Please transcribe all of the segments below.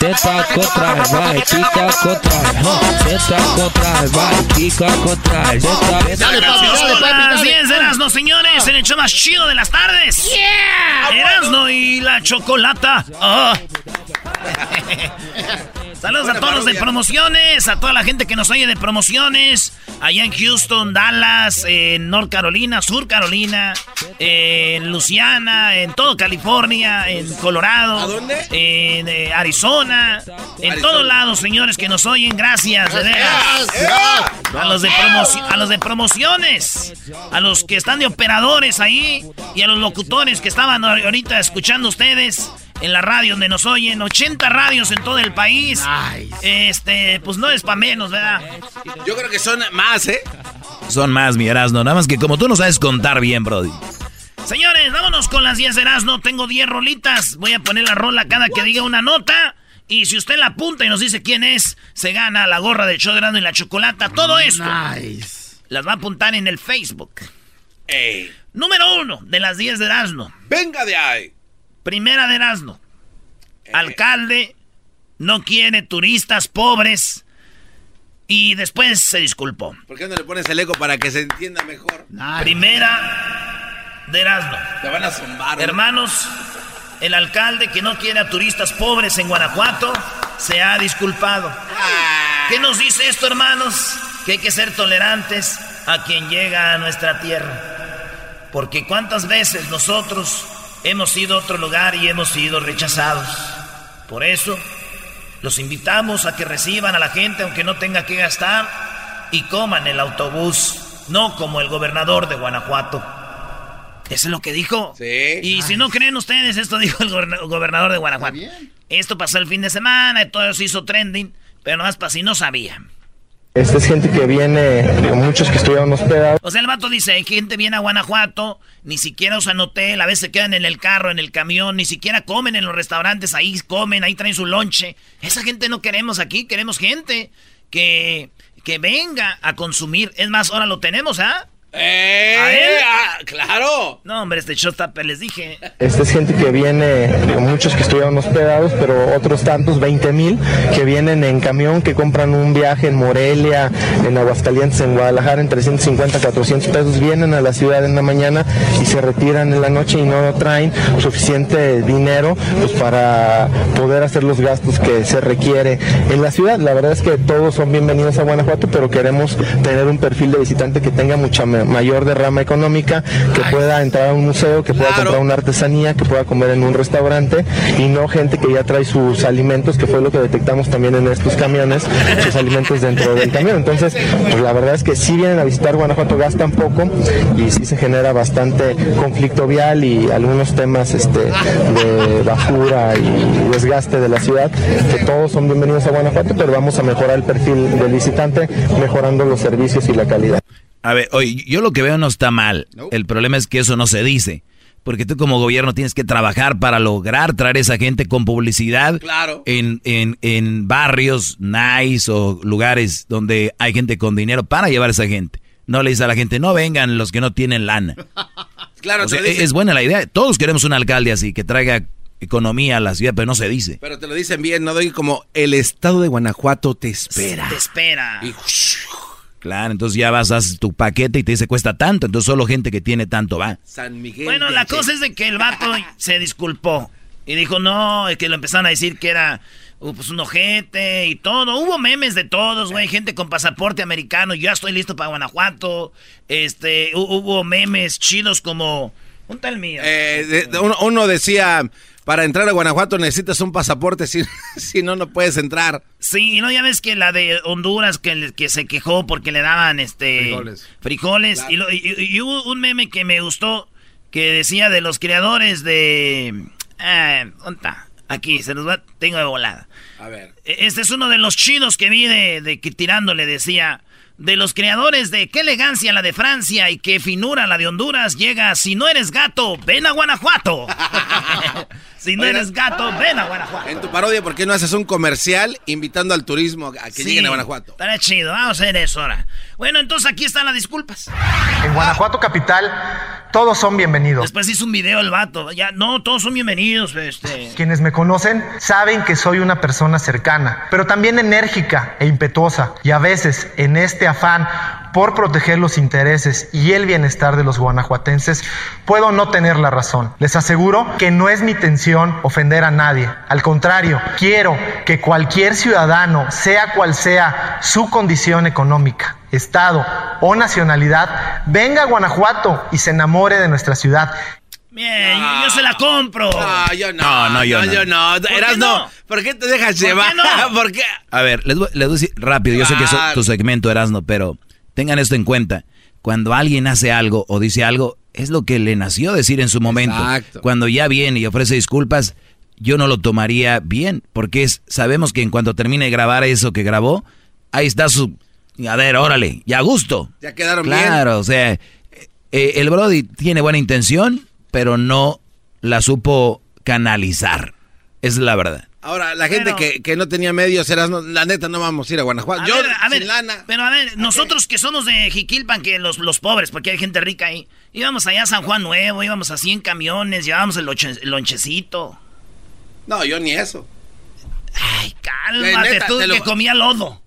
Teta contra vai, pica contra Teta contra vai, pica contra Dale, papi, dale, papi, Las 10 de Erasmo, señores, el hecho más chido de las tardes. Yeah. Erasmo y la chocolata. Oh. Saludos a todos los de promociones, a toda la gente que nos oye de promociones, allá en Houston, Dallas, en North Carolina, Sur Carolina, en Luciana, en todo California, en Colorado, dónde? en eh, Arizona, en todos lados, señores que nos oyen, gracias, de veras. A los de, a los de promociones, a los que están de operadores ahí y a los locutores que estaban ahorita escuchando ustedes en la radio donde nos oyen, 80 radios en todo el país. Este, pues no es para menos, ¿verdad? Yo creo que son más, ¿eh? Son más, mi Erasno. Nada más que como tú no sabes contar bien, Brody. Señores, vámonos con las 10 de Erasmo. Tengo 10 rolitas. Voy a poner la rola cada que diga una nota. Y si usted la apunta y nos dice quién es, se gana la gorra del show de Erasmo y la chocolata. Todo esto. Las va a apuntar en el Facebook. Ey. Número uno de las 10 de Erasmo. Venga de ahí. Primera de Erasmo. Alcalde no quiere turistas pobres. Y después se disculpó. ¿Por qué no le pones el eco para que se entienda mejor? Primera de Erasmo. Te van a zumbar. ¿no? Hermanos, el alcalde que no quiere a turistas pobres en Guanajuato se ha disculpado. ¿Qué nos dice esto, hermanos? Que hay que ser tolerantes a quien llega a nuestra tierra. Porque cuántas veces nosotros hemos ido a otro lugar y hemos sido rechazados. Por eso, los invitamos a que reciban a la gente aunque no tenga que gastar y coman el autobús, no como el gobernador de Guanajuato. Eso es lo que dijo. Sí. Y si no creen ustedes, esto dijo el goberna- gobernador de Guanajuato. Esto pasó el fin de semana, y todo eso hizo trending, pero nomás para si no sabían. Esta es gente que viene, muchos que estuvieron hospedados. O sea, el vato dice, hay gente viene a Guanajuato, ni siquiera usan hotel, a veces se quedan en el carro, en el camión, ni siquiera comen en los restaurantes, ahí comen, ahí traen su lonche. Esa gente no queremos aquí, queremos gente que, que venga a consumir. Es más, ahora lo tenemos, ¿ah? ¿A él? ah, ¡Claro! No, hombre, este showstopper les dije. Esta es gente que viene, digo, muchos que estuvieron hospedados, pero otros tantos, 20 mil, que vienen en camión, que compran un viaje en Morelia, en Aguascalientes, en Guadalajara, en 350, 400 pesos, vienen a la ciudad en la mañana y se retiran en la noche y no traen suficiente dinero pues, para poder hacer los gastos que se requiere en la ciudad. La verdad es que todos son bienvenidos a Guanajuato, pero queremos tener un perfil de visitante que tenga mucha ma- mayor derrama económica, que pueda entrar a un museo, que pueda Claro. comprar una artesanía, que pueda comer en un restaurante y no gente que ya trae sus alimentos, que fue lo que detectamos también en estos camiones, sus alimentos dentro del camión. Entonces, pues la verdad es que si vienen a visitar Guanajuato, gastan poco y sí se genera bastante conflicto vial y algunos temas este, de basura y desgaste de la ciudad, que todos son bienvenidos a Guanajuato, pero vamos a mejorar el perfil del visitante, mejorando los servicios y la calidad. A ver, oye, yo lo que veo no está mal. El problema es que eso no se dice. Porque tú como gobierno tienes que trabajar para lograr traer esa gente con publicidad Claro. en, en, en barrios nice o lugares donde hay gente con dinero para llevar a esa gente. No le dices a la gente, no vengan los que no tienen lana. Claro, O te sea, lo dicen, es buena la idea. Todos queremos un alcalde así, que traiga economía a la ciudad, pero no se dice. pero te lo dicen bien, no doy como el estado de Guanajuato te espera. Te espera. Y- Claro, entonces ya vas, haces tu paquete y te dice cuesta tanto, entonces solo gente que tiene tanto va. San Miguel. Bueno, la cosa es de que el vato se disculpó. Y dijo, no, es que lo empezaron a decir que era uh, pues, un ojete y todo. Hubo memes de todos, güey. Gente con pasaporte americano. Yo ya estoy listo para Guanajuato. Este, hu- hubo memes chidos como... Un tal mío. Eh, de- de- uno, uno decía, para entrar a Guanajuato necesitas un pasaporte, si, si no, no puedes entrar. Sí, y no, ya ves que la de Honduras que, que se quejó porque le daban este Frijoles. frijoles. Y, lo- y- hubo un meme que me gustó que decía de los creadores de... Ah, ¿dónde está? Aquí, se los va, tengo de volada. A ver. E- Este es uno de los chinos que vi de, de que tirándole decía de los creadores de qué elegancia la de Francia y qué finura la de Honduras llega si no eres gato ven a Guanajuato si no Oigan. eres gato ven a Guanajuato En tu parodia, ¿por qué no haces un comercial invitando al turismo a que Sí, lleguen a Guanajuato? Estará chido, vamos a hacer eso ahora. Bueno, entonces aquí están las disculpas. En Guanajuato capital, todos son bienvenidos. Después hizo un video el vato. Ya, no, todos son bienvenidos, este. Quienes me conocen saben que soy una persona cercana, pero también enérgica e impetuosa. Y a veces, en este afán por proteger los intereses y el bienestar de los guanajuatenses, puedo no tener la razón. Les aseguro que no es mi intención ofender a nadie. Al contrario, quiero que cualquier ciudadano, sea cual sea su condición económica, estado o nacionalidad, venga a Guanajuato y se enamore de nuestra ciudad. Bien, yo, yo se la compro. No, yo no. No, no, yo no. yo no. Eras no. no? ¿Por qué te dejas llevar? no? ¿Por qué? A ver, les voy, les voy a decir rápido, yo sé que es tu segmento, Erasno, pero tengan esto en cuenta. Cuando alguien hace algo o dice algo, es lo que le nació decir en su momento. Exacto. Cuando ya viene y ofrece disculpas, yo no lo tomaría bien, porque es, sabemos que en cuanto termine de grabar eso que grabó, ahí está su... A ver, órale, y a gusto. Ya quedaron bien. Claro, o sea, eh, el Brody tiene buena intención, pero no la supo canalizar. Es la verdad. Ahora, la gente Pero- que, que no tenía medios, eras, no- la neta, no vamos a ir a Guanajuato. A yo, ver, a ver, sin lana. pero a ver, nosotros que somos de Jiquilpan, que los, los pobres, porque hay gente rica ahí, íbamos allá a San Juan Nuevo, íbamos así en camiones, llevábamos el, lonche- el lonchecito. No, yo ni eso. Ay, cálmate, neta, tú te lo- que comía lodo.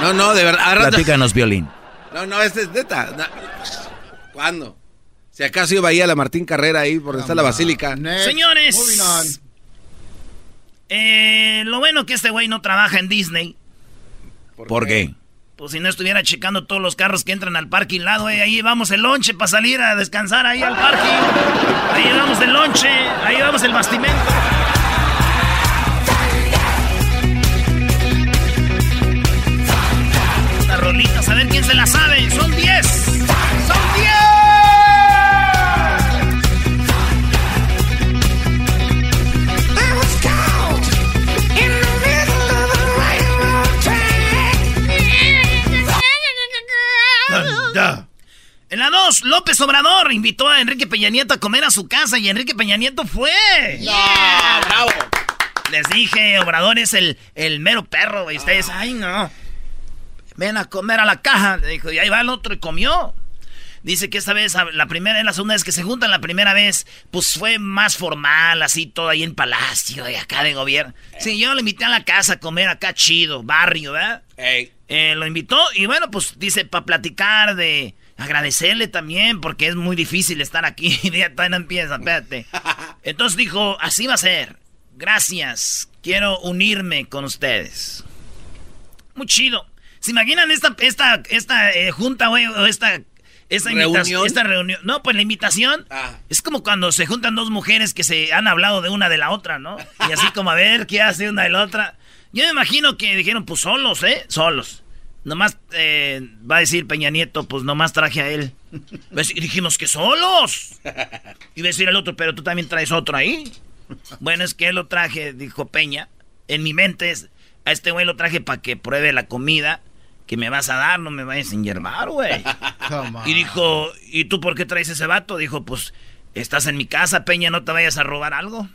No, no, de verdad. Platícanos, Violín. No, no, este es neta. ¿Cuándo? Si acaso iba ahí a la Martín Carrera, ahí por donde está la basílica. Señores, eh, lo bueno que este güey no trabaja en Disney. ¿Por qué? Pues si no estuviera checando todos los carros que entran al parking lado, eh, ahí vamos el lonche para salir a descansar ahí al parking. Ahí vamos el lonche, ahí vamos el bastimento. Se la sabe. Son 10. Son 10. En la 2, López Obrador invitó a Enrique Peña Nieto a comer a su casa y Enrique Peña Nieto fue. bravo! Les dije, Obrador es el, el mero perro, y ustedes, ay no. Ven a comer a la caja. Le dijo, y ahí va el otro y comió. Dice que esta vez, la primera y la segunda vez que se juntan, la primera vez, pues fue más formal, así todo ahí en Palacio y acá de gobierno. Sí, yo lo invité a la casa a comer acá chido, barrio, ¿verdad? Eh, lo invitó y bueno, pues dice, para platicar de agradecerle también, porque es muy difícil estar aquí. Ya todavía no empieza, espérate. Entonces dijo, así va a ser. Gracias. Quiero unirme con ustedes. Muy chido. ¿Se imaginan esta, esta, esta eh, junta, güey, o esta, esta invitación? ¿Reunión? Esta reunión. No, pues la invitación Ah. es como cuando se juntan dos mujeres que se han hablado de una de la otra, ¿no? Y así como a ver qué hace una de la otra. Yo me imagino que dijeron, pues solos, ¿eh? Solos. Nomás eh, va a decir Peña Nieto, pues nomás traje a él. Y dijimos que solos. Y va a decir el otro, pero tú también traes otro ahí. Bueno, es que él lo traje, dijo Peña. En mi mente es, a este güey lo traje para que pruebe la comida que me vas a dar, no me vayas a enyerbar, güey. Y dijo, ¿y tú por qué traes ese vato? Dijo, pues Estás en mi casa, Peña, no te vayas a robar algo.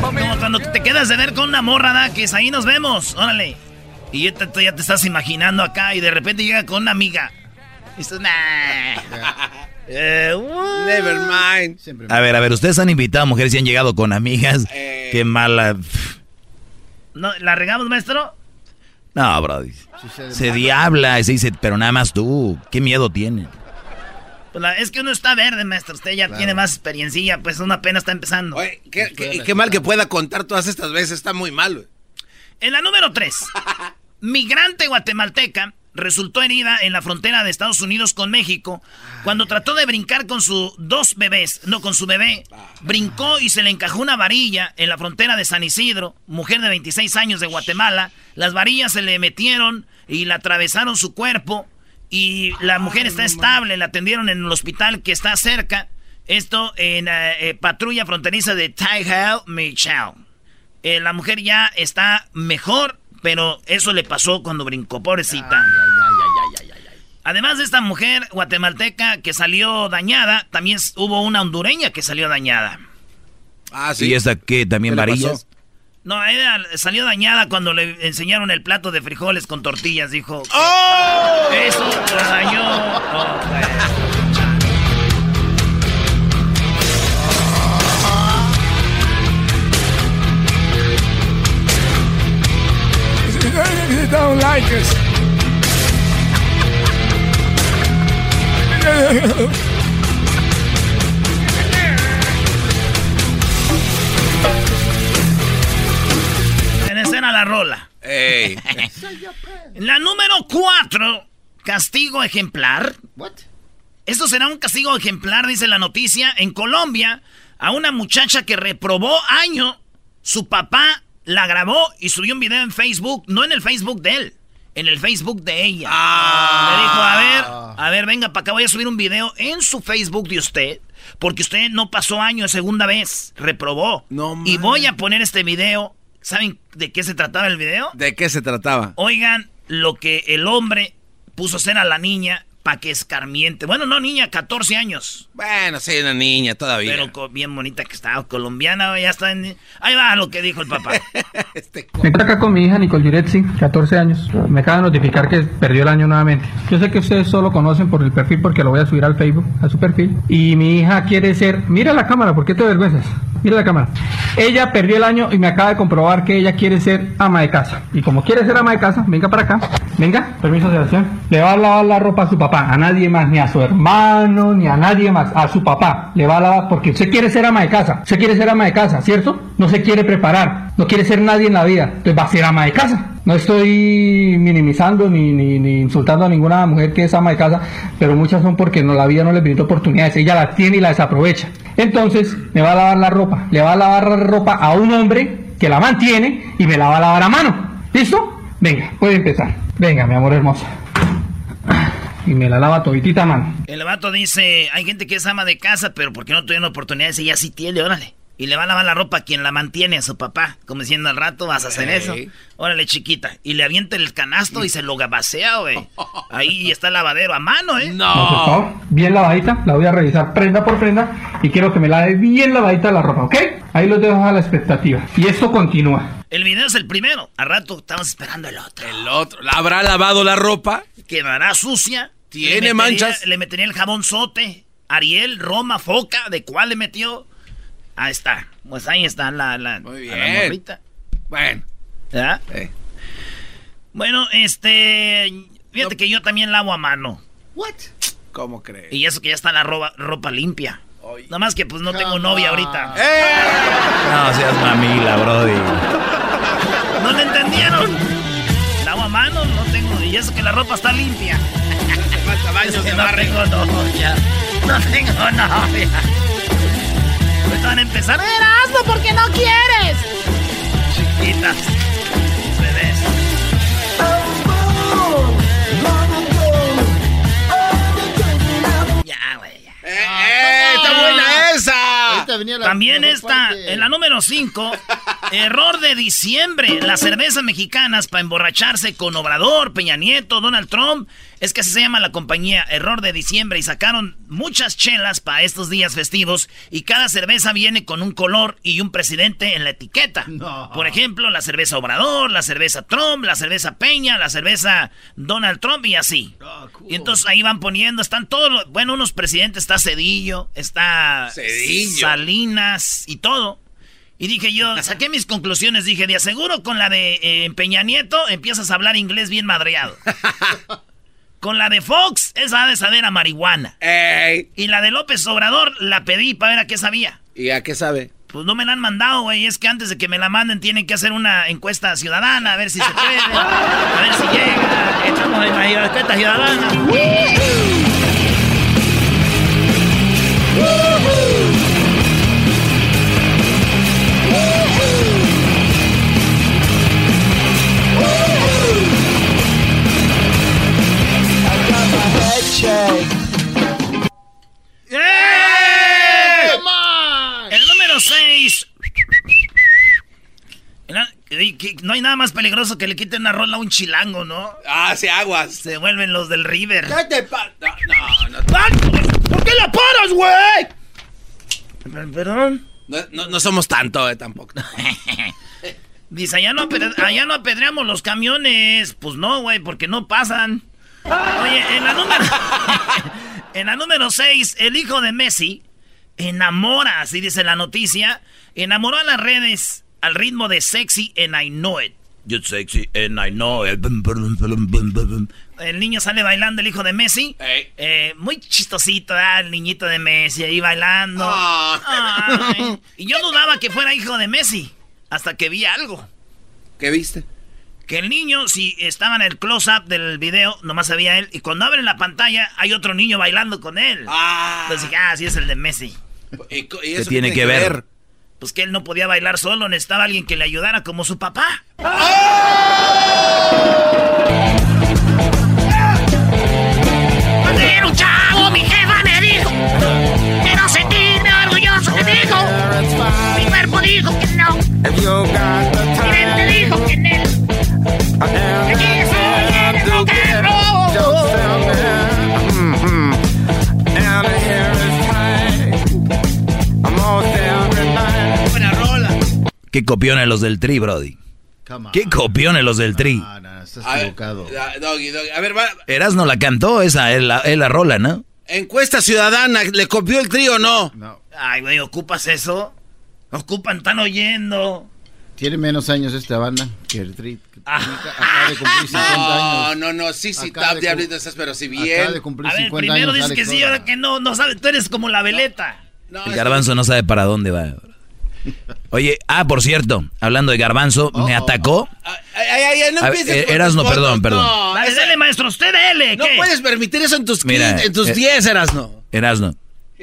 Como cuando te quedas de ver con una morra, ¿da? que es ahí nos vemos, órale. Y ya te, ya te estás imaginando acá y de repente llega con una amiga. Y dices, nah. Eh, Never mind. A ver, a ver, ustedes han invitado a mujeres y han llegado con amigas. Eh. Qué mala. No, ¿La regamos, maestro? No, bro. Se diabla y se dice, pero nada más tú. ¿Qué miedo tiene? Pues la- es que uno está verde, maestro. Usted ya tiene más experiencia, pues uno apenas está empezando. Oye, qué, qué- qué mal que pueda contar todas estas veces. Está muy mal, güey. En la número 3, migrante guatemalteca resultó herida en la frontera de Estados Unidos con México cuando trató de brincar con sus dos bebés, no con su bebé. Brincó y se le encajó una varilla en la frontera de San Isidro, mujer de 26 años de Guatemala. Las varillas se le metieron y le atravesaron su cuerpo y la mujer está estable, la atendieron en el hospital que está cerca. Esto en eh, eh, patrulla fronteriza de Taihao, Michao. Eh, la mujer ya está mejor, pero eso le pasó cuando brincó, pobrecita. Además de esta mujer guatemalteca que salió dañada, también hubo una hondureña que salió dañada. Ah, ¿Y esta qué? ¿También ¿Qué varillas? No, ella salió dañada cuando le enseñaron el plato de frijoles con tortillas, dijo. ¡Oh! Eso la dañó. Oh, pues. don't like us. En escena la rola. Ey. La número cuatro, castigo ejemplar. Esto será un castigo ejemplar, dice la noticia. En Colombia, a una muchacha que reprobó año, su papá la grabó y subió un video en Facebook, no en el Facebook de él, en el Facebook de ella. Le dijo, a ver, a ver, venga para acá, voy a subir un video en su Facebook de usted, porque usted no pasó año segunda vez, reprobó. y voy a poner este video. ¿Saben de qué se trataba el video? ¿De qué se trataba? Oigan lo que el hombre puso a hacer a la niña para que escarmiente. Bueno, no, niña, 14 años. Bueno, sí, una niña todavía. Pero bien bonita que estaba, colombiana, ya está en... Ahí va lo que dijo el papá. Me encuentro acá con mi hija Nicole Yuretsi, 14 años. Me acaba de notificar que perdió el año nuevamente. Yo sé que ustedes solo conocen por el perfil porque lo voy a subir al Facebook, a su perfil. Y mi hija quiere ser... Mira la cámara, ¿por qué te avergüenzas? Mira la cámara. Ella perdió el año y me acaba de comprobar que ella quiere ser ama de casa. Y como quiere ser ama de casa, venga para acá. Venga, permiso de acción. Le va a lavar la ropa a su papá, a nadie más, ni a su hermano, ni a nadie más, a su papá. Le va a lavar porque usted quiere ser ama de casa. Usted quiere ser ama de casa, ¿cierto? No se quiere preparar, no quiere ser nadie en la vida. Entonces va a ser ama de casa. No estoy minimizando ni, ni, insultando a ninguna mujer que es ama de casa, pero muchas son porque no, la vida no les brinda oportunidades. Ella las tiene y las desaprovecha. Entonces, me va a lavar la ropa. Le va a lavar la ropa a un hombre que la mantiene y me la va a lavar a mano. ¿Listo? Venga, puede empezar. Venga, mi amor hermosa. Y me la lava toditita a mano. El vato dice, hay gente que es ama de casa, pero porque no tuvieron oportunidades, ella sí tiene, órale. Y le va a lavar la ropa a quien la mantiene, a su papá. Como diciendo, al rato vas a hacer Ey. eso. Órale, chiquita. Y le avienta el canasto y se lo gabasea, güey. Ahí está el lavadero a mano, ¿eh? No, por favor, bien lavadita, la voy a revisar prenda por prenda y quiero que me lave bien lavadita la ropa, ¿ok? Ahí los dejo a la expectativa. Y esto continúa. El video es el primero. Al rato estamos esperando el otro. El otro. ¿Habrá lavado la ropa? Quedará sucia. Tiene Le metería- manchas. Le metería el jabón sote. Ariel, Roma, Foca. ¿De cuál le metió? Ahí está. Pues ahí está la, la, Muy la bien. morrita. Bueno. ¿Verdad? Bueno, este. Fíjate que yo también lavo a mano. ¿Cómo crees? Y eso que ya está la ropa, ropa limpia. Nada más que pues no tengo novia ahorita. No seas mamila, brody. ¿No le entendieron? Lavo a mano, no tengo. Y eso que la ropa está limpia. Falta no barrio. tengo novia. No tengo novia. Van a empezar. Erasmo, ¿por qué no quieres? Chiquitas. Bebés. Ya, güey, ya. ¡Eh, También está en la número 5, error de diciembre. Las cervezas mexicanas para emborracharse con Obrador, Peña Nieto, Donald Trump. Es que así se llama la compañía, error de diciembre. Y sacaron muchas chelas para estos días festivos. Y cada cerveza viene con un color y un presidente en la etiqueta. Por ejemplo, la cerveza Obrador, la cerveza Trump, la cerveza Peña, la cerveza Donald Trump y así. Y entonces ahí van poniendo, están todos los, bueno, unos presidentes, está Cedillo, está Cedillo. Salinas y todo. Y dije yo, saqué mis conclusiones, dije, de aseguro con la de eh, Peña Nieto empiezas a hablar inglés bien madreado. con la de Fox, esa ha de saber a marihuana. Ey. Y la de López Obrador la pedí para ver a qué sabía. ¿Y a qué sabe? Pues no me la han mandado, güey. Es que antes de que me la manden tienen que hacer una encuesta ciudadana, a ver si se puede. A ver si llega. Echamos en la encuesta ciudadana. ¡Eh! El número 6. No hay nada más peligroso que le quiten una rola a un chilango, ¿no? Ah, sí, aguas. Se vuelven los del River. ¿Qué te pasa? No, no, no. ¿Por qué la paras, güey? Perdón. No, no, no somos tanto, eh, tampoco. Dice, allá no, allá no apedreamos los camiones. Pues no, güey, porque no pasan. Oye, en la número... en la número 6, el hijo de Messi enamora, así dice la noticia, enamoró a las redes al ritmo de Sexy and I Know It. You're sexy and I know it. El niño sale bailando, el hijo de Messi. Eh, muy chistosito, ¿verdad? el niñito de Messi ahí bailando. Ay. Y yo dudaba que fuera hijo de Messi, hasta que vi algo. ¿Qué viste? Que el niño, si estaba en el close-up del video, nomás sabía él. Y cuando abren la pantalla, hay otro niño bailando con él. Entonces dije, ah, sí es el de Messi. ¿Y, co- y ¿Qué tiene que ver? Pues que él no podía bailar solo, necesitaba alguien que le ayudara como su papá. Cuando era un chavo, mi jefa me dijo Quiero sentirme orgulloso de mi cuerpo dijo que no Mi mente dijo que no Aquí soy el rock and Buena rola. ¿Qué copiones los del tri, Brody? ¿Qué copiones los del tri? A ver, ah, Doggy, Doggy. A ver, va. Eras no la cantó, esa es la, es la rola, ¿no? Encuesta ciudadana, ¿le copió el trío o no? Ay, güey, ¿ocupas eso? Ocupan, están oyendo. Tiene menos años esta banda que el Tri. que Ah. Acaba de cumplir 50 No, años. no, no, sí, sí, Acaba tap, de diablito, estás, pero si Acaba bien. de cumplir A ver, 50 primero años. dices Alex que sí, ahora que no, no sabes, tú eres como la veleta. El garbanzo no sabe para dónde va. Oye, ah, por cierto, hablando de garbanzo, me atacó. Ay, ay, ay, no empieces eh, Erasno, perdón, perdón. No, Dale, dale, maestro, usted dele. no puedes permitir eso en tus, Mira, 15, en tus eh, 10, Erasno. Erasno,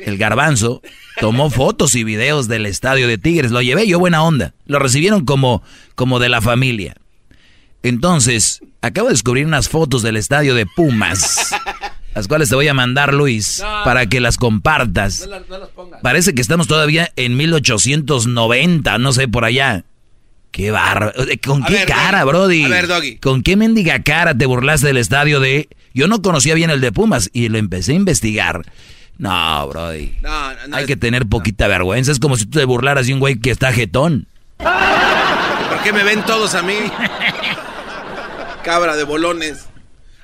el garbanzo tomó fotos y videos del estadio de Tigres. Lo llevé yo buena onda. Lo recibieron como, como de la familia. Entonces, acabo de descubrir unas fotos del estadio de Pumas. Las cuales te voy a mandar, Luis, No. para que las compartas. No, las- no las pongas. Parece que estamos todavía en 1890, no sé, por allá. Qué bárbaro. ¿Con A qué ver, cara, Doggy. Brody? A ver, Doggy. ¿Con qué mendiga cara te burlaste del estadio de... Yo no conocía bien el de Pumas y lo empecé a investigar. No, Brody. No, no, no. Hay que tener poquita vergüenza. Es como si tú te burlaras de un güey que está jetón. ¿Por qué me ven todos a mí? Cabra de bolones.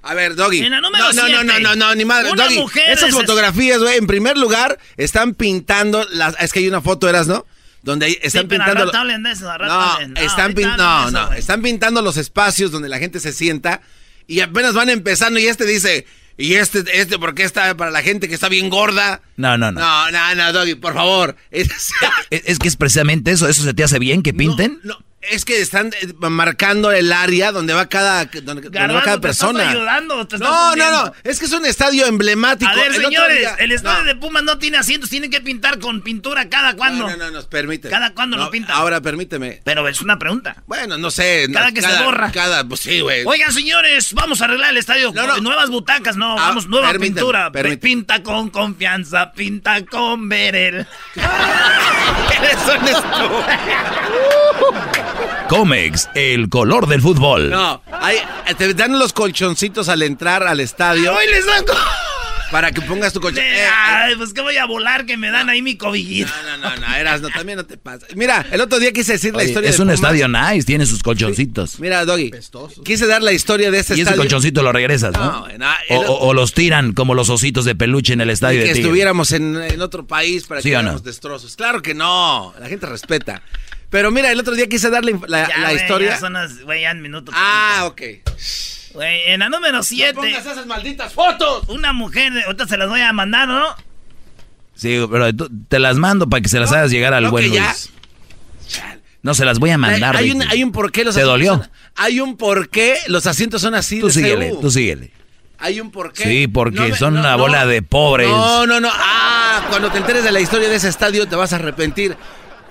A ver, Doggy. En la número no, no, no, no, no, no, ni madre. Una Doggy, mujer esas fotografías, güey, en primer lugar, están pintando las. Es que hay una foto, eras, ¿no? Donde están sí, pintando. rato hablen de eso, al rato No, hablen. No, están pin- no, eso, no, están pintando los espacios donde la gente se sienta y apenas van empezando y este dice, y este, este, ¿por qué está para la gente que está bien gorda? No, no, no. No, no, no, Doggy, por favor. Es- Es, es que es precisamente eso. ¿Eso se te hace bien que pinten? No, Es que están eh, marcando el área donde va cada, donde, donde va cada ¿te estás persona. ayudando estás no, no, no. Es que es un estadio emblemático. A ver, El señores, día- el estadio no. de Pumas no tiene asientos, tienen que pintar con pintura cada cuando. No, no, no, nos permite. ¿Cada cuándo No, lo pintan? Ahora permíteme. Pero es una pregunta. Bueno, no sé. Cada que se borra. Cada, pues sí, güey. Oigan, señores, vamos a arreglar el estadio. No, no. Nuevas butacas, no, Ah, vamos, nueva permíteme, pintura. permíteme. Pinta con confianza, pinta con Berel. Eres un. Comex, el color del fútbol. No, hay, te dan los colchoncitos al entrar al estadio Hoy les dan. para que pongas tu colchón. Eh, Ay, pues que voy a volar que me dan ahí mi cobijita. No, no, no, eras, no, también no te pasa. Mira, el otro día quise decir la historia es de un Pumas. estadio nice, tiene sus colchoncitos. Mira, Doggy, quise dar la historia de este Y ese estadio. colchoncito lo regresas, ¿no? No, no, o, el- o- o los tiran como los ositos de peluche en el estadio que de Tigres. estuviéramos en, en otro país para ¿Sí que no? destrozos. Claro que no, la gente respeta. Pero mira, el otro día quise dar la, la- Ya, la güey, historia. Ya son las, güey, ya en minuto. Ah, ok. Güey, en la número 7. pongas esas malditas fotos. Una mujer, ahorita se las voy a mandar, ¿no? Sí, pero tú- te las mando para que se las hagas llegar al no, buen que ya. Luis. No, se las voy a mandar. hay, un, dice. hay un porqué los ¿Te asientos dolió? son- hay un porqué los asientos son así Tú de síguele, CU. tú síguele. Hay un porqué. Sí, porque No me- son no, una no. bola de pobres. No, no, no. Ah, cuando te enteres de la historia de ese estadio te vas a arrepentir.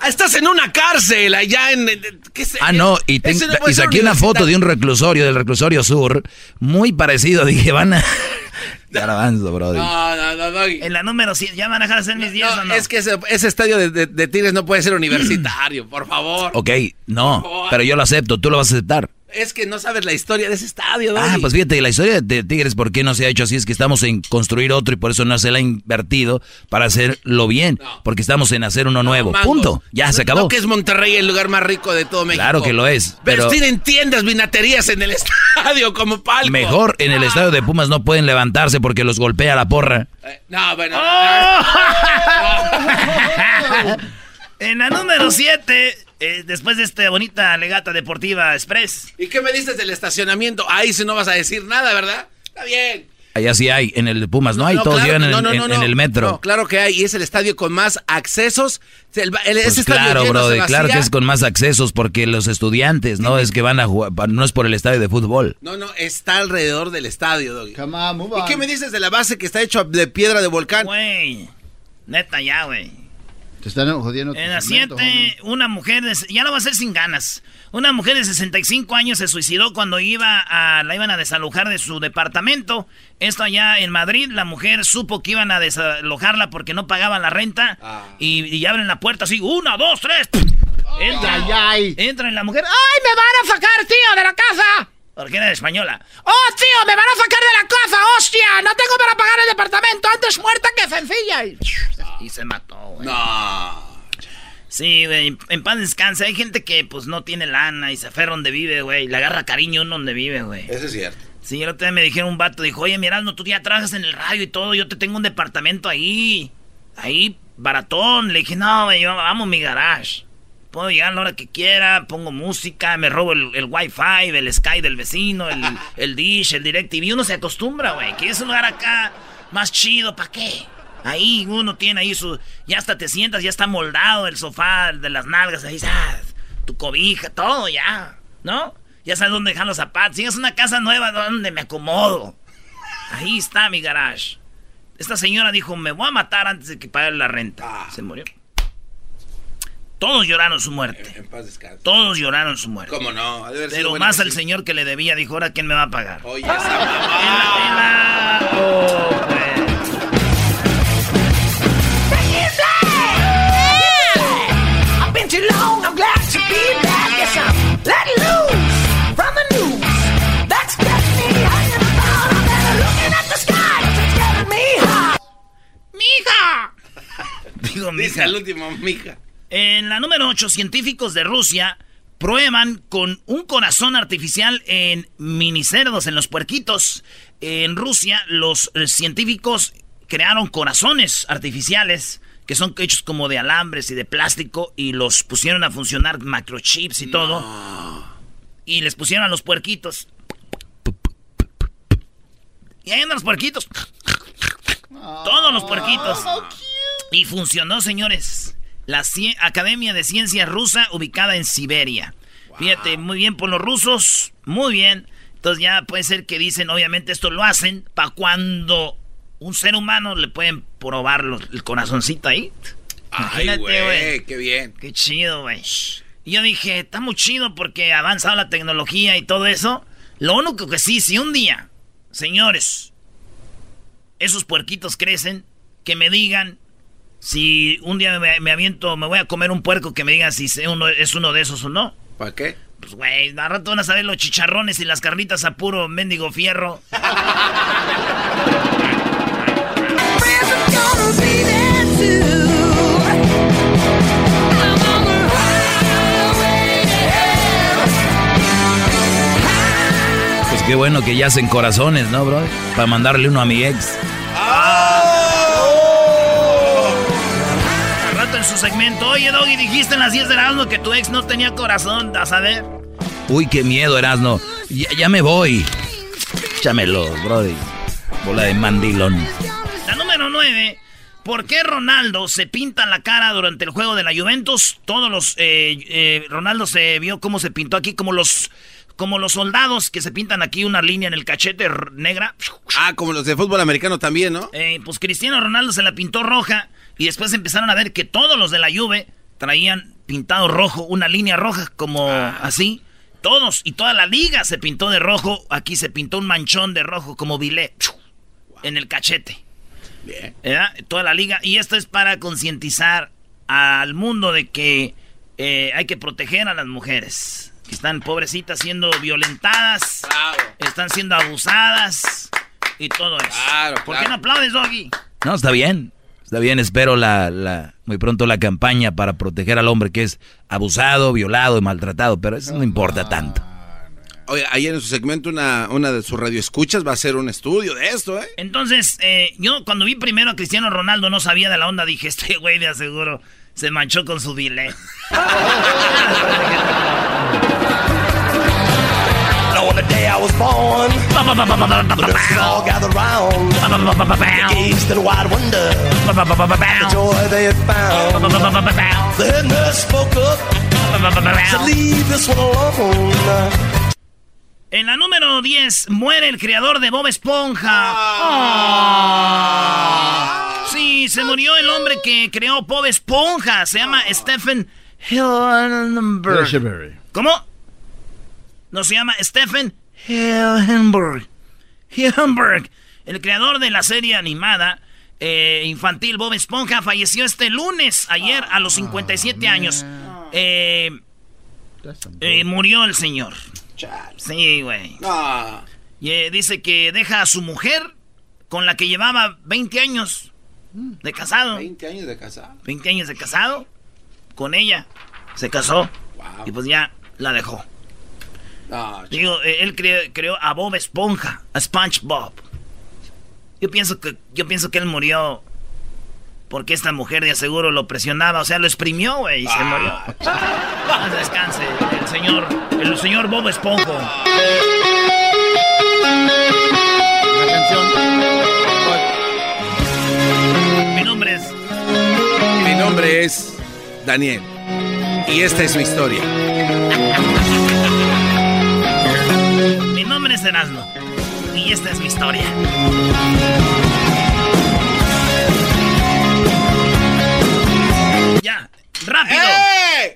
Estás en una cárcel allá en... ¿qué sé? Ah, no, y, ten- Ese no y ser saqué una foto de un reclusorio, del reclusorio sur, muy parecido. Dije, van a. Garbanzo, brody. No, no, no, Doggy. En la número 7, ¿ya van a dejar de hacer mis 10 No, o no? Es que ese, ese estadio de, de- de Tigres no puede ser universitario, por favor. Ok, no, pero yo lo acepto, tú lo vas a aceptar. Es que no sabes la historia de ese estadio, Doggy. Ah, pues fíjate, la historia de Tigres, ¿por qué no se ha hecho así? Es que estamos en construir otro y por eso no se le ha invertido para hacerlo bien. Porque estamos en hacer uno nuevo. Mangos. Punto. Ya se acabó. No que es Monterrey el lugar más rico de todo México. Claro que lo es, Pero, pero- tienen tiendas, vinaterías en el estadio como palco. Mejor en el estadio de Pumas no pueden levantarse porque los golpea la porra. Eh, No, bueno. En la número 7, después de esta bonita legata deportiva express. ¿Y qué me dices del estacionamiento? Ahí sí no vas a decir nada, ¿verdad? Está bien. Allá sí hay, en el de Pumas no, hay, No, todos claro llegan que en, no, no, en- no, en no. el metro. No, claro que hay, y es el estadio con más accesos. El, el- Pues ese claro, brother, claro que es con más accesos porque los estudiantes, no es que van a jugar, no es por el estadio de fútbol. No, no, está alrededor del estadio, Doggy. Come on, move ¿Y qué me dices de la base que está hecho de piedra de volcán? Güey, neta ya, güey. Te están jodiendo. En la segmento, 7, una mujer, de, ya lo va a hacer sin ganas. Una mujer de 65 años se suicidó cuando iba a, la iban a desalojar de su departamento. Esto allá en Madrid, la mujer supo que iban a desalojarla porque no pagaban la renta. Y, y abren la puerta así, una, dos, tres. Entra, Ay, ay. entra en la mujer. ¡Ay, me van a sacar, tío, de la casa! Porque era española. ¡Oh, tío, me van a sacar de la casa! ¡Hostia! No tengo para pagar el departamento. Antes muerta que sencilla. Y, y se mató, güey. No. Sí, güey, en paz descanse. Hay gente que pues no tiene lana y se aferra donde vive, güey. Le agarra cariño uno donde vive, güey. Eso es cierto. Sí, el otro día me dijeron un vato, dijo, oye, no tú ya trabajas en el radio y todo, yo te tengo un departamento ahí. Ahí, baratón. Le dije, no, güey, yo amo mi garage. Puedo llegar a la hora que quiera, pongo música, me robo el, el wifi, el Sky del vecino, el, el Dish, el DirecTV. Uno se acostumbra, güey. Que es un lugar acá más chido, ¿para qué? Ahí uno tiene ahí su... Ya hasta te sientas, ya está moldado el sofá de las nalgas, ahí, ah, tu cobija, todo ya, ¿no? Ya sabes dónde dejar los zapatos. Si es una casa nueva, ¿dónde me acomodo? Ahí está mi garage. Esta señora dijo, me voy a matar antes de que pague la renta. Se murió. Todos lloraron su muerte. En paz descanse. Todos lloraron su muerte. ¿Cómo no? Pero más al señor que le debía, dijo, ahora quién me va a pagar. Oye, esa mamá. Oh. I've been too long, I'm glad to be back. Yes, I'm let loose from the news. That's got me hanging about. I'm better looking at the sky. It's getting me hot. ¡Mija! Digo, Dice mija. el último, mija. En la número 8, científicos de Rusia prueban con un corazón artificial en minicerdos, en los puerquitos. En Rusia, los eh, científicos crearon corazones artificiales que son hechos como de alambres y de plástico y los pusieron a funcionar microchips y todo. Y les pusieron a los puerquitos. Y ahí andan los puerquitos. Todos los puerquitos. Y funcionó, señores. La Academia de Ciencia Rusa ubicada en Siberia. Fíjate, muy bien por los rusos, muy bien. Entonces ya puede ser que dicen, obviamente esto lo hacen para cuando un ser humano le pueden probar los- el corazoncito ahí. Ay, güey, qué bien. Qué chido, güey. Y yo dije, está muy chido porque ha avanzado la tecnología y todo eso. Lo único que sí, si un día, señores, esos puerquitos crecen, que me digan, si un día me, me aviento, me voy a comer un puerco, que me digan si uno- es uno de esos o no. ¿Para qué? Pues, güey, al rato van a saber los chicharrones y las carnitas a puro mendigo fierro. Pues qué bueno que ya hacen corazones, ¿no, bro? Para mandarle uno a mi ex. Su segmento, oye, Doggy, dijiste en las 10 de Erasmo que tu ex no tenía corazón, a saber. Uy, qué miedo, Erasno. Ya, ya me voy. Échamelo, brody. Bola de mandilón. La número 9. ¿Por qué Ronaldo se pinta la cara durante el juego de la Juventus? Todos los... eh, eh, Ronaldo se vio cómo se pintó aquí, como los... Como los soldados que se pintan aquí una línea en el cachete negra. Ah, como los de fútbol americano también, ¿no? Eh, pues Cristiano Ronaldo se la pintó roja y después empezaron a ver que todos los de la Juve traían pintado rojo, una línea roja como así. Todos y toda la liga se pintó de rojo. Aquí se pintó un manchón de rojo como bilé en el cachete. Bien. ¿verdad? Toda la liga. Y esto es para concientizar al mundo de que eh, hay que proteger a las mujeres. Que están pobrecitas siendo violentadas. Están siendo abusadas. Y todo eso. ¿Por qué no aplaudes, Doggy? No, está bien. Está bien, espero la, la, muy pronto la campaña para proteger al hombre que es abusado, violado y maltratado, pero eso no importa tanto. Oye, ayer en su segmento una, una de sus radioescuchas va a hacer un estudio de esto, ¿eh? Entonces, eh, yo cuando vi primero a Cristiano Ronaldo no sabía de la onda. Dije, este güey de aseguro se manchó con su dile. I was born, the nurses all gathered round. They gazed in wide wonder the joy they had found. The head nurse spoke up, said, "Leave this one alone." En la número 10 muere el creador de Bob Esponja. Sí, se murió el hombre que creó Bob Esponja. Se llama Stephen Hillenberg. ¿Cómo? No se llama Stephen Hillenberg. Hillenberg. El creador de la serie animada eh, infantil Bob Esponja falleció este lunes, ayer, a los 57 años. Eh, eh, murió el señor. Sí, güey. Y, eh, dice que deja a su mujer con la que llevaba 20 años de casado. 20 años de casado. 20 años de casado. Con ella. Se casó. Y pues ya la dejó. Digo, eh, él creó, creó a Bob Esponja, a SpongeBob. Yo pienso que yo pienso que él murió porque esta mujer de aseguro lo presionaba, o sea, lo exprimió, güey, y se murió. Paz descanse, el señor, el señor Bob Esponja. Mi nombre es Mi nombre es Daniel. Y esta es mi historia. Nombre es Erasmo. Y esta es mi historia. Ya, rápido.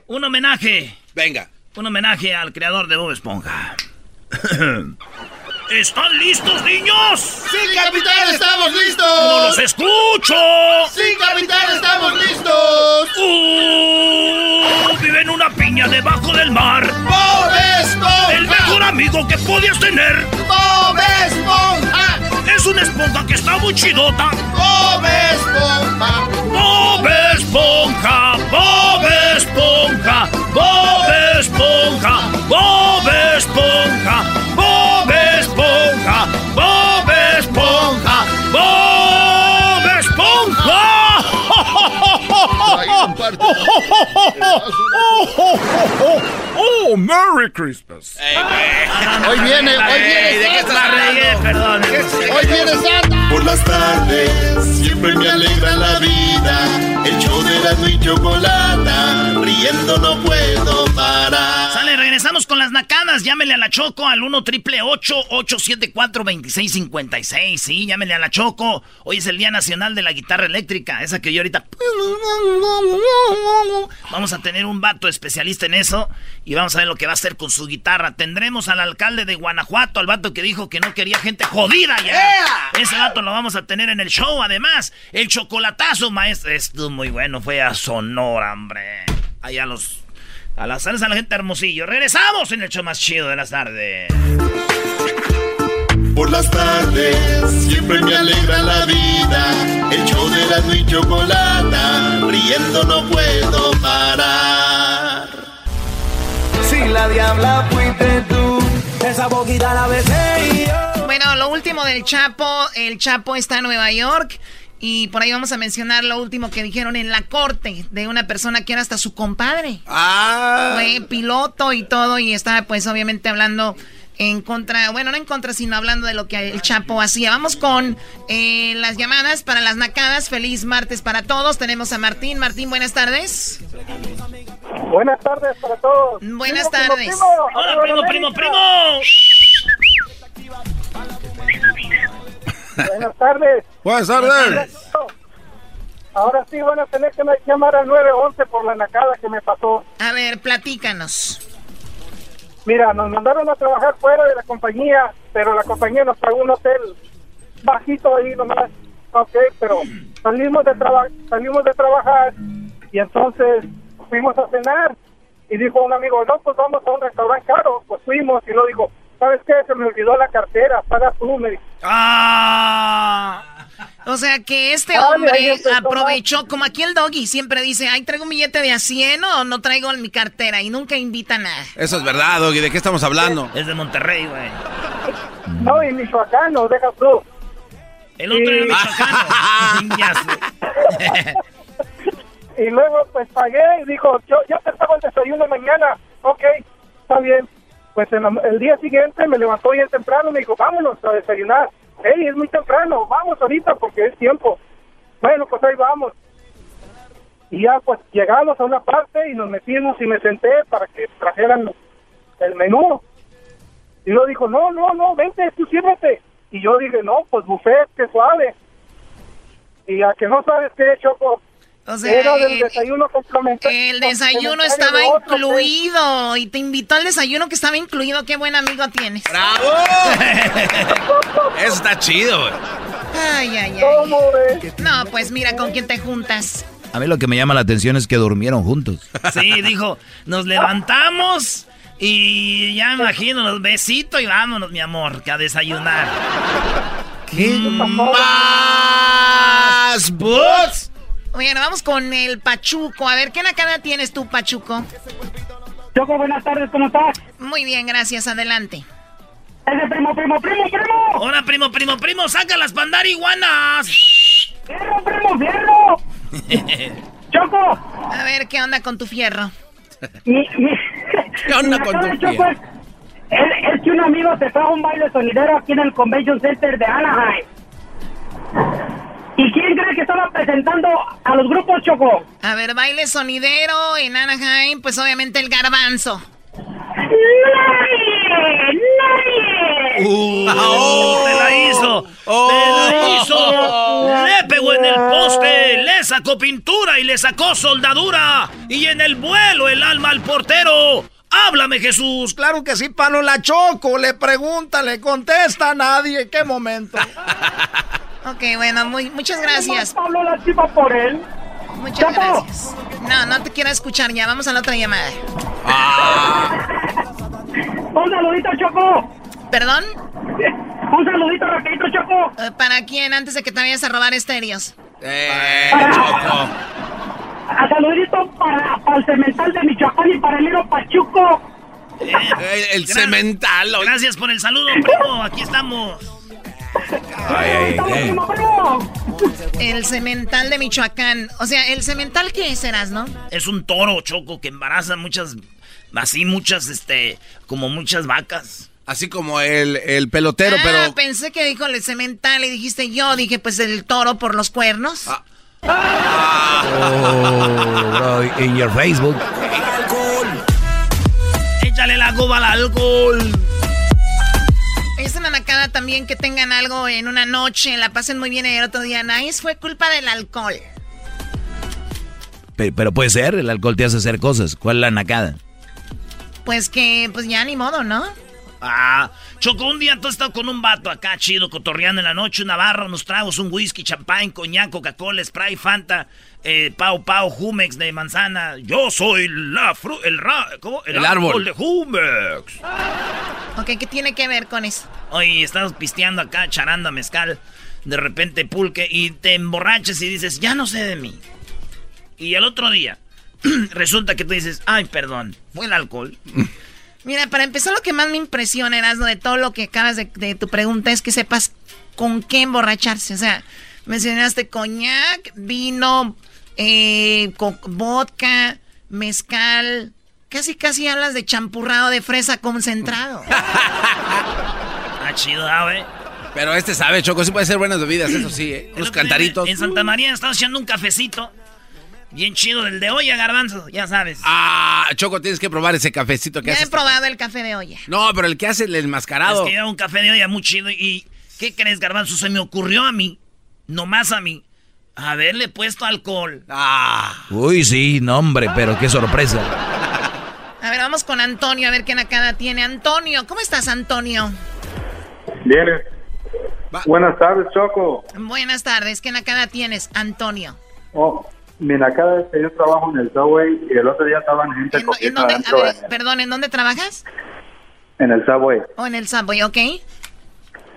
Un homenaje. Venga. Un homenaje al creador de Bob Esponja. ¿Están listos, niños? ¡Sí, capitán, estamos listos! ¡No los escucho! ¡Sí, capitán, estamos listos! ¡Uh! Vive en una piña debajo del mar. ¡Bob Esponja! El mejor amigo que podías tener. ¡Bob Esponja! Es una esponja que está muy chidota. ¡Bob Esponja! Bob Esponja, Bob Esponja, Bob Esponja, Bob Esponja, ¡Oh, Merry Christmas! Hoy viene, hoy viene ¿De qué Santa. te regué? Perdón. Hoy viene Santa. Por las tardes siempre me alegra la vida. El show de la y chocolata, riendo no puedo regresamos con las nacadas. Llámele a la Choco al 1 triple 874 2656. Sí, llámele a la Choco. Hoy es el Día Nacional de la Guitarra Eléctrica. Esa que yo ahorita. Vamos a tener un vato especialista en eso. Y vamos a ver lo que va a hacer con su guitarra. Tendremos al alcalde de Guanajuato, al vato que dijo que no quería gente jodida ya. Ese vato lo vamos a tener en el show. Además, el chocolatazo, maestro. Esto muy bueno. Fue a Sonora, hombre. Allá los. A las a la gente hermosillo. Regresamos en el show más chido de las tardes. Por las tardes siempre me alegra la vida. El show de la y chocolata, riendo no puedo parar. Si la diabla fuiste tú, esa boquita la besé y yo. Bueno, lo último del Chapo, el Chapo está en Nueva York y por ahí vamos a mencionar lo último que dijeron en la corte de una persona que era hasta su compadre. Ah. Fue piloto y todo y estaba pues obviamente hablando en contra, bueno, no en contra, sino hablando de lo que el Chapo hacía. Vamos con eh, las llamadas para las nacadas. Feliz martes para todos. Tenemos a Martín. Martín, buenas tardes. Buenas tardes para todos. Buenas Primo, primo, tardes. primo. Hola, primo, primo, primo. Buenas tardes. Buenas tardes. Ahora sí van a tener que llamar al 911 por la nacada que me pasó. A ver, platícanos. Mira, nos mandaron a trabajar fuera de la compañía, pero la compañía nos pagó un hotel bajito ahí nomás. Ok, pero salimos de, traba- salimos de trabajar y entonces fuimos a cenar. Y dijo un amigo, no, pues vamos a un restaurante caro. Pues fuimos y lo dijo, ¿sabes qué? Se me olvidó la cartera, paga tú. Me dijo, Ah. O sea que este hombre empezó aprovechó, como aquí el doggy siempre dice, ay, traigo un billete de a 100 o no traigo en mi cartera y nunca invita nada. Eso es verdad, Doggy. ¿De qué estamos hablando? Es de Monterrey, güey. no, y Michoacán, no, deja tú. El otro era michoacano. Niñazo. Y luego pues pagué y dijo, yo, yo te pago el desayuno mañana. Ok, está bien. Pues en la- el día siguiente me levantó bien temprano y me dijo, vámonos a desayunar. Hey, es muy temprano, vamos ahorita porque es tiempo. Bueno, pues ahí vamos. Y ya pues llegamos a una parte y nos metimos y me senté para que trajeran el menú. Y luego dijo, no, no, no, vente, tú sírvete. Y yo dije, no, pues buffet, qué suave. Y a que no sabes qué, Choco, O sea, era del eh, desayuno complementario. El desayuno estaba incluido y te invitó al desayuno que estaba incluido. Qué buen amigo tienes. ¡Bravo! Eso está chido, güey. Ay, ay, ay. ¿Cómo ves? No, pues mira con quién te juntas. A mí lo que me llama la atención es que durmieron juntos. Sí, dijo, nos levantamos y ya me imagino los besitos y vámonos, mi amor, que a desayunar. ¿Qué? ¡Más bots! Bueno, vamos con el Pachuco. A ver, ¿qué nacada tienes tú, Pachuco? Choco, buenas tardes, ¿cómo estás? Muy bien, gracias. Adelante. Ese primo, primo, primo, primo. Hola, primo, primo, primo, saca las pandarihuanas. ¡Fierro, primo, fierro! Choco, A ver, ¿qué onda con tu fierro? mi, mi... ¿Qué onda mi con tu Choco, es, es- es que un amigo se fue a un baile sonidero aquí en el Convention Center de Anaheim. ¿Y quién cree que estaba presentando a los grupos, Choco? A ver, baile sonidero en Anaheim, pues obviamente el garbanzo. ¡Nadie! ¡Nadie! ¡Oh! ¡Te la hizo! ¡Te la hizo! Le pegó en el poste, le sacó pintura y le sacó soldadura. Y en el vuelo el alma al portero. ¡Háblame, Jesús! Claro que sí, Pano la Choco. Le pregunta, le contesta a nadie. ¿Qué momento? Ok, bueno, muy, muchas gracias. Pablo la chiva por él. Muchas Chapo. gracias. No, no te quiero escuchar ya. Vamos a la otra llamada. Un saludito, Choco. ¿Perdón? Un saludito rapidito, Choco. Eh, ¿Para quién? Antes de que te vayas a robar estéreos. ¡Eh, Choco! A saludito para, para el cemental de Michoacán y para el Hilo Pachuco. Eh, el cemental. oye. Gracias por el saludo, primo. Aquí estamos. Ay, ay. El cemental de Michoacán. O sea, ¿el cemental qué serás, no? Es un toro, Choco, que embaraza muchas... Así muchas, este... Como muchas vacas. Así como el, el pelotero, ah, pero. pensé que dijo el cemental y dijiste yo. Dije, pues el toro por los cuernos. Ah, Oh, bro, en your Facebook. Échale la cuba al alcohol. Es una nacada también que tengan algo en una noche, la pasen muy bien y el otro día, nice, fue culpa del alcohol. Pe- Pero puede ser, el alcohol te hace hacer cosas. ¿Cuál es la nacada? Pues que, pues ya ni modo, ¿no? Ah, Choco, un día tú has estado con un vato acá chido, cotorreando en la noche, una barra, unos tragos, un whisky, champán, coñac, Coca-Cola, Sprite, Fanta, eh, Pau Pau, Jumex de manzana. Yo soy la fru el ra ¿cómo? El árbol. de Jumex. Ok, ¿qué tiene que ver con eso? Oye, estás pisteando acá, charanda, mezcal, de repente pulque, y te emborrachas y dices, ya no sé de mí. Y el otro día, resulta que tú dices, ay, perdón, fue el alcohol. Mira, para empezar, lo que más me impresiona, Erasmo, de todo lo que acabas de, de tu pregunta es que sepas con qué emborracharse. O sea, mencionaste coñac, vino, eh, vodka, mezcal. Casi, casi hablas de champurrado de fresa concentrado. Ah, chido, ah, güey. Pero este sabe, Choco, sí puede ser buenas bebidas, eso sí, ¿eh? Unos cantaritos. En Santa María estamos haciendo un cafecito. Bien chido, del de olla, garbanzo, ya sabes. Ah, Choco, tienes que probar ese cafecito que Ya he haces. probado el café de olla. No, pero el que hace el enmascarado. Es que era un café de olla muy chido. ¿Y qué crees, garbanzo? Se me ocurrió a mí, nomás a mí, haberle puesto alcohol. Ah. Uy, sí, no, hombre, pero qué sorpresa. A ver, vamos con Antonio, a ver qué nacada tiene. Antonio, ¿cómo estás, Antonio? Bien. Buenas tardes, Choco. Buenas tardes, ¿qué nacada tienes, Antonio? Oh, mira, cada vez que yo trabajo en el Subway y el otro día estaban gente ¿En comiendo dónde, a ver, en, perdón, ¿en dónde trabajas? en el Subway. ¿O en el Subway, ok?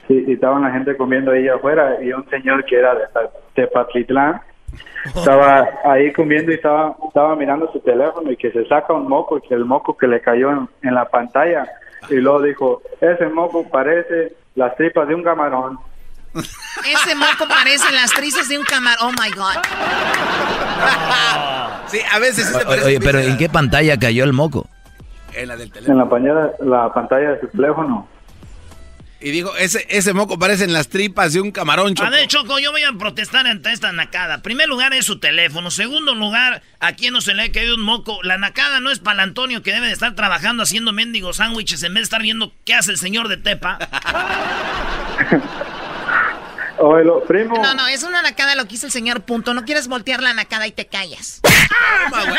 Sí, y estaban la gente comiendo ahí afuera y un señor que era de Tepatitlán estaba ahí comiendo y estaba, estaba mirando su teléfono y que se saca un moco y que el moco que le cayó en, en la pantalla y luego dijo, ese moco parece las tripas de un camarón. Ese moco parece las trizas de un camarón. Oh my God. Sí, a veces sí Oye, pero. ¿en qué pantalla cayó el moco? En la del teléfono. En la pantalla, la pantalla de su teléfono. Y digo, ese, ese moco parece en las tripas de un camarón, Choco. A ver, Choco, yo voy a protestar ante esta nacada. Primer lugar es su teléfono. Segundo lugar, a quien no se le ha caído un moco. La nacada no es para Antonio que debe de estar trabajando haciendo mendigos sándwiches en vez de estar viendo qué hace el señor de Tepa. Oye, lo, primo. No, no, es una nacada lo que hizo el señor, punto. No quieres voltear la nacada y te callas.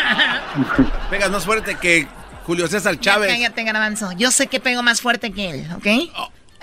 Pegas más fuerte que Julio César Ya Chávez. cállate, garbanzo. Yo sé que pego más fuerte que él, ¿ok?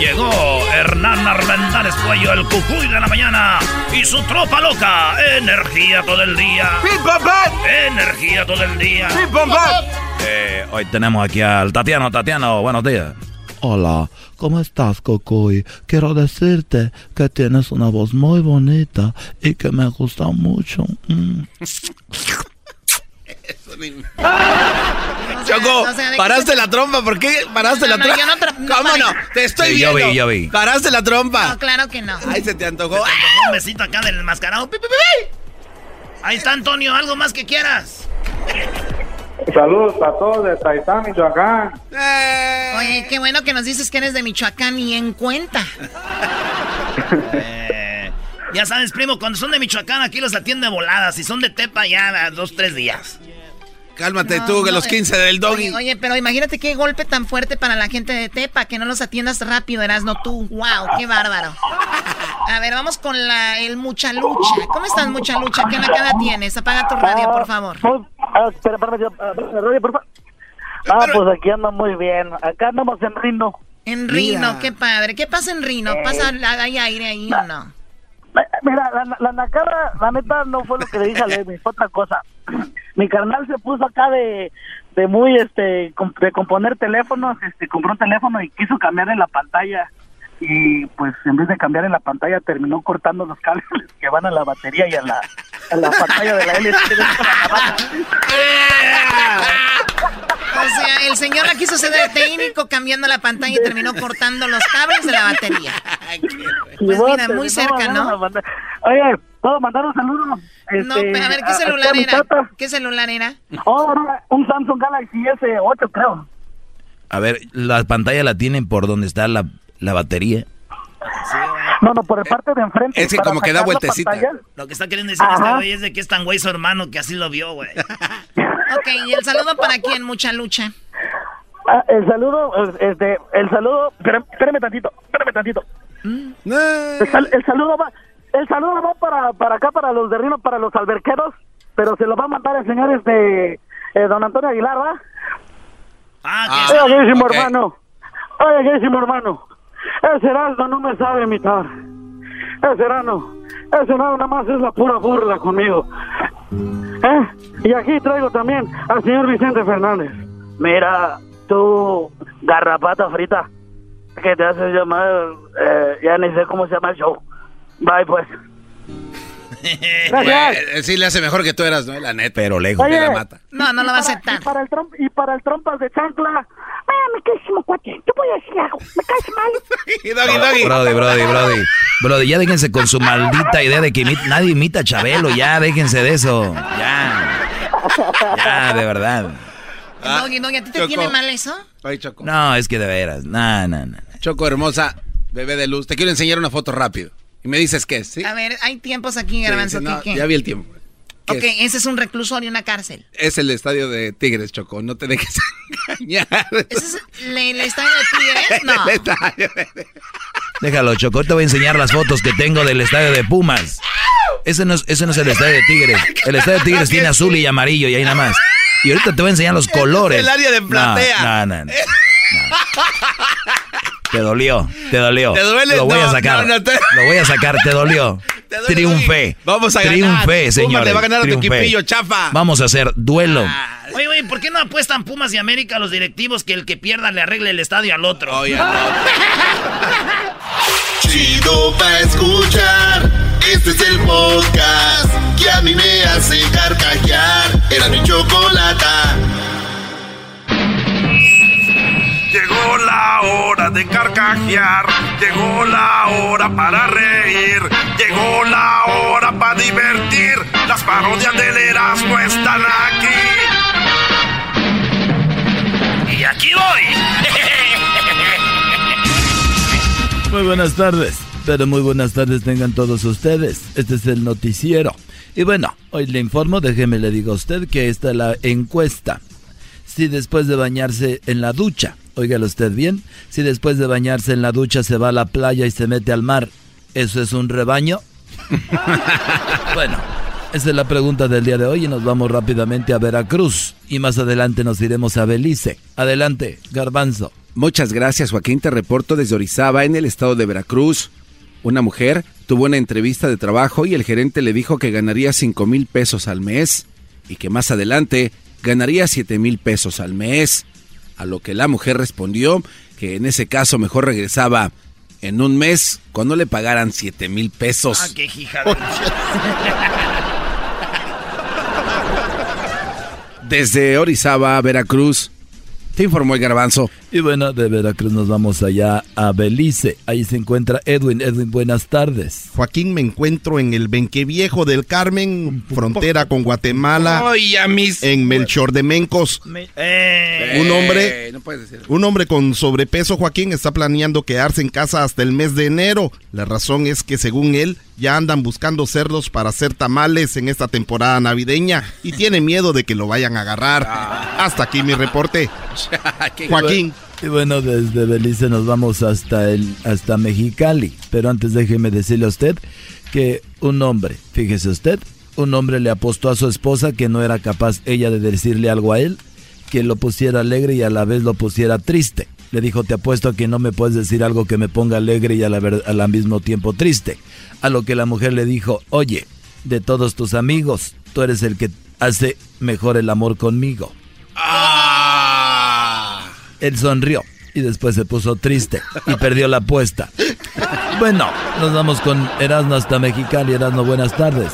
Llegó Hernán Armendáriz Cuello, el cucuy de la mañana, y su tropa loca. Energía todo el día. Energía todo el día. Eh, hoy tenemos aquí al Tatiano. Tatiano, buenos días. Hola, ¿cómo estás, Cocoy? Quiero decirte que tienes una voz muy bonita y que me gusta mucho. Mm. Choco, o sea, ¿de qué paraste se- la trompa, ¿por qué paraste No, la no, trompa? yo no tra- no ¿Cómo no? Te estoy Sí, yo viendo. vi, yo vi. Paraste la trompa. No, claro que no. Ay, se te antojó. Un besito acá del enmascarado. Pi, pi, pi, pi. Ahí está Antonio, algo más que quieras. Saludos a todos de Taitán, Michoacán. Oye, qué bueno que nos dices que eres de Michoacán y en cuenta. Eh, ya sabes, primo, cuando son de Michoacán aquí los atiende voladas. Si son de Tepa ya dos, tres días. Cálmate No, tú, que no, los eh, 15 del doggy. Oye, oye, pero imagínate qué golpe tan fuerte para la gente de Tepa, que no los atiendas rápido, eras no tú. Wow, qué bárbaro. A ver, vamos con la, el mucha lucha. ¿Cómo estás, mucha lucha? ¿Qué nacada tienes? Apaga tu radio, por favor. Ah, espera, ah, radio, por favor. Ah, pues aquí anda muy bien. Acá andamos en Rino. En Mira. Rino, qué padre. ¿Qué pasa en Rino? Eh. ¿Pasa hay aire ahí o no? Mira, la, la nacada, la neta, no fue lo que le dije a Levi, fue otra cosa. Mi carnal se puso acá de, de muy, este, de componer teléfonos, este, compró un teléfono y quiso cambiarle la pantalla. Y pues en vez de cambiar en la pantalla terminó cortando los cables que van a la batería y a la, a la pantalla de la LCD. O sea, el señor la quiso ser técnico cambiando la pantalla y terminó cortando los cables de la batería. Pues mira, muy cerca, ¿no? Oye, ¿puedo mandar un saludo? No, Este, pero a ver, ¿qué celular aquí a era? ¿Qué celular era? Oh, no, un Samsung Galaxy S8, creo. A ver, la pantalla la tienen por donde está la, la batería. No, no, por el parte de enfrente. Es que como que da vueltecita. pantalla. Lo que está queriendo decir Ajá. este güey es de que es tan güey su hermano que así lo vio, güey. Ok, ¿y el saludo para quién? Mucha lucha. Ah, el saludo, este, el saludo, espérame, espérame tantito, espérame tantito. El, sal- el saludo va, el saludo va para, para acá, para los de Rino, para los alberqueros, pero se lo va a mandar el señor, este, eh, don Antonio Aguilar, ¿va? Ah, Oye, querísimo ok. hermano, oye, hermano, ese Heraldo no me sabe imitar, ese Heraldo, ese Heraldo nada más es la pura burla conmigo, ¿eh? Y aquí traigo también al señor Vicente Fernández. Mira, tú, garrapata frita, que te haces llamar, eh, ya ni sé cómo se llama el show. Bye, pues. Gracias. Sí le hace mejor que tú eras, ¿no? La neta. Pero lejos Oye. de la mata. No, no lo va a aceptar. Y para el, tromp- y para el trompas de chancla, mira, mi querísimo cuate, te voy a decir algo, me caes mal. Brody, Brody, Brody. Brody, ya déjense con su maldita idea de que nadie imita a Chabelo. Ya, déjense de eso. Ya. Ya, de verdad. Doggy, Doggy, ¿a ti te Choco. tiene mal eso? Ay, Choco. No, es que de veras. No, no, no. Choco hermosa, bebé de luz. Te quiero enseñar una foto rápido. Y me dices qué es, ¿sí? A ver, hay tiempos aquí, Garbanzo. sí, ¿qué- no, qué? ya vi el tiempo. ¿Qué Ok, es? ese es un reclusorio, una cárcel. Es el estadio de Tigres, Choco. No te dejes engañar. ¿Ese es el, el estadio de Tigres? No. El estadio de- Déjalo, Choco. Te voy a enseñar las fotos que tengo del estadio de Pumas. Ese no es, ese no es el estadio de Tigres. El estadio de Tigres tiene azul y amarillo y ahí nada más. Y ahorita te voy a enseñar los colores. el área de No, platea. No, no, no. Te dolió, te dolió. ¿Te duele? Lo voy a sacar. no, no te- Lo voy a sacar, te dolió. Te Triunfé. Vamos a ganar. Triunfé, Pumas señores. le va a ganar a tu equipillo, chafa. Vamos a hacer duelo. Oye, güey, ¿por qué no apuestan Pumas y América a los directivos que el que pierda le arregle el estadio al otro? Chido pa' escuchar. Este es el podcast que a mí me hace carcajear. Era mi chocolata. Llegó la hora de carcajear, llegó la hora para reír, llegó la hora para divertir. Las parodias del Erasmo están aquí. Y aquí voy. Muy buenas tardes, pero muy buenas tardes tengan todos ustedes. Este es el noticiero. Y bueno, hoy le informo, déjeme le digo a usted que esta es la encuesta. Si después de bañarse en la ducha, óigalo usted bien, si después de bañarse en la ducha se va a la playa y se mete al mar, ¿eso es un rebaño? bueno, esa es la pregunta del día de hoy y nos vamos rápidamente a Veracruz y más adelante nos iremos a Belice. Adelante, Garbanzo. Muchas gracias, Joaquín. Te reporto desde Orizaba, en el estado de Veracruz. Una mujer tuvo una entrevista de trabajo y el gerente le dijo que ganaría 5 mil pesos al mes y que más adelante ganaría 7 mil pesos al mes. A lo que la mujer respondió que en ese caso mejor regresaba en un mes cuando le pagaran 7 mil pesos. Ah, qué hija de- Desde Orizaba, Veracruz, te informó el garbanzo. Y bueno, de Veracruz nos vamos allá a Belice. Ahí se encuentra Edwin. Edwin, buenas tardes. Joaquín, me encuentro en el Benqueviejo del Carmen, frontera con Guatemala, Ay, a mis... en Melchor de Mencos. Eh, Un hombre, Eh, no puedes decir. un hombre con sobrepeso, Joaquín, está planeando quedarse en casa hasta el mes de enero. La razón es que, según él, ya andan buscando cerdos para hacer tamales en esta temporada navideña y tiene miedo de que lo vayan a agarrar. Hasta aquí mi reporte. Joaquín. Y bueno, desde Belice nos vamos hasta el hasta Mexicali. Pero antes déjeme decirle a usted que un hombre, fíjese usted, un hombre le apostó a su esposa que no era capaz ella de decirle algo a él, que lo pusiera alegre y a la vez lo pusiera triste. Le dijo, te apuesto a que no me puedes decir algo que me ponga alegre y a la, ver- al mismo tiempo triste. A lo que la mujer le dijo, oye, de todos tus amigos, tú eres el que hace mejor el amor conmigo. Ah. Él sonrió y después se puso triste y perdió la apuesta. Bueno, nos vamos con Erasmo hasta Mexicali. Erasmo, buenas tardes.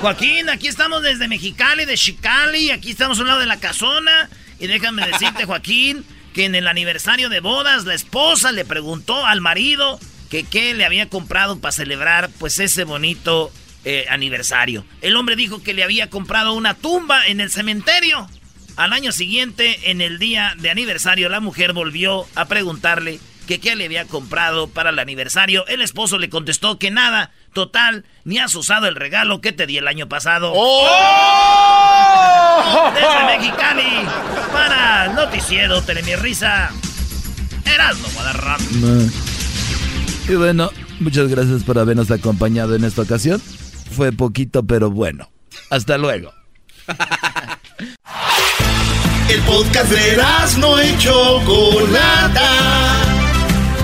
Joaquín, aquí estamos desde Mexicali, de Chicali, aquí estamos a un lado de la casona. Y déjame decirte, Joaquín, que en el aniversario de bodas, la esposa le preguntó al marido que qué le había comprado para celebrar pues ese bonito eh, aniversario. El hombre dijo que le había comprado una tumba en el cementerio. Al año siguiente, en el día de aniversario, la mujer volvió a preguntarle que qué le había comprado para el aniversario. El esposo le contestó que nada, total, ni has usado el regalo que te di el año pasado. ¡Oh! Desde Mexicali, para Noticiero Telemirrisa, Erasmo Guadarrama. Y bueno, muchas gracias por habernos acompañado en esta ocasión. Fue poquito, pero bueno. Hasta luego. El podcast de no y Chocolata.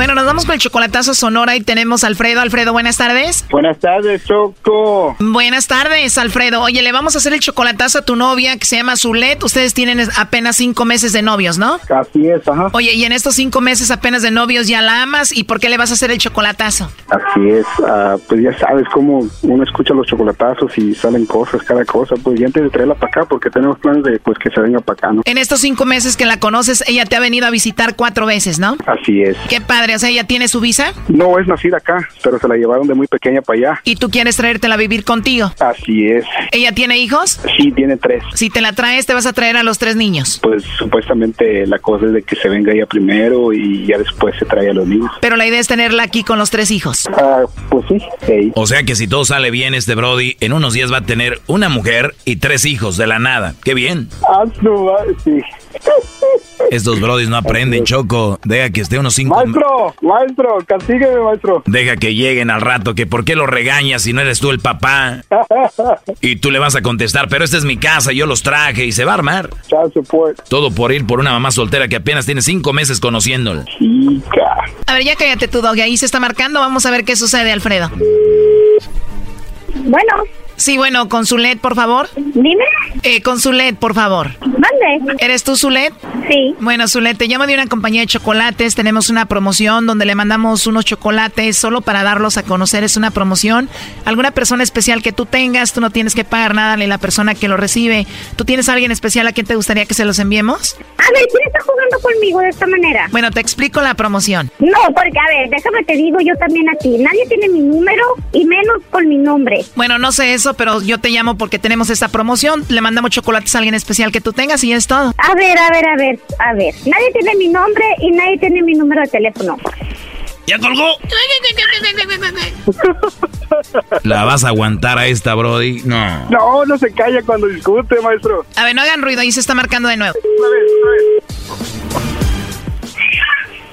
Bueno, nos vamos con el chocolatazo Sonora y tenemos a Alfredo. Alfredo, buenas tardes. Buenas tardes, Choco. Buenas tardes, Alfredo. Oye, le vamos a hacer el chocolatazo a tu novia que se llama Zulet. Ustedes tienen apenas cinco meses de novios, ¿no? Así es, ajá. Oye, y en estos cinco meses apenas de novios ya la amas. ¿Y por qué le vas a hacer el chocolatazo? Así es, ah, pues ya sabes cómo uno escucha los chocolatazos y salen cosas, cada cosa. Pues ya antes de traerla para acá, porque tenemos planes de pues que se venga para acá, ¿no? En estos cinco meses que la conoces, ella te ha venido a visitar cuatro veces, ¿no? Así es. Qué padre, o sea, ella tiene su visa. No es nacida acá, pero se la llevaron de muy pequeña para allá. ¿Y tú quieres traértela a vivir contigo? Así es. ¿Ella tiene hijos? Sí, tiene tres. Si te la traes, te vas a traer a los tres niños. Pues supuestamente la cosa es de que se venga ella primero y ya después se trae a los niños. Pero la idea es tenerla aquí con los tres hijos. Ah, pues sí. Hey. O sea que si todo sale bien, este Brody en unos días va a tener una mujer y tres hijos de la nada. ¡Qué bien! Ah, no, sí. Estos Brodis no aprenden, Choco. Deja que esté unos cinco... Maestro, maestro, castígueme, maestro. Deja que lleguen al rato, que por qué lo regañas si no eres tú el papá. Y tú le vas a contestar, pero esta es mi casa, yo los traje y se va a armar. Support. Todo por ir por una mamá soltera que apenas tiene cinco meses conociéndola. A ver, ya cállate tú, Doggy. Ahí se está marcando. Vamos a ver qué sucede, Alfredo. Bueno. Sí, bueno, con Zulet, por favor. Dime. Eh, con Zulet, por favor. ¿Dónde? ¿Eres tú, Zulet? Sí. Bueno, Zulet, te llamo de una compañía de chocolates. Tenemos una promoción donde le mandamos unos chocolates solo para darlos a conocer. Es una promoción. Alguna persona especial que tú tengas, tú no tienes que pagar nada ni la persona que lo recibe. ¿Tú tienes a alguien especial a quien te gustaría que se los enviemos? A ver, ¿quién está jugando conmigo de esta manera? Bueno, te explico la promoción. No, porque a ver, déjame te digo yo también a ti. Nadie tiene mi número y menos con mi nombre. Bueno, no sé eso, pero yo te llamo porque tenemos esta promoción. Le mandamos chocolates a alguien especial que tú tengas y es todo. A ver, a ver, a ver, a ver. Nadie tiene mi nombre y nadie tiene mi número de teléfono. ¿Ya colgó? ¿La vas a aguantar a esta, Brody? No. No, no se calla cuando discute, maestro. A ver, no hagan ruido, ahí se está marcando de nuevo.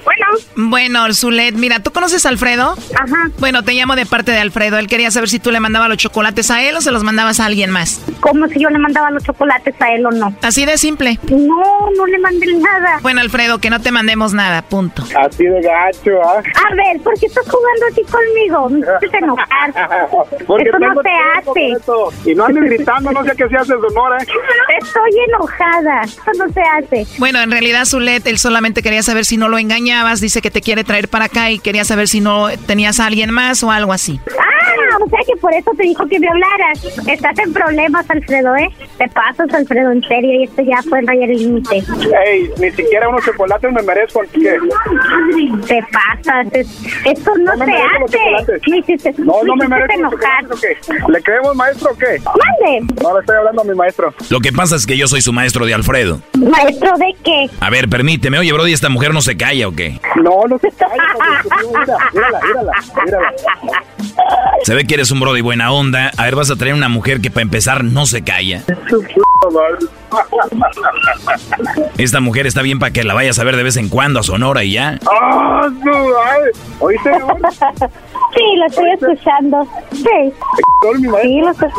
Bueno. Bueno, Zulet, mira, ¿tú conoces a Alfredo? Ajá. Bueno, te llamo de parte de Alfredo. Él quería saber si tú le mandabas los chocolates a él o se los mandabas a alguien más. Como si yo le mandaba los chocolates a él o no. Así de simple. No, no le mandé nada. Bueno, Alfredo, que no te mandemos nada, punto. Así de gacho, ¿ah? A ver, ¿por qué estás jugando así conmigo? Me haces enojar. Porque Eso no tengo se hace. Y no andes gritando, no sé qué se hace de honor, ¿eh? Estoy enojada. Eso no se hace. Bueno, en realidad, Zulet, él solamente quería saber si no lo engañabas. Dice que te quiere traer para acá y quería saber si no tenías a alguien más o algo así. Ah, o sea que por eso te dijo que me hablaras. Estás en problemas, Alfredo, ¿eh? Te pasas, Alfredo, en serio, y esto ya fue rayar el límite. Ey, ni siquiera unos chocolates me merezco, ¿qué? Te pasas. es- Esto no, No me se hace. chocolates. Me hiciste, No, no me merezco. ¿Le creemos, maestro, o qué? Mande. No, le estoy hablando a mi maestro. Lo que pasa es que yo soy su maestro de Alfredo. ¿Maestro de qué? A ver, permíteme. Oye, Brody, ¿esta mujer no se calla o qué? No, no se calla. porque- Mírala, mírala, mírala. Se ve que eres un brody buena onda. A ver, vas a traer una mujer que para empezar no se calla. Esta mujer está bien para que la vayas a ver de vez en cuando a Sonora y ya. ¡Ah, su madre! ¿Oíste? Sí, lo estoy escuchando. Sí. Sí, lo estoy,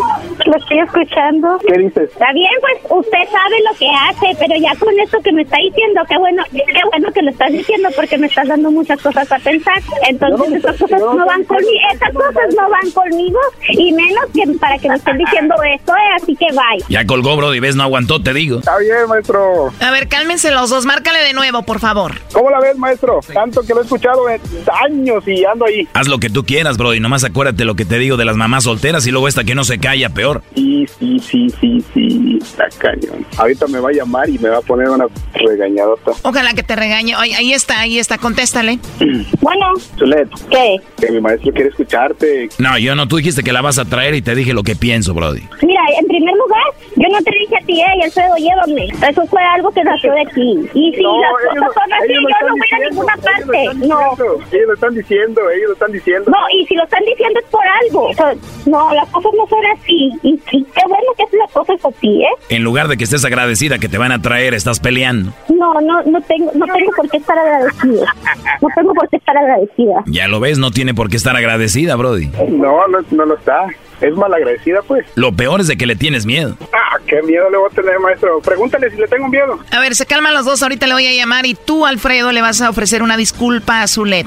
lo estoy escuchando. ¿Qué dices? Está bien, pues usted sabe lo que hace, pero ya con esto que me está diciendo, qué bueno, qué bueno que lo estás diciendo porque me estás dando muchas cosas a pensar. Entonces estas cosas no van conmigo, estas cosas no van conmigo y menos que para que me estén diciendo esto, eh, así que bye. Ya colgó, brody, ves, no aguantó, te digo. Está bien, maestro. A ver, cálmense los dos, márcale de nuevo, por favor. ¿Cómo la ves, maestro? Tanto que lo he escuchado en años y ando ahí. Haz lo que tú quieras, brody, nomás acuérdate lo que te digo de las mamás solteras y luego esta que no se calla, peor. Sí, sí, sí, sí, sí. Está cañón. Ahorita me va a llamar y me va a poner una regañadota. Ojalá que te regañe. Ay, ahí está, ahí está, contéstale. Bueno, Zulet, ¿qué? que mi maestro quiere escucharte. No, yo no, tú dijiste que la vas a traer y te dije lo que pienso, brody. Mira, en primer lugar, yo no te dije a ti, eh, Alfredo, llévame. Eso fue algo que nació de ti. Y si No, las ellos cosas son así, ellos yo no voy a ninguna ellos lo parte. están No. Ellos lo están diciendo, ellos lo están diciendo. No, y si lo están diciendo es por algo. O sea, no, las cosas no son así. Y, y qué bueno que las cosas así, ¿eh? En lugar de que estés agradecida que te van a traer, estás peleando. No, no, no tengo, no tengo por qué estar agradecida. No tengo por qué estar agradecida. Ya lo ves, no tiene por qué estar agradecida, brody. No, no, no lo está. Es malagradecida, pues. Lo peor es de que le tienes miedo. Ah, qué miedo le voy a tener, maestro. Pregúntale si le tengo miedo. A ver, se calman los dos, ahorita le voy a llamar y tú, Alfredo, le vas a ofrecer una disculpa a Zulet.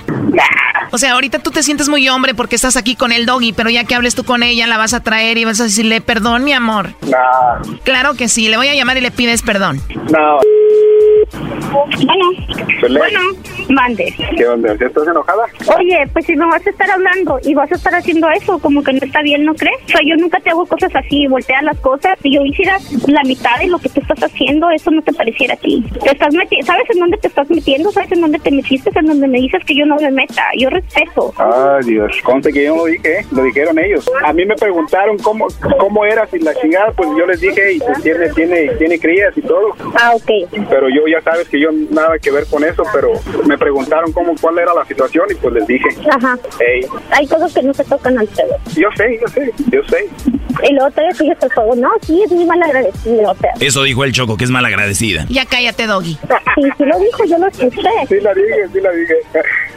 O sea, ahorita tú te sientes muy hombre porque estás aquí con el doggy, pero ya que hables tú con ella, la vas a traer y vas a decirle, perdón, mi amor. No, Claro que sí, le voy a llamar y le pides perdón. no. Bueno, bueno, mande. ¿Qué onda? ¿Ya estás enojada? Oye, pues si me vas a estar hablando y vas a estar haciendo eso, como que no está bien, ¿no crees? O sea, yo nunca te hago cosas así, voltear las cosas. Si yo hiciera la mitad de lo que tú estás haciendo, eso no te pareciera a ti. Te estás meti- ¿Sabes en dónde te estás metiendo? ¿Sabes en dónde te metiste? En donde me dices que yo no me meta. Yo respeto. Ay, Dios. Conste que yo no lo dije, ¿eh? lo dijeron ellos. A mí me preguntaron cómo, cómo eras y la chingada, pues yo les dije, y pues tiene, tiene, tiene crías y todo. Ah, ok. Pero yo ya sabes que yo nada que ver con eso, pero me preguntaron cómo, cuál era la situación y pues les dije, Ajá. hey, Hay cosas que no se tocan al pelo. yo sé, yo sé, yo sé. Y luego te sigues el juego. No, sí, es muy mal agradecido. O sea, Eso dijo el Choco, que es malagradecida. Ya cállate, doggy. sí, sí lo dijo, yo lo escuché. Sí la dije, sí la dije.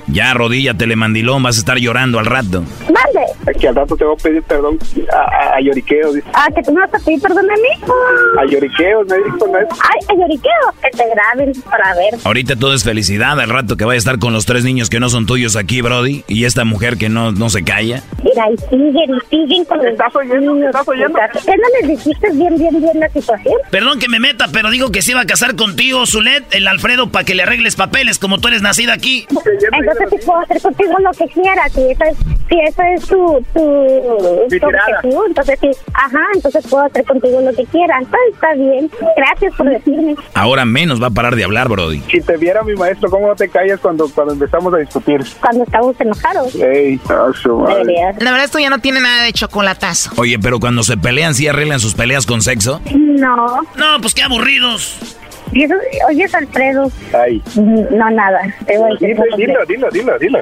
Ya, arrodíllate, mandilón, vas a estar llorando al rato. Mande. Que al rato te voy a pedir perdón a, a, a lloriqueos, dice. Ah, que tú me vas a pedir perdón a mí. A lloriqueos, me dijo, ¿no es? Ay, a lloriqueo. Que te graben para ver. Ahorita todo es felicidad, al rato que vaya a estar con los tres niños que no son tuyos aquí, Brody, y esta mujer que no, no se calla. Mira, y siguen, y siguen con ¿Estás oyendo? ¿Estás oyendo? ¿Qué no les dijiste bien, bien, bien la situación? Perdón que me meta, pero digo que se iba a casar contigo, Zulet, el Alfredo, para que le arregles papeles, como tú eres nacida aquí. Entonces sí puedo hacer contigo lo que quieras, si esa es, si esa es tu, tu, tu objetivo, entonces sí, ajá, entonces puedo hacer contigo lo que quieras. Pues está bien, gracias por decirme. Ahora menos va a parar de hablar, Brody. Si te viera mi maestro, ¿cómo no te callas cuando, cuando empezamos a discutir? Cuando estamos enojados. Ey, a su madre. Deberías. La verdad, esto ya no tiene nada de chocolatazo. Oye, pero cuando se pelean, ¿sí arreglan sus peleas con sexo? No. No, pues qué aburridos. Y eso, oye, Alfredo. Ay. No, nada. Te voy a decir. Dilo, dilo, dilo, dilo,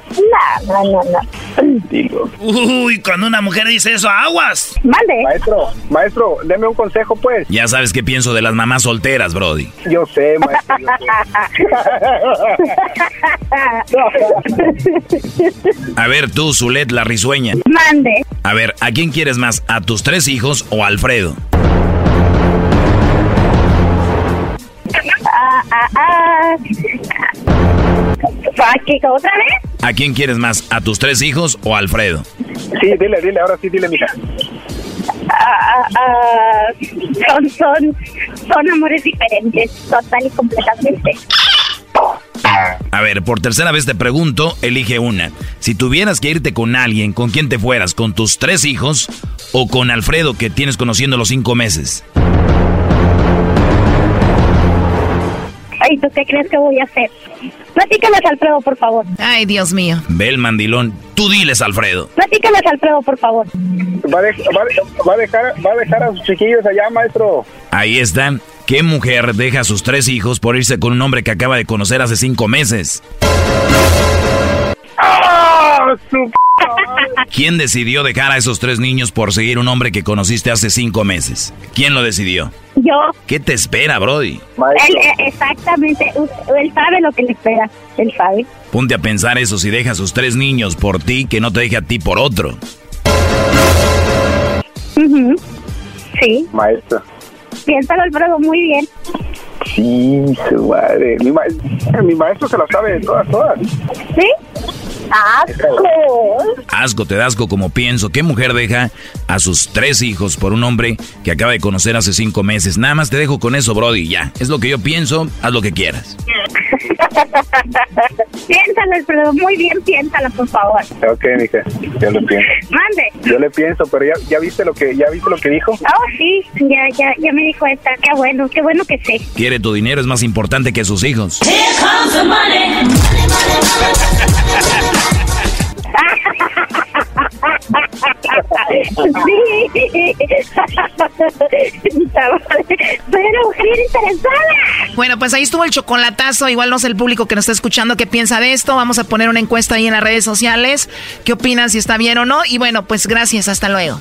no, no, no. Dilo. Uy, cuando una mujer dice eso, aguas. Mande. Maestro, maestro, deme un consejo, pues. Ya sabes qué pienso de las mamás solteras, Brody. Yo sé, maestro. A ver, tú, Zulet, la risueña. Mande. A ver, ¿a quién quieres más? ¿A tus tres hijos o a Alfredo? Ah, ah, ah. Ah, ¿qué, ¿Otra vez? ¿A quién quieres más? ¿A tus tres hijos o a Alfredo? Sí, dile, dile, ahora sí, dile, mija. Ah, ah, ah, son, son, son amores diferentes, total y completamente. A ver, por tercera vez te pregunto, elige una. Si tuvieras que irte con alguien, ¿con quién te fueras? ¿Con tus tres hijos o con Alfredo que tienes conociendo los cinco meses? Ay, ¿tú qué crees que voy a hacer? Platícales, Alfredo, por favor. Ay, Dios mío. Ve el mandilón. Tú diles, Alfredo. Platícales, Alfredo, por favor. Va a, dej- va a- va a dejar, va a dejar a sus chiquillos allá, maestro. Ahí está. ¿Qué mujer deja a sus tres hijos por irse con un hombre que acaba de conocer hace cinco meses? ¡Ah, su p- ¿Quién decidió dejar a esos tres niños por seguir un hombre que conociste hace cinco meses? ¿Quién lo decidió? Yo. ¿Qué te espera, Brody? Él, eh, exactamente. Él sabe lo que le espera. Él sabe. Ponte a pensar eso si deja a sus tres niños por ti, que no te deje a ti por otro. Sí. Maestra. Piénsalo, Alfredo, muy bien. Sí, su madre. Mi, ma- mi maestro se la sabe de todas, todas. ¿Sí? ¡Asco! Asco, te da asco como pienso. ¿Qué mujer deja a sus tres hijos por un hombre que acaba de conocer hace cinco meses? Nada más te dejo con eso, Brody, ya. Es lo que yo pienso, haz lo que quieras. piénsalo, Alfredo, muy bien, piénsalo, por favor. Ok, mija, yo lo pienso. Mande. Yo le pienso, pero ya, ya viste lo que ya viste lo que dijo. Oh, sí, ya, ya, ya me dijo esta. Qué bueno, qué bueno que sé. Quiere tu dinero, es más importante que sus hijos. Sí. Pero mujer interesada. Bueno, pues ahí estuvo el chocolatazo. Igual no sé el público que nos está escuchando qué piensa de esto. Vamos a poner una encuesta ahí en las redes sociales. ¿Qué opinan si está bien o no? Y bueno, pues gracias. Hasta luego.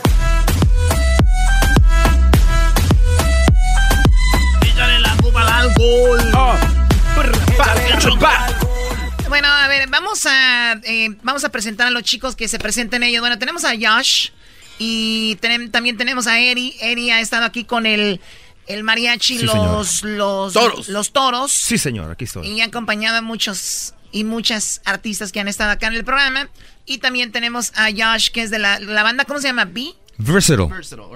Alcohol. Bueno, a ver, vamos a, eh, vamos a presentar a los chicos que se presenten ellos. Bueno, tenemos a Josh y también tenemos a Eri. Eri ha estado aquí con el, el mariachi, Sí, los, los Toros. los toros. Sí, señor, aquí estoy. Y ha acompañado a muchos y muchas artistas que han estado acá en el programa. Y también tenemos a Josh, que es de la, la banda, ¿cómo se llama? B. Versatile.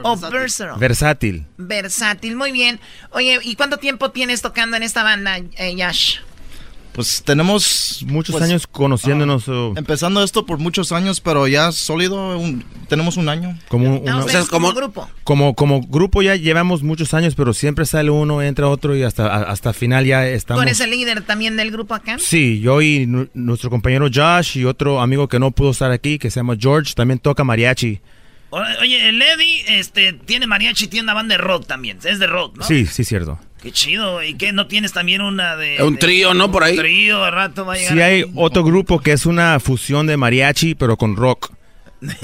Oh, Versatile. Versátil. Versátil, muy bien. Oye, ¿y cuánto tiempo tienes tocando en esta banda, eh, Josh? Pues tenemos muchos Pues, años conociéndonos. o Empezando esto por muchos años, pero ya sólido, un- tenemos un año. como, una- como grupo. como, como grupo ya llevamos muchos años, pero siempre sale uno, entra otro y hasta, a- hasta final ya ¿Tú estamos. eres el líder también del grupo acá? Sí, yo y nu- nuestro compañero Josh y otro amigo que no pudo estar aquí, que se llama George, también toca mariachi. Oye, el Eddie este, tiene mariachi y tiene una banda de rock también. Es de rock, ¿no? Sí, sí, cierto. Qué chido. ¿Y qué? ¿No tienes también una de... Un de- trío, ¿no? Por ahí. Un trío, al rato va a llegar. Sí hay ahí. otro grupo que es una fusión de mariachi, pero con rock.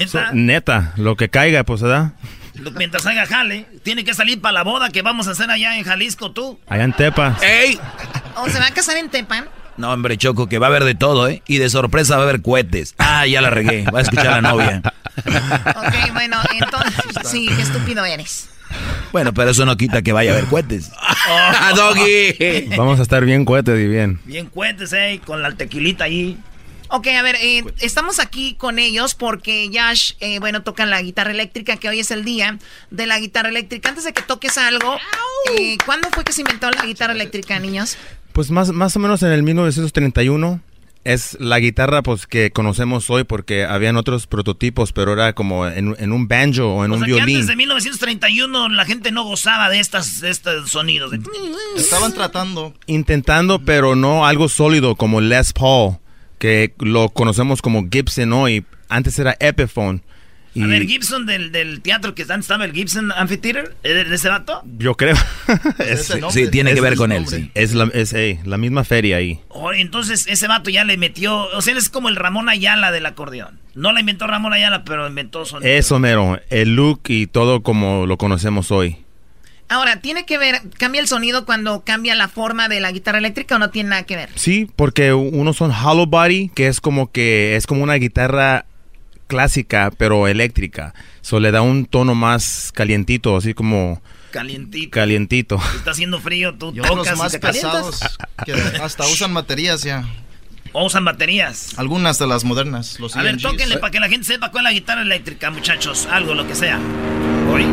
So- neta, lo que caiga, pues, ¿verdad? Lo- Mientras haga jale, tiene que salir para la boda que vamos a hacer allá en Jalisco, tú. Allá en Tepa. ¡Ey! ¿O se va a casar en Tepan? No, hombre, Choco, que va a haber de todo, ¿eh? Y de sorpresa va a haber cohetes. Ah, ya la regué. Va a escuchar a la novia. Ok, bueno, entonces, sí, qué estúpido eres. Bueno, pero eso no quita que vaya a haber cohetes. ¡Ah, Doggy! Vamos a estar bien cohetes y bien. Bien cuentes, eh, con la tequilita ahí. Ok, a ver, eh, estamos aquí con ellos porque Yash, eh, bueno, tocan la guitarra eléctrica, que hoy es el día de la guitarra eléctrica. Antes de que toques algo, eh, ¿cuándo fue que se inventó la guitarra eléctrica, niños? Pues más, más o menos en el 1931 es la guitarra pues que conocemos hoy porque habían otros prototipos, pero era como en, en un banjo o en O un sea que violín. antes de 1931 la gente no gozaba de estas, de estos sonidos. de- Estaban tratando. Intentando, pero no algo sólido como Les Paul, que lo conocemos como Gibson hoy. Antes era Epiphone. Y A ver, Gibson del, del teatro que antes estaba el Gibson Amphitheater, ¿es de, ese vato? yo creo. Es- Ese nombre. Sí, tiene que ver con él, sí. Es, la, es la misma feria ahí. Oh, entonces ese vato ya le metió, o sea, él es como el Ramón Ayala del acordeón. No la inventó Ramón Ayala, pero inventó sonido. Eso mero, el look y todo como lo conocemos hoy. Ahora, ¿tiene que ver, cambia el sonido cuando cambia la forma de la guitarra eléctrica o no tiene nada que ver? Sí, porque unos son hollow body, que es como que es como una guitarra clásica pero eléctrica. So le da un tono más calientito, así como Calientito. calientito. Está haciendo frío, tú Y otros tocas y más te calientas. pesados que hasta usan baterías ya. O usan baterías. Algunas de las modernas. Los A ver, EMGs. tóquenle para que la gente sepa cuál es la guitarra eléctrica, muchachos. Algo, lo que sea. Hoy.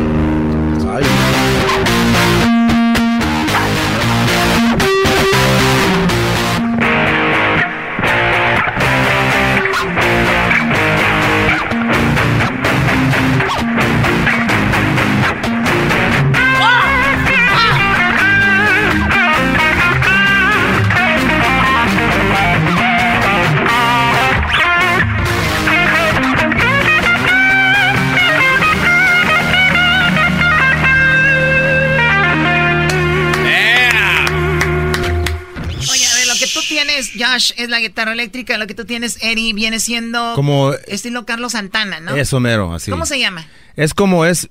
Es la guitarra eléctrica. Lo que tú tienes, Eddie, viene siendo Como- estilo Carlos Santana, ¿no? Eso mero, así. ¿Cómo se llama? Es como es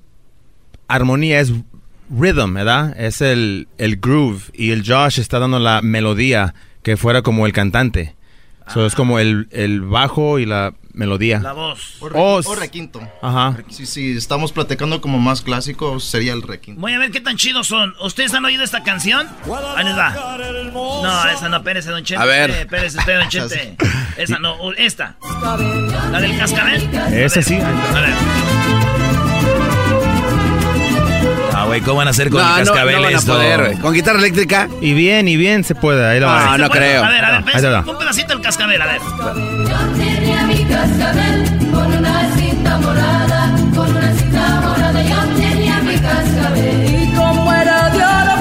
armonía, es rhythm, ¿verdad? Es el, el groove y el Josh está dando la melodía que fuera como el cantante. So, es como el, el bajo y la melodía. La voz. O, re- Oh, o requinto. Ajá. Si, si estamos platicando como más clásico, sería el requinto. Voy a ver qué tan chidos son. ¿Ustedes han oído esta canción? Ahí les va. No, esa no, espérese, don Chente. A ver. Eh, Espérese usted, don Chente. Esa no, esta. La del cascabel. Esa sí. A ver. Güey, ¿cómo van a hacer con No, el no, cascabel no van a esto? poder, güey. ¿Con guitarra eléctrica? Y bien, y bien se puede. Ahí va. No, no creo. A ver, a ver, va. un pedacito del cascabel, a ver. Tenía mi cascabel con una cinta morada, con una cinta morada. Yo tenía mi cascabel. Y como era de oro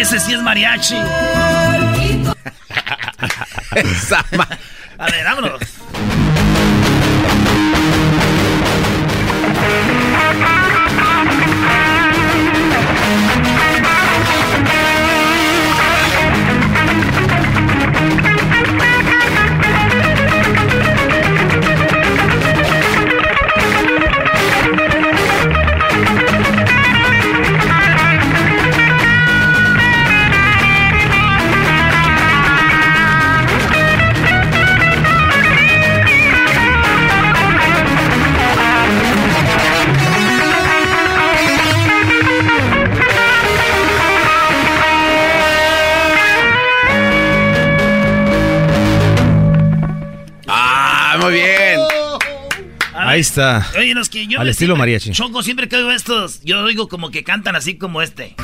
Ese sí es mariachi. Esa ma- A ver, vámonos. Ahí está. Oye, los que yo Al estilo siempre- mariachi. Choco, siempre que oigo estos, yo oigo como que cantan así como este.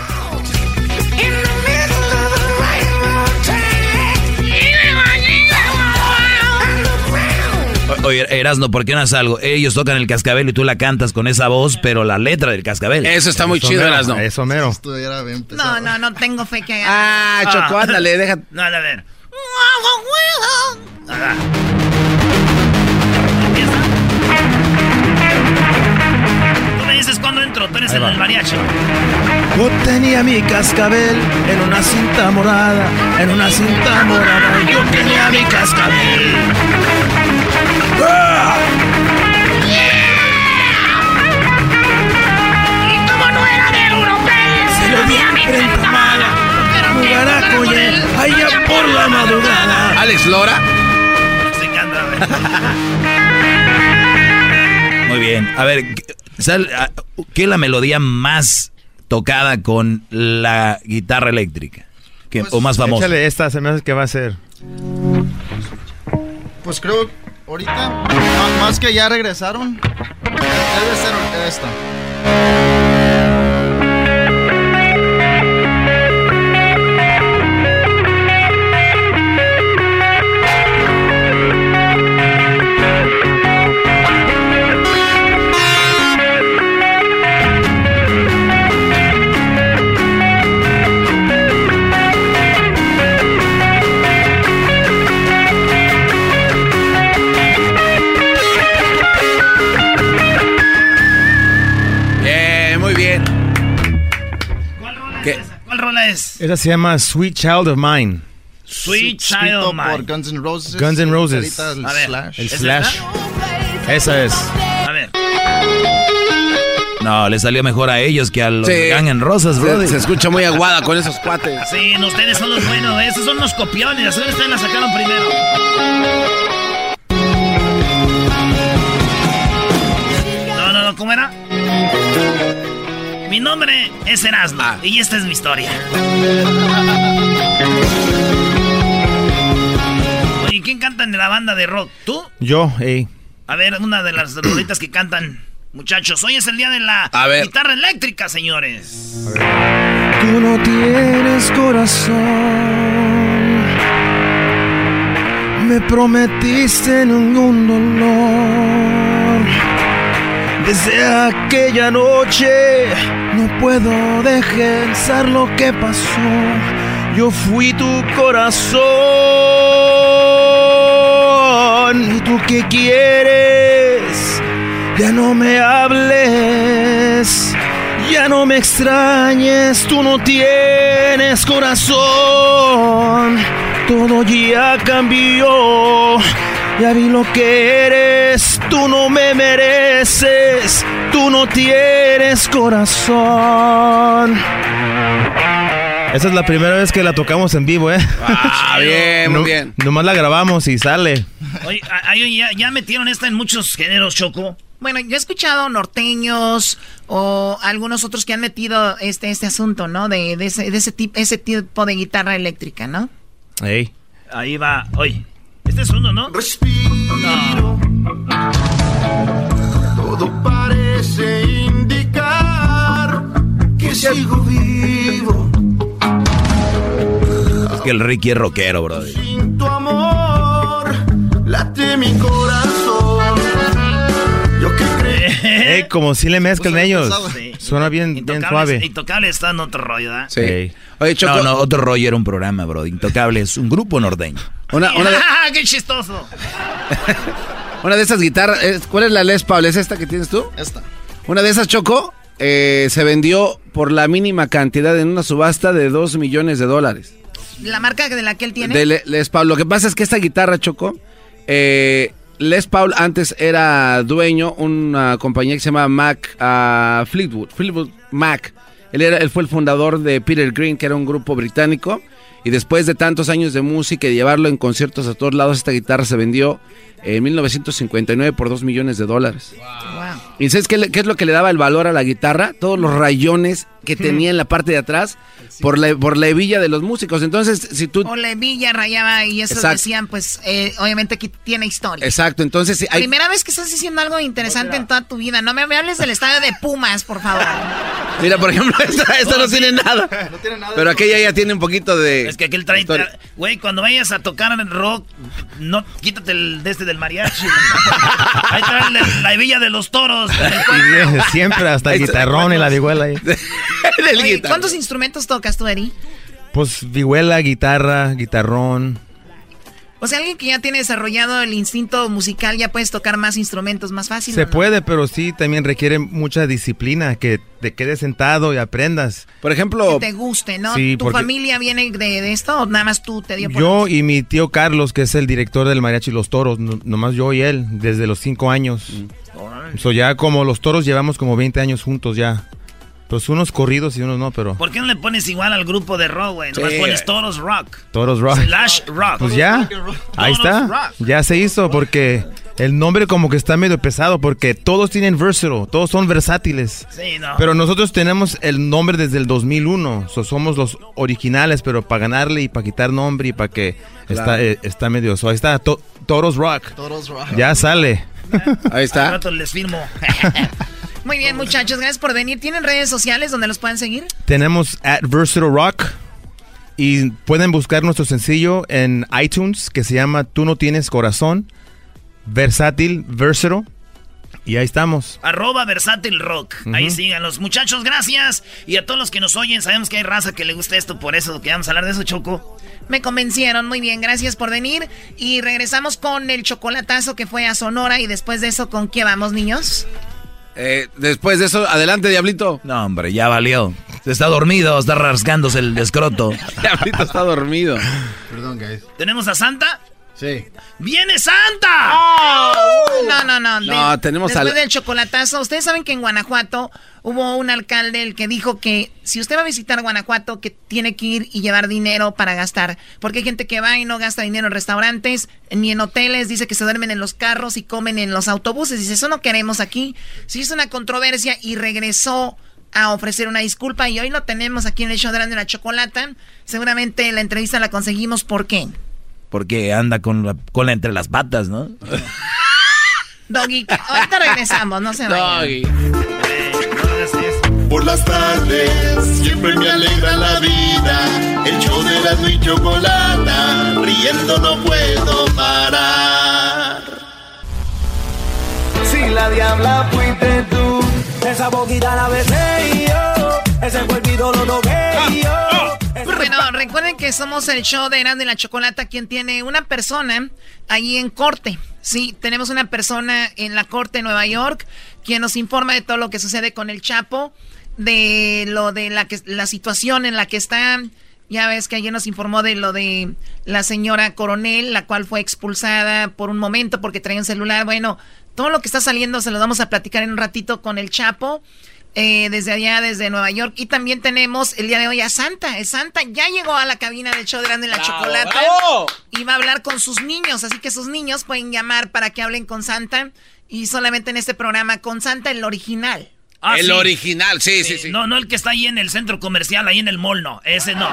Oye, Erasno, ¿por qué no haces algo? Ellos tocan el cascabel y tú la cantas con esa voz, pero la letra del cascabel. Eso está muy Eso chido, mero, Erasno. Eso mero. No, no, no tengo fe que haga. Ah, Choco, ándale, deja. No, a ver. Ah. Dices cuando entro, tú eres el del mariachi. Yo tenía mi cascabel en una cinta morada, en una cinta morada. Yo tenía mi cascabel. ¡Ah! Y como no era europeo, Se lo di tenía mi frente mala, jugar a collar, allá por la madrugada. Alex Lora. Se canta, a ver. Muy bien. A ver, sal- a- ¿qué es la melodía más tocada con la guitarra eléctrica? ¿Qué- o más famosa. Échale esta, se me hace que va a ser. Pues creo, ahorita, más que ya regresaron, debe ser esta. Rola es? Esa se llama Sweet Child of Mine. Sweet Child of Mine. por Guns N' Roses. Guns N' Roses. El A ver, Slash. El ¿Es Slash. Esa es. A ver. No, le salió mejor a ellos que a los Sí. Gang en Rosas, bro. Se, se escucha muy aguada con esos cuates. Sí, no, ustedes son los buenos, ¿eh? esos son los copiones, ustedes la sacaron primero. No, no, no, ¿cómo era? Mi nombre es Erasmo Ah. y esta es mi historia. Oye, ¿quién canta en la banda de rock? ¿Tú? Yo, ey. A ver, una de las rolitas que cantan. Muchachos, hoy es el día de la A ver. guitarra eléctrica, señores. Tú no tienes corazón. Me prometiste ningún dolor. Desde aquella noche no puedo dejar lo que pasó. Yo fui tu corazón. ¿Y tú qué quieres? Ya no me hables. Ya no me extrañes, tú no tienes corazón. Todo ya cambió. Ya vi lo que eres, tú no me mereces, tú no tienes corazón. Esa es la primera vez que la tocamos en vivo, ¿eh? Ah, bien, muy No- bien. Nomás la grabamos y sale. Oye, ya, ya metieron esta en muchos géneros, Choco. Bueno, yo he escuchado norteños o algunos otros que han metido este, este asunto, ¿no? De, de ese, de ese, tip- ese tipo de guitarra eléctrica, ¿no? Ey. Ahí va. Oye, este es uno, ¿no? Respiro. Todo parece indicar que sigo vivo. Es que el Ricky es rockero, bro. Sin tu amor, late mi corazón. Ey, como si le mezclan ellos. Sí. Suena bien, suave. Intocables está en otro rollo, ¿verdad? Sí. Oye, Choco. No, no, otro rollo era un programa, bro. Intocable es un grupo norteño. Una, una, de, ¡Qué chistoso! una de esas guitarras. ¿Cuál es la Les Paul? ¿Es esta que tienes tú? Esta. Una de esas, Choco, eh, se vendió por la mínima cantidad en una subasta de 2 millones de dólares. La marca de la que él tiene. De Le- Les Paul. Lo que pasa es que esta guitarra, Choco, eh, Les Paul antes era dueño una compañía que se llama Mac ah, Fleetwood, Fleetwood Mac. Él, era, él fue el fundador de Peter Green, que era un grupo británico. Y después de tantos años de música y de llevarlo en conciertos a todos lados, esta guitarra se vendió en 1959 por 2 millones de dólares. ¿Y sabes qué, qué es lo que le daba el valor a la guitarra? Todos los rayones que tenía en la parte de atrás por la, por la hebilla de los músicos. Entonces, si tú... O la villa rayaba y eso Exacto. decían, pues, eh, obviamente que tiene historia. Exacto, entonces si hay... Primera vez que estás diciendo algo interesante en toda tu vida. No me, me hables del estadio de Pumas, por favor. Mira, por ejemplo, esta, esta no tiene nada. Pero aquella ya tiene un poquito de... Es que aquel trae. Güey, cuando vayas a tocar en rock, no quítate el de este del mariachi. Ahí trae la, la hebilla de los toros. Siempre hasta el guitarrón y la vihuela ahí. Del Oye, guitarra. ¿Cuántos instrumentos tocas tú, Eri? Pues vihuela, guitarra, guitarrón. O sea, alguien que ya tiene desarrollado el instinto musical ya puedes tocar más instrumentos más fácil. Se puede, pero sí también requiere mucha disciplina, que te quedes sentado y aprendas. Por ejemplo, Que te guste, ¿no? Sí, ¿Tu porque- familia viene de, de esto o nada más tú te dio por Yo y mi tío Carlos, que es el director del Mariachi Los Toros, no- nomás yo y él, desde los cinco años. So ya como los toros llevamos como 20 años juntos ya. Pues unos corridos y unos no, pero ¿Por qué no le pones igual al grupo de rock, güey? Nomás Sí. pones toros rock. toros rock. Slash rock. Pues ya, ahí está, ya se hizo porque el nombre como que está medio pesado porque todos tienen versatile, todos son versátiles. Sí, no. Pero nosotros tenemos el nombre desde el 2001, so somos los originales, pero para ganarle y para quitar nombre y para que está, eh, está medio, so ahí está, to- Toros Rock, Toros Rock. ya sale. Ahí Al está. rato les firmo. Muy bien, muchachos, gracias por venir. ¿Tienen redes sociales donde los pueden seguir? Tenemos at Versatile Rock y pueden buscar nuestro sencillo en iTunes que se llama Tú no tienes corazón, versátil, versatile y ahí estamos. Arroba versátil rock. Ahí Ujú. síganlos. Muchachos, gracias. Y a todos los que nos oyen, sabemos que hay raza que le gusta esto, por eso que vamos a hablar de eso, Choco. Me convencieron, muy bien, gracias por venir. Y regresamos con el chocolatazo que fue a Sonora y después de eso, ¿con qué vamos, niños? Eh, después de eso, adelante, Diablito. No, hombre, ya valió. Está dormido, está rasgándose el escroto. Diablito está dormido. Perdón, guys. ¿Tenemos a Santa? Sí. ¡Viene Santa! No, no, no. No, tenemos Después al- del chocolatazo, ustedes saben que en Guanajuato hubo un alcalde el que dijo que si usted va a visitar Guanajuato, que tiene que ir y llevar dinero para gastar. Porque hay gente que va y no gasta dinero en restaurantes, ni en hoteles, dice que se duermen en los carros y comen en los autobuses. Dice, eso no queremos aquí. Se hizo una controversia y regresó a ofrecer una disculpa y hoy lo tenemos aquí en el show de la chocolata. Seguramente la entrevista la conseguimos. ¿Por qué? Porque anda con la cola entre las patas, ¿no? Doggy, ahorita regresamos, no se vayan. Por las tardes siempre me alegra la vida. El show de la y chocolata, riendo no puedo parar. Si la diabla fuiste tú, esa boquita la besé y yo, ese cuerpito lo toqué y yo. Bueno, recuerden que somos el show de Erasmo y la Chocolata, quien tiene una persona allí en corte. Sí, tenemos una persona en la corte de Nueva York quien nos informa de todo lo que sucede con el Chapo. de lo de la que la situación en la que está. Ya ves que ayer nos informó de lo de la señora coronel, la cual fue expulsada por un momento porque traía un celular. Bueno, todo lo que está saliendo se lo vamos a platicar en un ratito con el Chapo. Eh, desde allá, desde Nueva York. Y también tenemos el día de hoy a Santa. El Santa ya llegó a la cabina del show de Grande la Chocolata y va a hablar con sus niños. Así que sus niños pueden llamar para que hablen con Santa. Y solamente en este programa con Santa, el original. Ah, el sí. original, sí, sí, sí. No, no el que está ahí en el centro comercial, ahí en el mall, no. Ese no.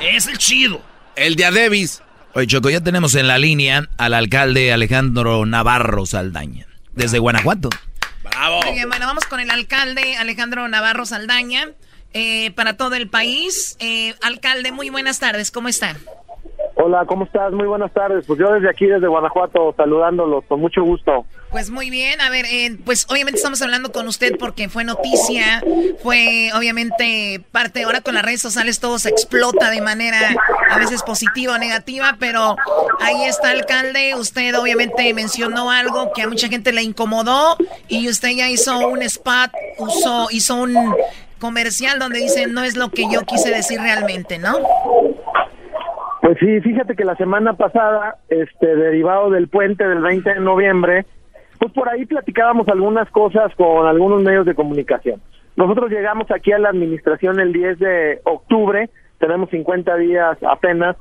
Es el chido. El de Adebis. Oye, Choco, ya tenemos en la línea al alcalde Alejandro Navarro Saldaña, desde Guanajuato. Bravo. Muy bien, bueno, vamos con el alcalde Alejandro Navarro Saldaña eh, para todo el país. Eh, alcalde, muy buenas tardes, ¿cómo está? Hola, ¿cómo estás? Muy buenas tardes. Pues yo desde aquí, desde Guanajuato, saludándolos con mucho gusto. Pues muy bien, a ver, eh, pues obviamente estamos hablando con usted porque fue noticia, fue obviamente parte, ahora con las redes sociales todo se explota de manera a veces positiva o negativa, pero ahí está alcalde, usted obviamente mencionó algo que a mucha gente le incomodó y usted ya hizo un spot, hizo un comercial donde dice no es lo que yo quise decir realmente, ¿no? Pues sí, fíjate que la semana pasada, este, derivado del puente del 20 de noviembre, pues por ahí platicábamos algunas cosas con algunos medios de comunicación. Nosotros llegamos aquí a la administración el 10 de octubre, tenemos 50 días apenas,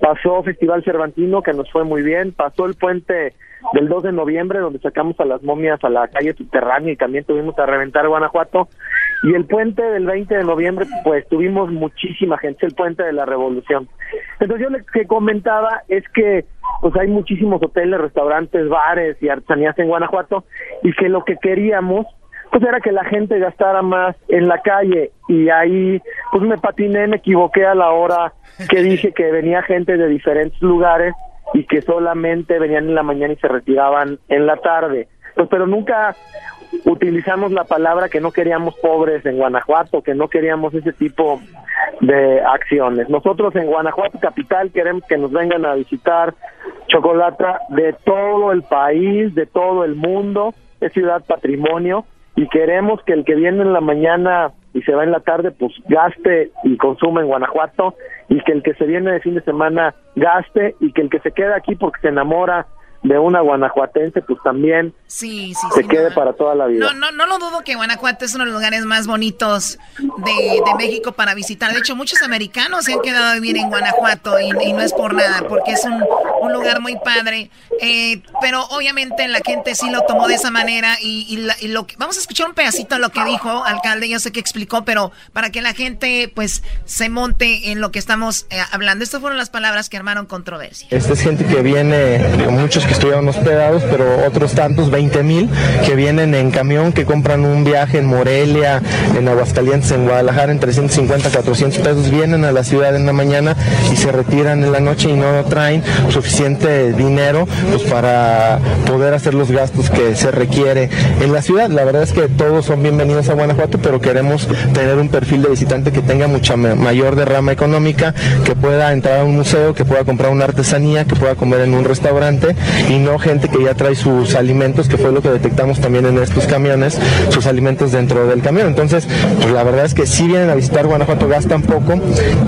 pasó Festival Cervantino que nos fue muy bien, pasó el puente del 2 de noviembre donde sacamos a las momias a la calle subterránea y también tuvimos a reventar Guanajuato y el puente del 20 de noviembre pues tuvimos muchísima gente, el puente de la revolución. Entonces yo lo que comentaba es que pues hay muchísimos hoteles, restaurantes, bares y artesanías en Guanajuato y que lo que queríamos pues era que la gente gastara más en la calle y ahí pues me patiné, me equivoqué a la hora que dije que venía gente de diferentes lugares y que solamente venían en la mañana y se retiraban en la tarde. Pues pero nunca utilizamos la palabra que no queríamos pobres en Guanajuato, que no queríamos ese tipo de acciones. Nosotros en Guanajuato capital queremos que nos vengan a visitar chocolata de todo el país, de todo el mundo, es ciudad patrimonio y queremos que el que viene en la mañana y se va en la tarde pues gaste y consuma en Guanajuato y que el que se viene de fin de semana gaste y que el que se queda aquí porque se enamora de una guanajuatense pues también Sí, sí, se sí, quede no. para toda la vida. No, no, no lo dudo que Guanajuato es uno de los lugares más bonitos de, de México para visitar. De hecho, muchos americanos se han quedado a vivir en Guanajuato y, y no es por nada, porque es un, un lugar muy padre. Eh, pero obviamente la gente sí lo tomó de esa manera y, y la- y lo que, vamos a escuchar un pedacito de lo que dijo alcalde. Yo sé que explicó, pero para que la gente pues se monte en lo que estamos eh, hablando. Estas fueron las palabras que armaron controversia. Esta es gente que viene, digo, muchos que estuvieron hospedados, pero otros tantos, 20 mil, que vienen en camión, que compran un viaje en Morelia, en Aguascalientes, en Guadalajara, en 350, 400 pesos, vienen a la ciudad en la mañana y se retiran en la noche y no traen suficiente dinero pues, para poder hacer los gastos que se requiere en la ciudad. La verdad es que todos son bienvenidos a Guanajuato, pero queremos tener un perfil de visitante que tenga mucha ma- mayor derrama económica, que pueda entrar a un museo, que pueda comprar una artesanía, que pueda comer en un restaurante y no gente que ya trae sus alimentos, que fue lo que detectamos también en estos camiones, sus alimentos dentro del camión. Entonces, pues la verdad es que si vienen a visitar Guanajuato gastan poco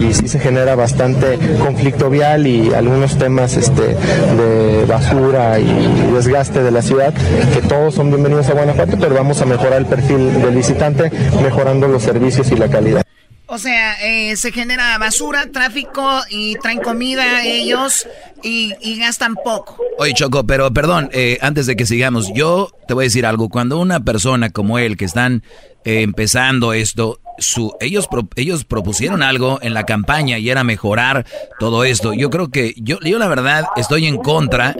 y sí se genera bastante conflicto vial y algunos temas este, de basura y desgaste de la ciudad, que todos son bienvenidos a Guanajuato, pero vamos a mejorar el perfil del visitante mejorando los servicios y la calidad. O sea, eh, se genera basura, tráfico y traen comida ellos y, gastan poco. Oye, Choco, pero perdón, eh, antes de que sigamos, yo te voy a decir algo. Cuando una persona como él, que están eh, empezando esto, su, ellos, pro- ellos propusieron algo en la campaña y era mejorar todo esto. Yo creo que, yo, yo la verdad estoy en contra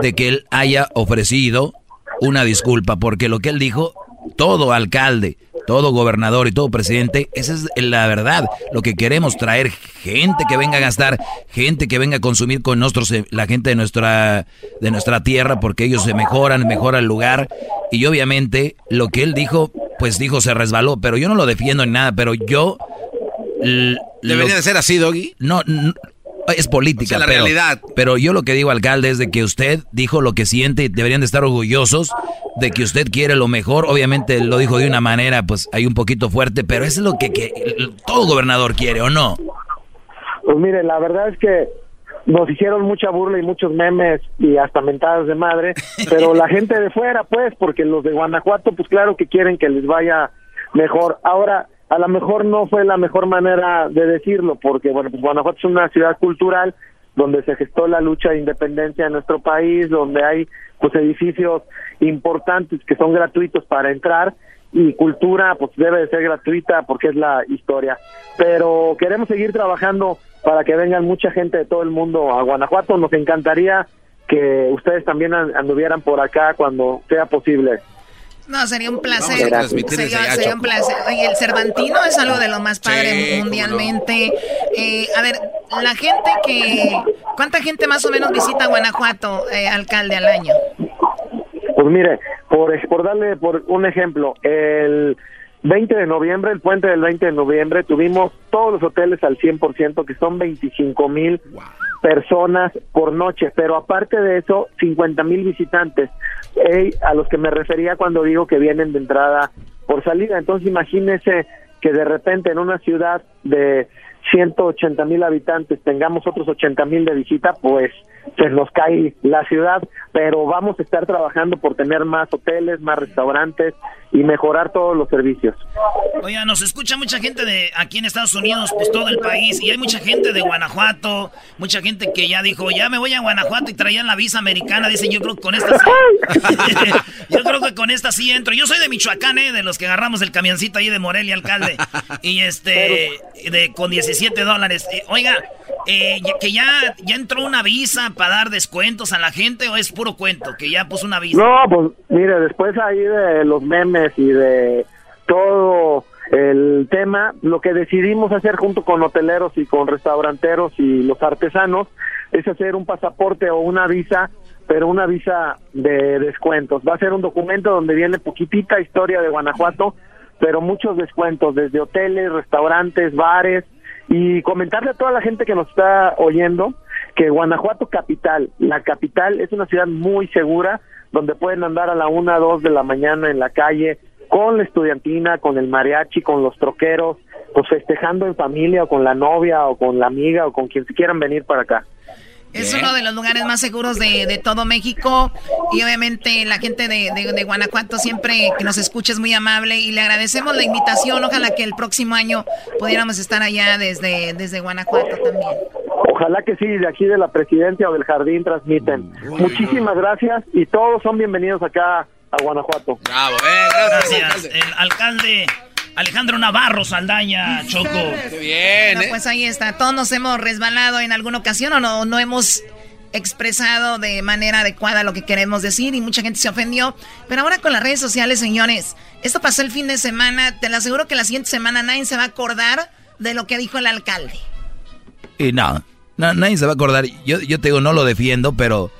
de que él haya ofrecido una disculpa, porque lo que él dijo, todo alcalde, todo gobernador y todo presidente, esa es la verdad. Lo que queremos traer gente que venga a gastar, gente que venga a consumir con nosotros, eh, la gente de nuestra de nuestra tierra, porque ellos se mejoran, mejora el lugar. Y obviamente lo que él dijo, pues dijo se resbaló, pero yo no lo defiendo en nada, pero yo l- ¿Debería lo- de ser así, Doggy? No, n- Es política, la pero, realidad. pero yo lo que digo, alcalde, es de que usted dijo lo que siente y deberían de estar orgullosos de que usted quiere lo mejor. Obviamente lo dijo de una manera, pues, hay un poquito fuerte, pero eso es lo que, que todo gobernador quiere, ¿o no? Pues mire, la verdad es que nos hicieron mucha burla y muchos memes y hasta mentadas de madre, pero la gente de fuera, pues, porque los de Guanajuato, pues claro que quieren que les vaya mejor. Ahora, a lo mejor no fue la mejor manera de decirlo, porque, bueno, pues Guanajuato es una ciudad cultural donde se gestó la lucha de independencia en nuestro país, donde hay, pues, edificios importantes que son gratuitos para entrar y cultura pues debe de ser gratuita porque es la historia. Pero queremos seguir trabajando para que vengan mucha gente de todo el mundo a Guanajuato. Nos encantaría que ustedes también anduvieran por acá cuando sea posible. No, sería un placer. Sería, un placer. Oye, el Cervantino es algo de lo más padre mundialmente. Eh, a ver, la gente que... ¿Cuánta gente más o menos visita Guanajuato, eh, alcalde, al año? Pues mire, por, por darle por un ejemplo, el 20 de noviembre, el puente del 20 de noviembre, tuvimos todos los hoteles al 100%, que son 25 mil personas por noche, pero aparte de eso, 50 mil visitantes, a los que me refería cuando digo que vienen de entrada por salida. Entonces imagínese que de repente en una ciudad de 180 mil habitantes tengamos otros 80 mil de visita, pues se nos cae la ciudad, pero vamos a estar trabajando por tener más hoteles, más restaurantes y mejorar todos los servicios. Oiga, nos escucha mucha gente de aquí en Estados Unidos, pues todo el país, y hay mucha gente de Guanajuato, mucha gente que ya dijo, ya me voy a Guanajuato y traían la visa americana, dicen, yo creo que con esta sí, yo creo que con esta sí entro. Yo soy de Michoacán, ¿eh? de los que agarramos el camioncito ahí de Morelia, alcalde, y este, de, con 17 dólares. Eh, oiga, eh, que ya, ya entró una visa para dar descuentos a la gente o es puro cuento, que ya puso una visa. No, pues mire, después ahí de los memes y de todo el tema, lo que decidimos hacer junto con hoteleros y con restauranteros y los artesanos es hacer un pasaporte o una visa, pero una visa de descuentos. Va a ser un documento donde viene poquitita historia de Guanajuato, pero muchos descuentos desde hoteles, restaurantes, bares, y comentarle a toda la gente que nos está oyendo que Guanajuato capital, la capital es una ciudad muy segura donde pueden andar a la una, dos de la mañana en la calle con la estudiantina, con el mariachi, con los troqueros, pues festejando en familia o con la novia o con la amiga o con quien quieran venir para acá. Es uno de los lugares más seguros de, todo México y obviamente la gente de, Guanajuato siempre que nos escucha es muy amable y le agradecemos la invitación. Ojalá que el próximo año pudiéramos estar allá desde, desde Guanajuato también. Ojalá que sí, de aquí de la presidencia o del jardín transmiten. Muchísimas gracias y todos son bienvenidos acá a Guanajuato. Bravo, eh, gracias. gracias. El alcalde Alejandro Navarro Saldaña, Choco. Qué bien. ¿eh? Pues ahí está. Todos nos hemos resbalado en alguna ocasión o no, no hemos expresado de manera adecuada lo que queremos decir y mucha gente se ofendió. Pero ahora con las redes sociales, señores, esto pasó el fin de semana. Te lo aseguro que la siguiente semana nadie se va a acordar de lo que dijo el alcalde. Y no, nadie se va a acordar. Yo, yo te digo, no lo defiendo, pero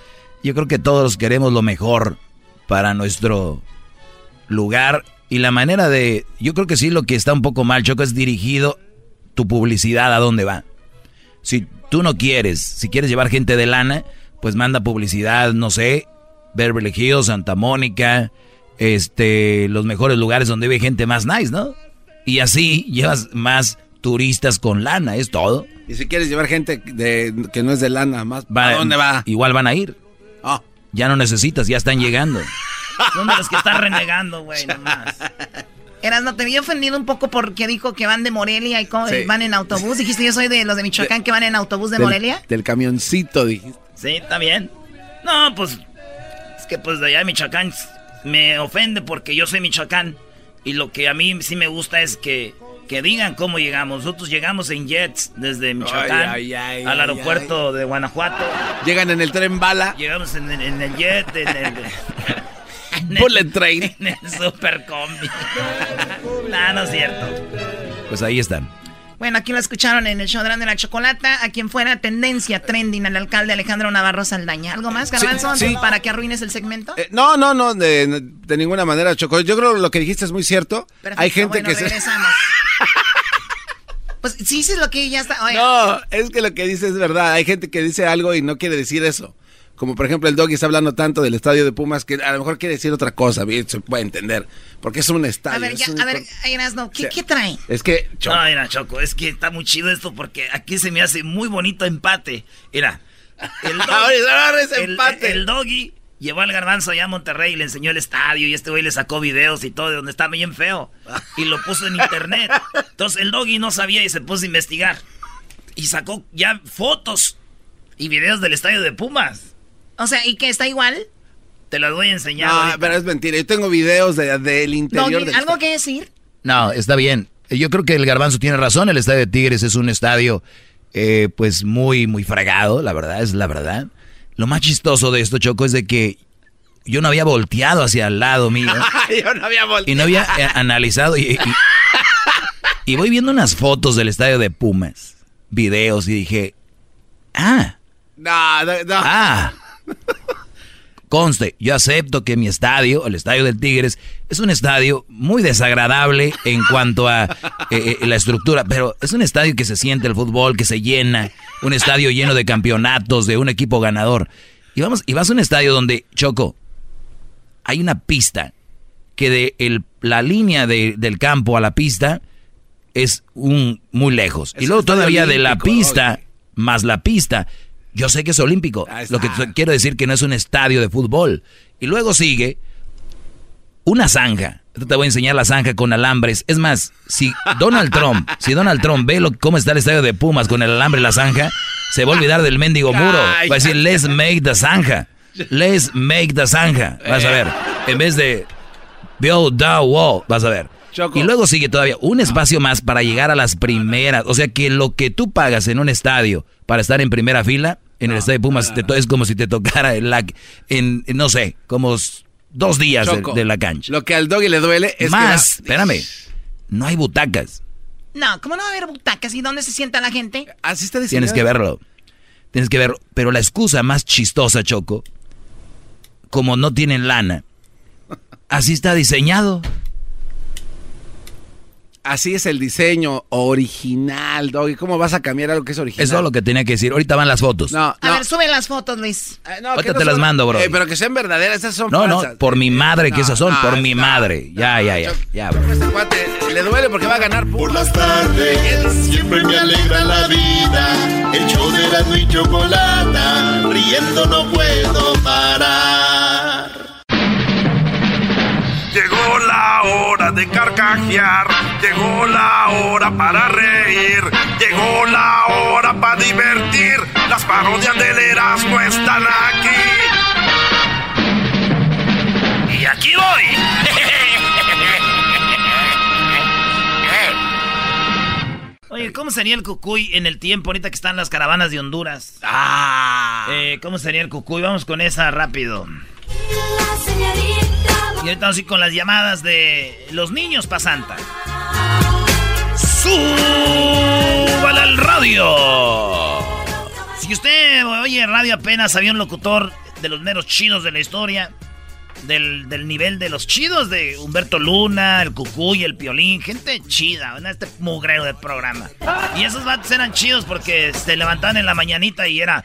yo creo que todos queremos lo mejor para nuestro lugar y la manera de, yo creo que sí, lo que está un poco mal, Choco, es dirigido tu publicidad a dónde va. Si tú no quieres, si quieres llevar gente de lana, pues manda publicidad, no sé, Beverly Hills, Santa Mónica, este, los mejores lugares donde vive gente más nice, ¿no? Y así llevas más turistas con lana, es todo. Y si quieres llevar gente de, que no es de lana, más, ¿a dónde va? Igual van a ir. Ah. Ya no necesitas, ya están llegando. Son de los que están renegando, güey, nomás. Eras, no te había ofendido un poco porque dijo que van de Morelia y van en autobús. Dijiste, yo soy de los de Michoacán que van en autobús de Morelia. Del camioncito, dijiste. Sí, está bien. No, pues, es que pues de allá de Michoacán me ofende porque yo soy Michoacán. Y lo que a mí sí me gusta es que, que digan cómo llegamos. Nosotros llegamos en jets desde Michoacán al aeropuerto de Guanajuato. Llegan en el tren bala. Llegamos en, en el jet, en el... Bullet Train. En el Super Combi. no, no es cierto. Pues ahí están. Bueno, aquí lo escucharon en el show de la chocolata. A quien fuera tendencia trending al alcalde Alejandro Navarro Saldaña. ¿Algo más, Garbanzo, para que arruines el segmento? Eh, no, no, no, de, ninguna manera, Choco. Yo creo que lo que dijiste es muy cierto. Hay gente que regresamos. Pues sí, sí es lo que ya está. No, es que lo que dice es verdad. Hay gente que dice algo y no quiere decir eso. Como por ejemplo el Doggy está hablando tanto del estadio de Pumas que a lo mejor quiere decir otra cosa, bien, se puede entender. Porque es un estadio. A ver, ya, a ver, Erasno, ¿qué, ¿qué trae? Es que... Choco. No, mira, Choco, es que está muy chido esto porque aquí se me hace muy bonito empate. Mira, el doggy, el, empate. el doggy llevó al garbanzo allá a Monterrey y le enseñó el estadio y este güey le sacó videos y todo de donde está bien feo. Y lo puso en internet. Entonces el doggy no sabía y se puso a investigar. Y sacó ya fotos y videos del estadio de Pumas. O sea, ¿y que está igual? Te lo voy a enseñar. No, pero es mentira. Yo tengo videos del de, interior del ¿Algo que decir? No, está bien. Yo creo que el garbanzo tiene razón. El estadio de Tigres es un estadio, eh, pues, muy, muy fregado, la verdad, es la verdad. Lo más chistoso de esto, Choco, es de que yo no había volteado hacia el lado mío. yo no había volteado. Y no había eh, analizado. Y, y voy viendo unas fotos del estadio de Pumas, videos, y dije, ah. No, no, no. Ah. Conste, yo acepto que mi estadio, el estadio del Tigres, es un estadio muy desagradable en cuanto a eh, eh, la estructura, pero es un estadio que se siente el fútbol, que se llena, un estadio lleno de campeonatos, de un equipo ganador. Y, vamos, y vas a un estadio donde, Choco, hay una pista que de la línea del campo a la pista es un muy lejos. y luego todavía de la pista, más la pista, yo sé que es olímpico. Lo que quiero decir que no es un estadio de fútbol. Y luego sigue una zanja. Te voy a enseñar la zanja con alambres. Es más, si Donald Trump, si Donald Trump ve lo, cómo está el estadio de Pumas con el alambre y la zanja, se va a olvidar del mendigo muro. Va a decir, let's make the zanja. Let's make the zanja. Vas a ver. En vez de build the wall. Vas a ver. Y luego sigue todavía un espacio más para llegar a las primeras. O sea que lo que tú pagas en un estadio para estar en primera fila, en el estadio de Pumas, es como si te tocara en, la, en, no sé, como dos días de, la cancha. Lo que al doggy le duele es Más, espérame, no hay butacas. No, ¿cómo no va a haber butacas? ¿Y dónde se sienta la gente? Así está Tienes que verlo. Tienes que verlo. Pero la excusa más chistosa, Choco, como no tienen lana, así está diseñado. Así es el diseño original, Doggy. ¿Cómo vas a cambiar algo que es original? Eso es lo que tenía que decir. Ahorita van las fotos. No, A ver, sube las fotos, Luis. Eh, Ahorita te las mando, bro. Eh, pero que sean verdaderas, esas son No, no, por mi madre que esas son, por mi madre. Ya, ya, ya. ya este cuate le duele porque va a ganar. Por las tardes siempre me alegra la vida. El show de la y chocolata. Riendo no puedo parar. Llegó la hora de carcajear, llegó la hora para reír, llegó la hora para divertir. Las parodias del Erasmo están aquí. Y aquí voy. Oye, ¿cómo sería el cucuy en el tiempo ahorita que están las caravanas de Honduras? Ah. Eh, ¿Cómo sería el cucuy? Vamos con esa rápido. Y ahorita así con las llamadas de los niños pa' Santa. ¡Súbale al radio! Si usted oye radio apenas había un locutor de los meros chidos de la historia, del, nivel de los chidos de Humberto Luna, el Cucuy, el Piolín, gente chida, este mugrero de programa. Y esos vatos eran chidos porque se levantaban en la mañanita y era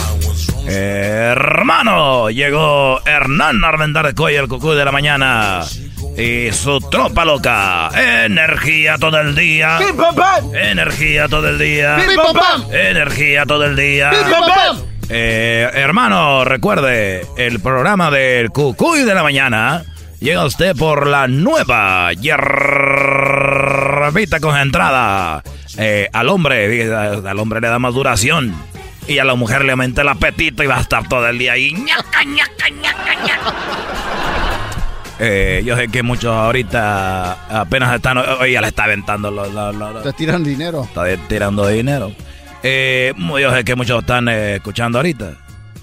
Hermano, llegó Hernán Armendáriz el cucú de la mañana. Y su tropa loca. Energía todo el día. Energía todo el día. Energía todo el día. Eh, hermano, recuerde, el programa del Cucuy de la mañana llega usted por la nueva hierbita concentrada. Eh, al hombre, al hombre le da más duración y a la mujer le aumenta el apetito y va a estar todo el día ahí. Eh, yo sé que muchos ahorita apenas están. Oye, le está aventando. Lo, Está tirando dinero. Está tirando dinero. Eh, yo sé que muchos están eh, escuchando ahorita.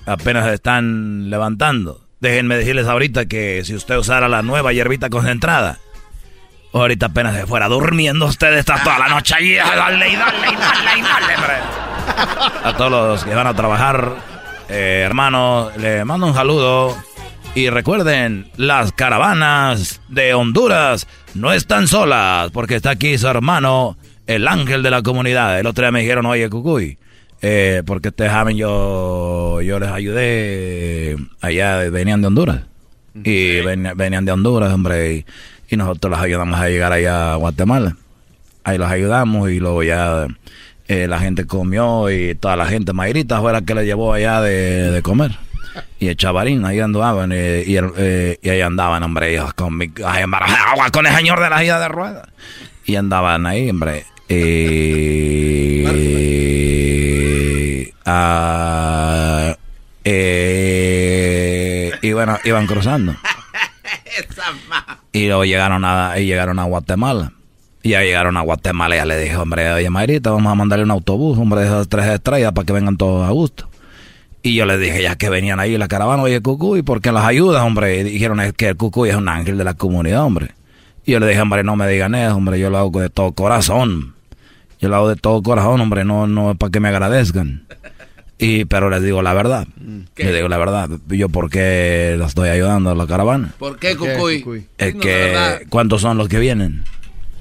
Apenas están levantando. Déjenme decirles ahorita que si usted usara la nueva hierbita concentrada, ahorita apenas se fuera durmiendo, usted está toda la noche ahí. Dale y dale y dale y dale, hombre. A todos los que van a trabajar, eh, hermano, le mando un saludo. Y recuerden, las caravanas de Honduras no están solas, porque está aquí su hermano, el ángel de la comunidad. El otro día me dijeron, oye, Cucuy, eh, porque te saben, yo, yo les ayudé allá, venían de Honduras. Y venían de Honduras, hombre, y, nosotros los ayudamos a llegar allá a Guatemala. Ahí los ayudamos y luego ya eh, la gente comió y toda la gente, Mayrita fue la que le llevó allá de comer y el chavarín, ahí andaban, eh, y, eh, y, ahí andaban, hombre, ellos con, mi, agua con el señor de la ida de ruedas. Y andaban ahí, hombre. Eh, ah, y bueno, iban cruzando. y luego llegaron a, y llegaron a Guatemala. Y ya llegaron a Guatemala y ya le dije, hombre, oye, Marita, vamos a mandarle un autobús, hombre, de esas tres estrellas para que vengan todos a gusto. Y yo les dije, ya que venían ahí la caravana, oye, Cucuy, ¿por qué las ayudas, hombre? Y dijeron es que el Cucuy es un ángel de la comunidad, hombre. Y yo le dije, hombre, no me digan eso, hombre, yo lo hago de todo corazón. Yo lo hago de todo corazón, hombre, no, no es para que me agradezcan. Y, pero les digo la verdad. Les digo la verdad. Yo, ¿por qué los estoy ayudando a la caravana? ¿Por qué, Cucuy? Es que, ¿cuántos son los que vienen?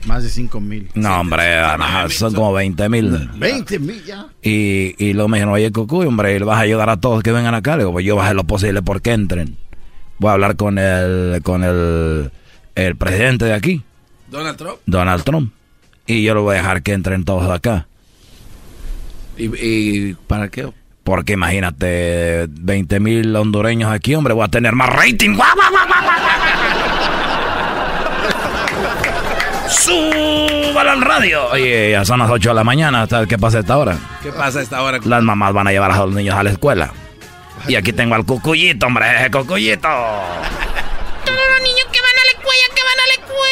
Más de 5 mil. No, hombre, son como 20 mil. 20 mil ya. Y, y luego me dijeron, oye, Cucuy, hombre, vas a ayudar a todos que vengan acá. Le digo, pues yo voy a hacer lo posible porque entren. Voy a hablar con el, con el, el presidente de aquí. Donald Trump. Donald Trump. Y yo lo voy a dejar que entren todos acá. ¿Y, y para qué? Porque imagínate, 20 mil hondureños aquí, hombre, voy a tener más rating. ¡Guau, guau, ¡Súbalo al radio! Oye, ya son las 8 de la mañana. ¿Qué pasa a esta hora? ¿Qué pasa a esta hora? Las mamás van a llevar a los niños a la escuela. Y aquí tengo al cucuyito, hombre, ese cucuyito. Todos los niños que van a la escuela, que van a la escuela.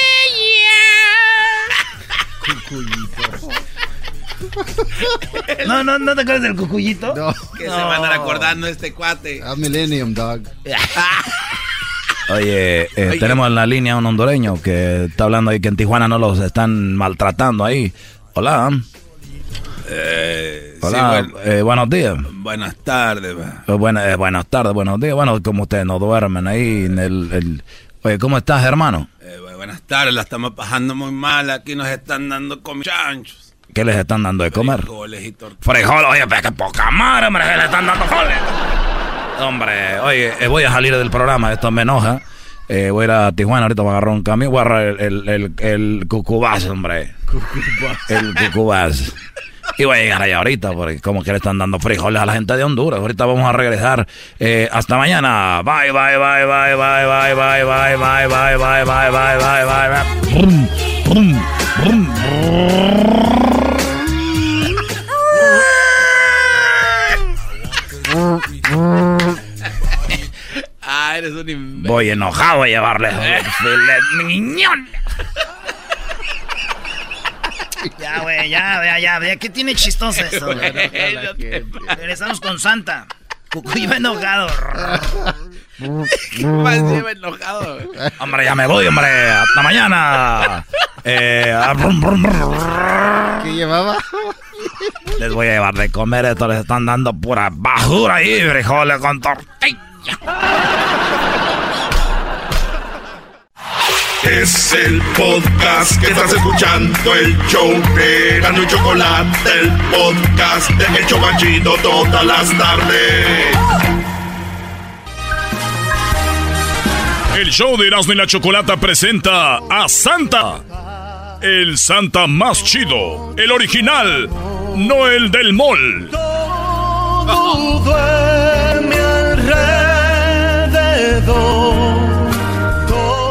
No, no, ¿no te acuerdas del cucuyito? No. Que se van a acordando este cuate. A Millennium Dog. Oye, eh, tenemos en la línea un hondureño que está hablando ahí que en Tijuana no los están maltratando ahí. Hola. Eh, Hola, eh, buenos días. Buenas tardes. buenas, buenas tardes, buenos días. Bueno, como ustedes no duermen ahí en el... Oye, ¿cómo estás, hermano? buenas tardes, la estamos pasando muy mal. Aquí nos están dando chanchos. ¿Qué les están dando de comer? Frijoles y tortillas. Frijoles, oye, pero qué poca madre, hombre, que le están dando frijoles. Hombre, oye, eh, voy a salir del programa, esto me enoja. Eh, voy a ir a Tijuana ahorita para agarrar un camión, voy a agarrar el, el, el, cucubás, hombre. El cucubás. Y voy a llegar allá ahorita, porque como que le están dando frijoles a la gente de Honduras. Ahorita vamos a regresar. Eh, hasta mañana. Bye, bye, bye, bye, bye, bye, bye, bye, bye, bye, bye, bye, bye, bye, bye, ah, eres un imbécil. Voy enojado a llevarle miñón. Ya, güey, ya, ya, ya, ya. ¿Qué tiene chistoso esto? Regresamos con Santa. Cucuy iba enojado. ¿Qué más lleva enojado? Hombre, ya me voy, hombre. Hasta mañana. Eh, ¿Qué llevaba? Les voy a llevar de comer. Esto les están dando pura basura ahí, frijoles con tortilla. Es el podcast que estás escuchando, el show de Gano y Chocolate, el podcast de El Chocachito todas las tardes. El show de Erasmo y la Chocolata presenta a Santa. El Santa más chido, el original, no el del mall. Todo duerme alrededor.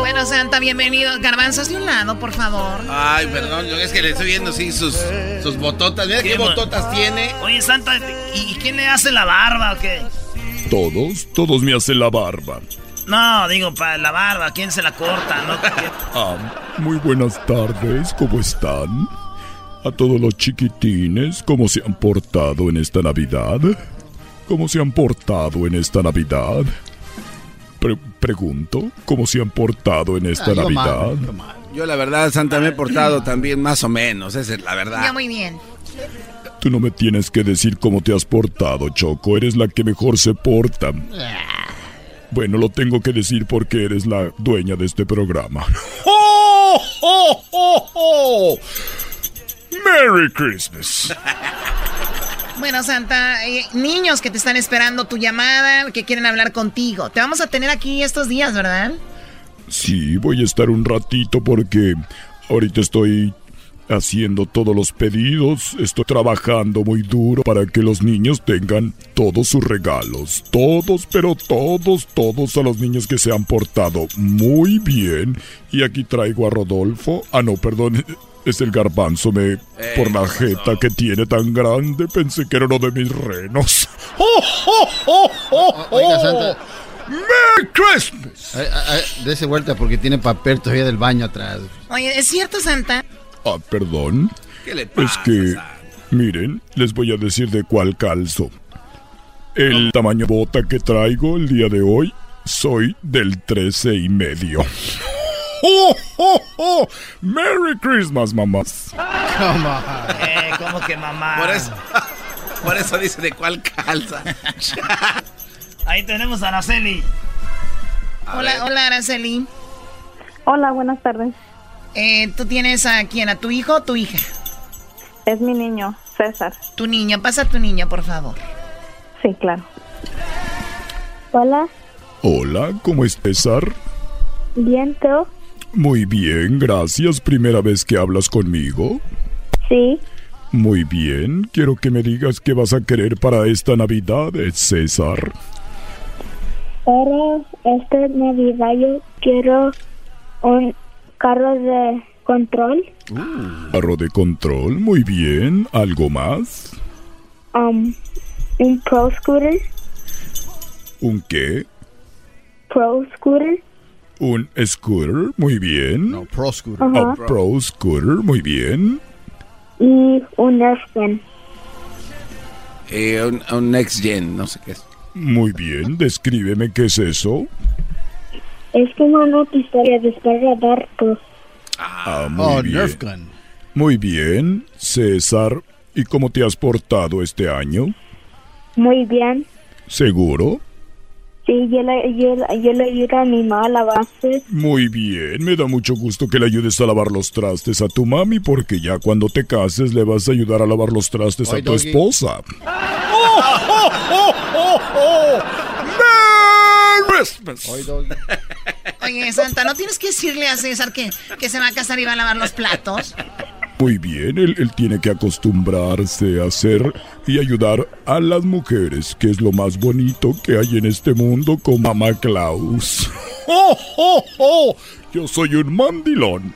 Bueno, Santa, bienvenido. Garbanzos de un lado, por favor. Ay, perdón, yo es que le estoy viendo sí sus, sus bototas. Mira qué bototas tiene. Oye, Santa, ¿y quién le hace la barba o qué? Todos, todos me hacen la barba. No, digo, para la barba, ¿quién se la corta? ¿No? Ah, muy buenas tardes, ¿cómo están? a todos los chiquitines cómo se han portado en esta Navidad. ¿Cómo se han portado en esta Navidad? Pre- pregunto, ¿cómo se han portado en esta Ah, yo mal, Navidad? yo mal. Yo la verdad, Santa, me he portado también más o menos, esa es la verdad. Ya muy bien. Tú no me tienes que decir cómo te has portado, Choco. Eres la que mejor se porta. Bueno, lo tengo que decir porque eres la dueña de este programa. ¡Oh, oh, oh, oh! ¡Merry Christmas! Bueno, Santa, eh, niños que te están esperando tu llamada, que quieren hablar contigo. Te vamos a tener aquí estos días, ¿verdad? Sí, voy a estar un ratito porque ahorita estoy haciendo todos los pedidos, estoy trabajando muy duro para que los niños tengan todos sus regalos. Todos, pero todos, todos a los niños que se han portado muy bien. Y aquí traigo a Rodolfo. Ah, no, perdón. Es el garbanzo, me... Por la jeta que tiene tan grande, pensé que era uno de mis renos. ¡Oh, oh, oh, oh, Oiga, oh! Santa. ¡Merry Christmas! Dese vuelta porque tiene papel todavía del baño atrás. Oye, ¿es cierto, Santa? Ah, perdón. ¿Qué le Es que, miren, les voy a decir de cuál calzo. El tamaño bota que traigo el día de hoy, soy del 13 y medio. ¡Oh, oh, oh! ¡Merry Christmas, mamás! Eh, ¿cómo que mamá? Por eso, por eso dice de cuál calza. Ahí tenemos a Araceli. Hola, hola, Araceli. Hola, buenas tardes. Eh, ¿Tú tienes a quién? ¿A tu hijo o tu hija? Es mi niño, César. Tu niño, pasa a tu niño, por favor. Sí, claro. Hola, Hola, ¿cómo es César? bien, Teo. Muy bien, gracias. ¿Primera vez que hablas conmigo? Sí, Muy bien, quiero que me digas qué vas a querer para esta Navidad, César. para esta Navidad yo quiero un carro de control, Carro de control, muy bien. ¿Algo más? um, un Pro Scooter, ¿Un qué? Pro Scooter, Un scooter, muy bien. No, pro scooter. Ajá. Oh, pro scooter, muy bien. y un Nerfgun. Eh, un, un Next Gen, no sé qué es. Muy bien, descríbeme qué es eso. Es como una pistola de dispara barcos. Ah, muy Oh, bien. Nerf gun. Muy bien, César. ¿Y cómo te has portado este año? Muy bien. ¿Seguro? Sí, yo le, yo, yo le ayudo a mi mamá a la base. Muy bien, me da mucho gusto que le ayudes a lavar los trastes a tu mami porque ya cuando te cases le vas a ayudar a lavar los trastes a tu doggy. esposa. ¡Oh, oh, oh, Christmas! Oye, Santa, ¿no tienes que decirle a César que, que se va a casar y va a lavar los platos? Muy bien, él, él tiene que acostumbrarse a hacer y ayudar a las mujeres, que es lo más bonito que hay en este mundo con Mamá Klaus. ¡Oh, oh, oh! Yo soy un mandilón.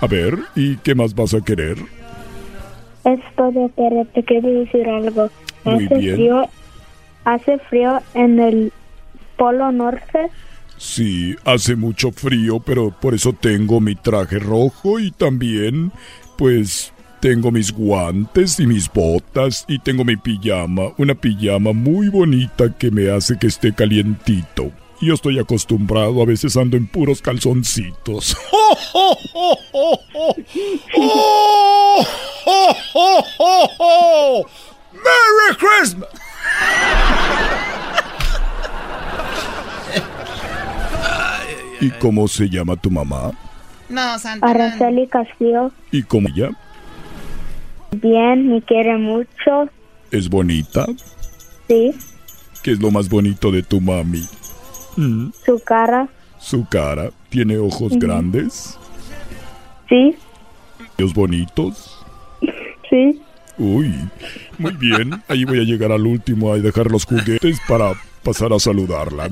A ver, ¿y qué más vas a querer? Es todo, pero te quiero decir algo. Muy hace bien. frío, hace frío en el Polo Norte. Sí, hace mucho frío, pero por eso tengo mi traje rojo y también, pues, tengo mis guantes y mis botas y tengo mi pijama, una pijama muy bonita que me hace que esté calientito. Yo estoy acostumbrado, a veces ando en puros calzoncitos. ¡Merry Christmas! ¿Y cómo se llama tu mamá? No, Santa. Araceli Castillo, ¿Y cómo ella? bien, me quiere mucho. ¿Es bonita? Sí, ¿Qué es lo más bonito de tu mami? Mm, su cara. Su cara. ¿Tiene ojos grandes? Sí, ¿Ojos bonitos? sí. Uy, muy bien. Ahí voy a llegar al último a dejar los juguetes para pasar a saludarla.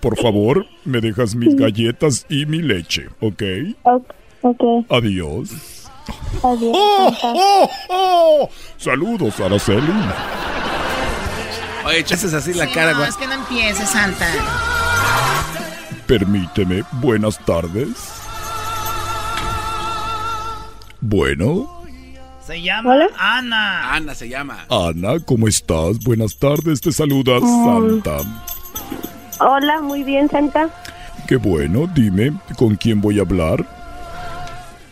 Por favor, me dejas mis galletas y mi leche, ¿ok? Ok. Adiós. Adiós. ¡Oh, oh, oh! Saludos, Araceli. Oye, echas así la Sí, cara, no, güey. es que no empieces, Santa. Permíteme, buenas tardes. Bueno, Se llama Ana. Ana se llama. Ana, ¿cómo estás? Buenas tardes, te saluda. Santa. Hola, muy bien, Santa. Qué bueno, dime, ¿con quién voy a hablar?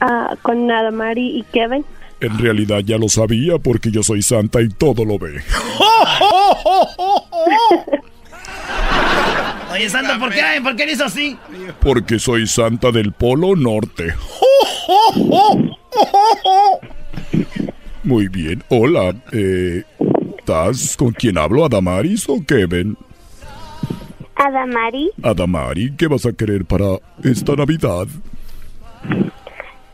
Ah, con Nada Mari y Kevin. En realidad ya lo sabía porque yo soy Santa y todo lo ve. Oye, Santa, ¿por qué, ¿por qué le hizo así? Porque soy Santa del Polo Norte. Muy bien, hola. Eh, ¿Estás con quién hablo? ¿Adamaris o Kevin? Adamari, Adamari, ¿qué vas a querer para esta Navidad?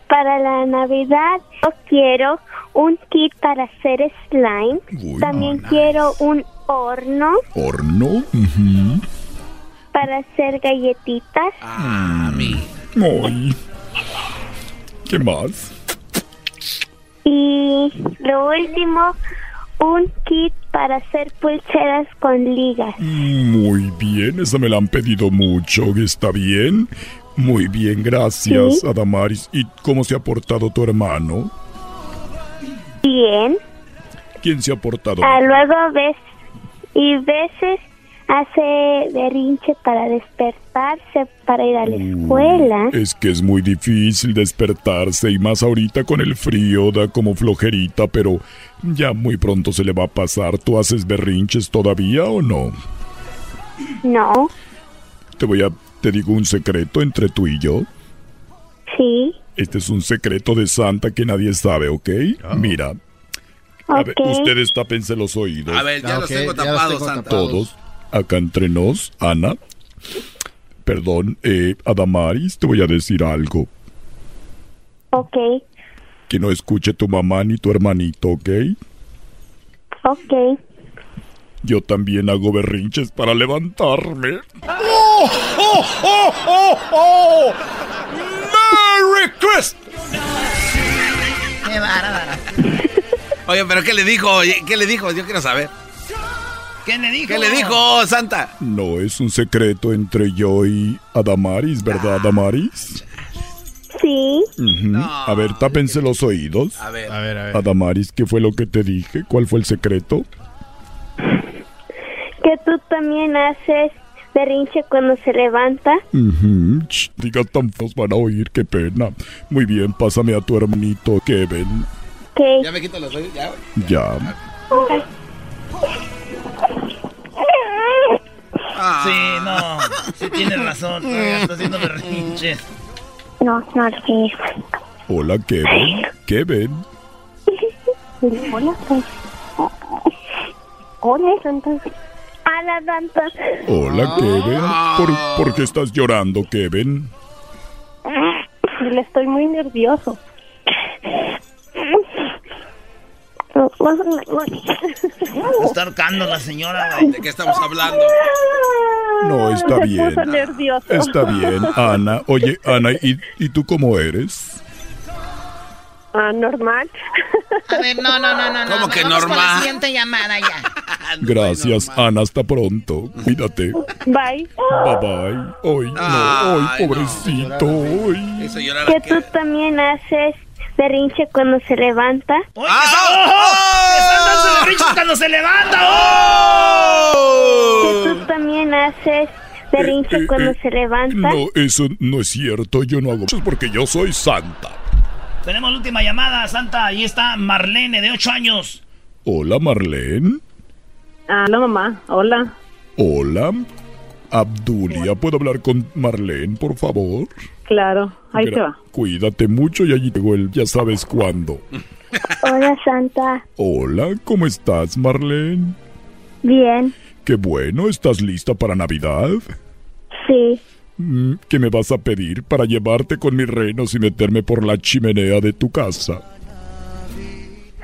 para la Navidad yo quiero un kit para hacer slime. También quiero un horno ¿Horno? Para hacer galletitas. Ay. ¿Qué más? Y lo último, un kit para hacer pulseras con ligas. Muy bien, esa me la han pedido mucho. ¿Está bien? Muy bien, gracias, Sí. Adamaris. ¿Y cómo se ha portado tu hermano? Bien. ¿Quién se ha portado? Ah, luego ves y veces hace berrinche para despertarse para ir a la escuela. Es que es muy difícil despertarse y más ahorita con el frío da como flojerita, pero ya muy pronto se le va a pasar. ¿Tú haces berrinches todavía o no? No, Te voy a te digo un secreto entre tú y yo. sí, Este es un secreto de Santa que nadie sabe, ¿ok? Mira. A ver, ustedes tápense los oídos. A ver, ya los tengo tapados, Santa. Todos, acá entre nos, Ana. Perdón, eh, Adamaris, te voy a decir algo. ok, Que no escuche tu mamá ni tu hermanito, ¿ok? ok. Yo también hago berrinches para levantarme. ¡Oh, oh, oh, oh, oh! ¡Merry Christmas! Qué bárbaro. Oye, pero ¿qué le dijo? Oye, ¿Qué le dijo? Yo quiero saber. ¿Qué le dijo? ¿Qué le dijo, Santa? No, es un secreto entre yo y Adamaris, ¿verdad, Adamaris? Sí. A ver, tápense los oídos. A ver. A ver, a ver. Adamaris, ¿qué fue lo que te dije? ¿Cuál fue el secreto? que tú también haces berrinche cuando se levanta. Ujú. Ch, digas tan feos van a oír, qué pena. Muy bien, pásame a tu hermanito Kevin. Que Ya me quito los oídos, ya. Ya. Sí, no. Sí tienes razón. Está haciendo berrinches. no, no sé. Hola, Kevin. Kevin. Hola, pues. Hola, Santa. Hola, Santa. Hola, Kevin. ¿Por, por qué estás llorando, Kevin? Le estoy muy nervioso. Está ahorcando la señora. ¿De qué estamos hablando? No, está bien. Está bien, Ana. Oye, Ana, ¿y, y tú cómo eres? Ah, normal. A ver, no, no, no, no. no. ¿Cómo que Vamos con la normal? siguiente llamada ya. Gracias, Ana. Hasta pronto. Cuídate. Bye. Bye bye. Hoy, no, hoy, pobrecito. hoy. Eso llorar Que tú también haces berrinche cuando se levanta. ¡Oh! ¡Están dando berrinches cuando se levanta! ¡Oh! Que tú también haces berrinche cuando se levanta. No, eso no es cierto. Yo no hago eso porque yo soy Santa. Tenemos la última llamada, Santa. Ahí está Marlene, de 8 años. Hola, Marlene. Hola, mamá. Hola. Hola. Abdulia, ¿puedo hablar con Marlene, por favor? Claro, ahí Gra- te va. Cuídate mucho y allí llegó el ya sabes cuándo. Hola, Santa. Hola, ¿cómo estás, Marlene? Bien. Qué bueno, ¿estás lista para Navidad? Sí. Mm, ¿Qué me vas a pedir para llevarte con mis reinos y meterme por la chimenea de tu casa?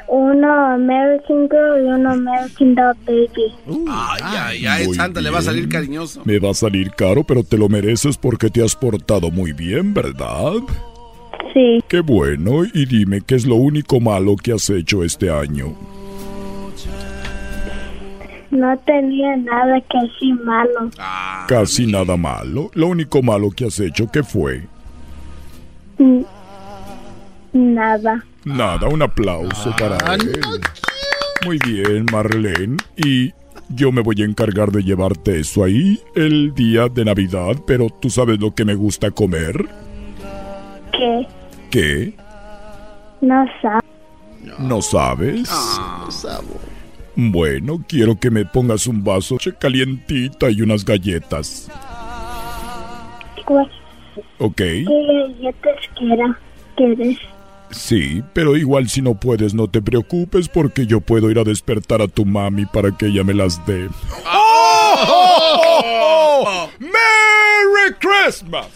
Uno American Girl y uno American Dog Baby. Ay, ay, ay, Muy Santa le va a salir cariñoso. Me va a salir caro, pero te lo mereces porque te has portado muy bien, ¿verdad? Sí. Qué bueno, y dime qué es lo único malo que has hecho este año. No tenía nada que decir malo. Casi nada malo. Lo único malo que has hecho, ¿qué fue? Nada. Nada, un aplauso para él. Muy bien, Marlene. Y yo me voy a encargar de llevarte eso ahí el día de Navidad, pero ¿tú sabes lo que me gusta comer? ¿Qué? ¿Qué? No sabes. ¿No sabes? Ah. Bueno, quiero que me pongas un vaso de calientita y unas galletas. ¿Cuál- ¿Ok? ¿Qué galletas quiera- quieres? Sí, pero igual si no puedes, no te preocupes porque yo puedo ir a despertar a tu mami para que ella me las dé. ¡Oh! ¡Merry Christmas!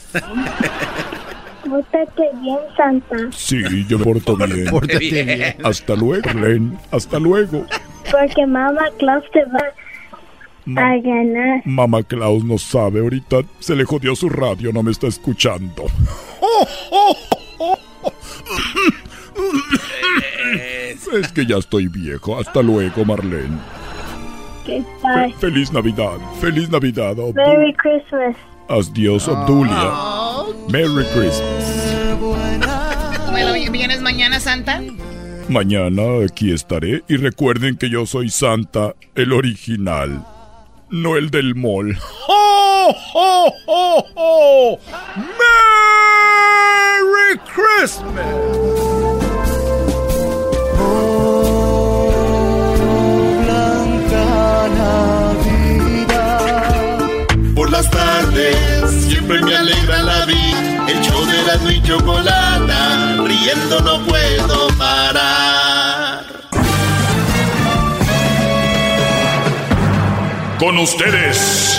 Pórtate bien, Santa. Sí, yo me porto bien. Pórtate bien. Hasta luego, Len. Hasta luego. Porque Mamá Claus te va a ganar. Mamá Klaus no sabe, ahorita se le jodió su radio, no me está escuchando. Es que ya estoy viejo. Hasta luego, Marlene. Bye. Feliz Navidad. Feliz Navidad. Obdu- Merry Christmas. Adiós, Obdulia. Merry Christmas. Bueno, ¿vienes mañana, Santa? Mañana aquí estaré y recuerden que yo soy Santa, el original, no el del mall. ¡Oh, oh, oh, oh! ¡Merry Christmas! Por las tardes siempre me alegra la vida. El show de Erasmo y Chocolata, riendo no puedo parar. Con ustedes.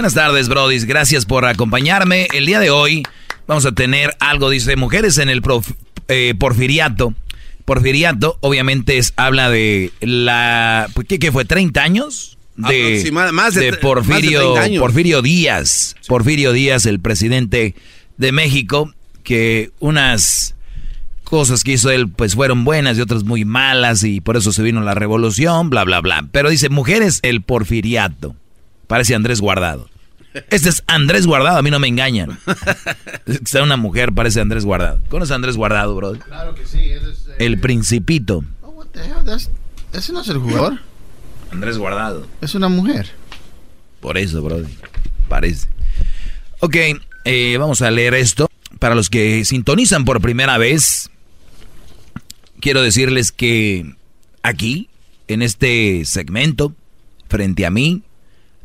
Buenas tardes, Brodis. Gracias por acompañarme. El día de hoy vamos a tener algo, dice, mujeres en el prof- eh, porfiriato. Porfiriato, obviamente, es, habla de la... pues, ¿Qué, qué fue? ¿30 años? De, más de más de Porfirio, 30 años. Porfirio Díaz. Porfirio Díaz, el presidente de México, que unas cosas que hizo él pues fueron buenas y otras muy malas y por eso se vino la revolución, bla, bla, bla. Pero dice, mujeres, el porfiriato. Parece Andrés Guardado. Este es Andrés Guardado, a mí no me engañan. Está una mujer, parece Andrés Guardado. ¿Conoces a Andrés Guardado, bro? Claro que sí. él es, eh, El principito. what the hell, that's- Ese no es el jugador. Andrés Guardado. Es una mujer. Por eso, bro. Parece. Ok, eh, vamos a leer esto. Para los que sintonizan por primera vez, quiero decirles que aquí, en este segmento, frente a mí,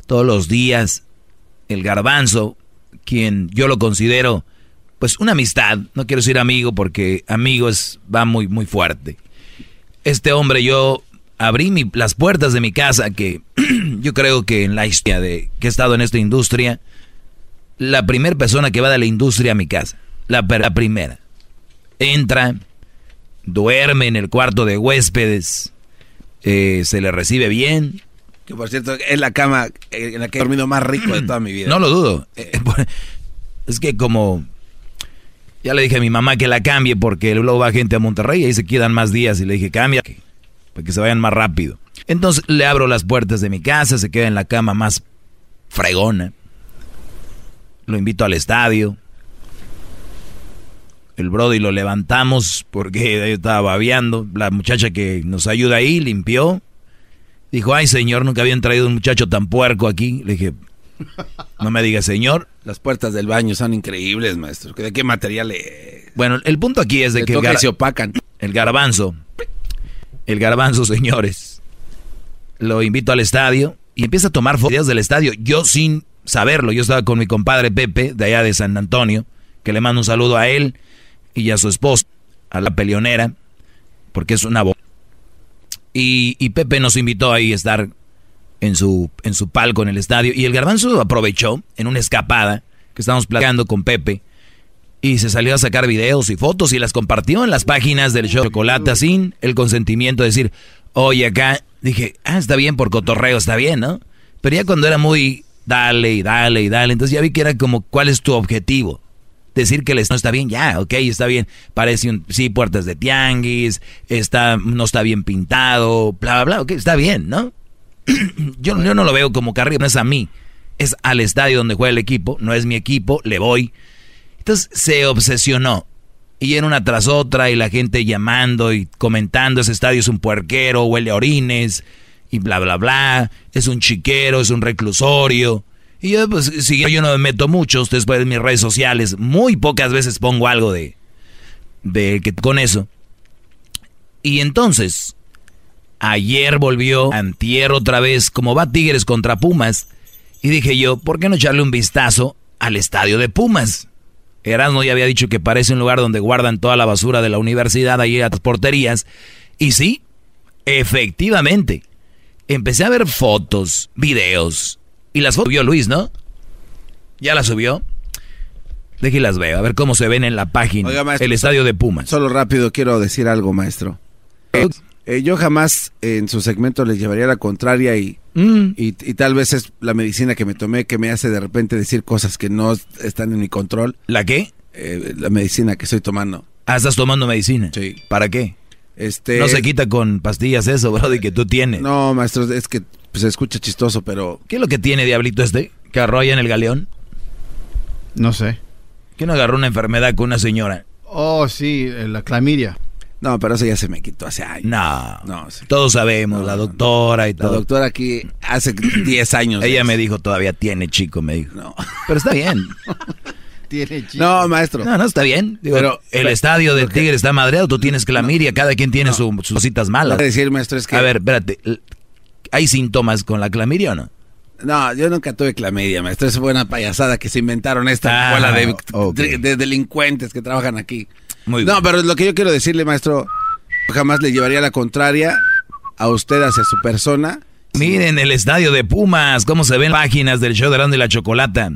todos los días, el garbanzo, quien yo lo considero, pues una amistad, no quiero decir amigo porque amigo es, va muy, muy fuerte. Este hombre, yo abrí mi- las puertas de mi casa, que yo creo que en la historia de que he estado en esta industria, la primera persona que va de la industria a mi casa, la, la primera, entra, duerme en el cuarto de huéspedes, eh, se le recibe bien. Que por cierto, es la cama eh, en la que he dormido más rico de toda mi vida. No lo dudo. Eh, Es que como ya le dije a mi mamá que la cambie porque luego va gente a Monterrey y ahí se quedan más días y le dije cambia para que se vayan más rápido. Entonces le abro las puertas de mi casa, se queda en la cama más fregona. Lo invito al estadio. El Brody lo levantamos porque estaba babeando. La muchacha que nos ayuda ahí limpió. Dijo, ay señor, nunca habían traído un muchacho tan puerco aquí. Le dije, no me diga señor. Las puertas del baño son increíbles, maestro. ¿De qué material es? Bueno, el punto aquí es de que el, gar- se opacan. el garbanzo, el garbanzo, señores, lo invito al estadio y empieza a tomar fotos del estadio. Yo sin saberlo, yo estaba con mi compadre Pepe, de allá de San Antonio, que le mando un saludo a él y a su esposa, a la peleonera, porque es una bo- Y, y Pepe nos invitó ahí a estar en su, en su palco en el estadio. Y el garbanzo aprovechó en una escapada que estábamos platicando con Pepe. Y se salió a sacar videos y fotos y las compartió en las páginas del show Chocolata sin el consentimiento de decir, oye, acá dije, ah, está bien por cotorreo, está bien, ¿no? Pero ya cuando era muy dale y dale y dale, entonces ya vi que era como, ¿cuál es tu objetivo? Decir que les no está bien, ya, ok, está bien. Parece un, sí, puertas de tianguis, está, no está bien pintado, bla, bla, bla, ok, está bien, ¿no? yo, yo no lo veo como carrera, no es a mí, es al estadio donde juega el equipo, no es mi equipo, le voy. Entonces se obsesionó. Y en una tras otra, y la gente llamando y comentando, ese estadio es un puerquero, huele a orines, y bla, bla, bla, es un chiquero, es un reclusorio. Y yo, pues, si yo no me meto mucho, ustedes pueden mis redes sociales, muy pocas veces pongo algo de, de que con eso. Y entonces, ayer volvió, antier otra vez, como va Tigres contra Pumas, y dije yo, ¿por qué no echarle un vistazo al estadio de Pumas? Erasmo ya había dicho que parece un lugar donde guardan toda la basura de la universidad, ahí a las porterías. Y sí, efectivamente. Empecé a ver fotos, videos. Y las subió Luis, ¿no? ¿Ya las subió? Deje las veo, a ver cómo se ven en la página. Oiga, maestro, el estadio de Pumas. Solo rápido quiero decir algo, maestro. Eh, yo jamás en su segmento les llevaría la contraria y, Mm. y, y tal vez es la medicina que me tomé que me hace de repente decir cosas que no están en mi control. ¿La qué? Eh, la medicina que estoy tomando. Ah, ¿estás tomando medicina? Sí. ¿Para qué? Este, No se quita con pastillas eso, Brody, que tú tienes. No, maestro, es que pues, se escucha chistoso, pero... ¿Qué es lo que tiene Diablito este? ¿Que arrolla en el galeón? No sé. ¿Quién agarró una enfermedad con una señora? Oh, sí, eh, la clamidia. No, pero eso ya se me quitó hace años. No, No, sí. todos sabemos, la doctora y La todo. doctora aquí hace 10 años. Ella me dijo, todavía tiene chico, me dijo. No. Pero está bien. Tiene chico. No, maestro. No, no, está bien. Digo, Pero- el pero- estadio del. Tigre está madreado, tú tienes clamidia, cada quien tiene su- sus cositas Lo malas. que decir, maestro, es que... A ver, espérate. ¿Hay síntomas con la clamidia o no? No, yo nunca tuve clamidia, maestro. Es buena payasada que se inventaron esta Ah, escuela de, ok. de- de delincuentes que trabajan aquí. Muy no, bien. pero lo que yo quiero decirle, maestro, jamás le llevaría la contraria a usted hacia su persona. Miren el estadio de Pumas, cómo se ven páginas del show de Grande y la Chocolata.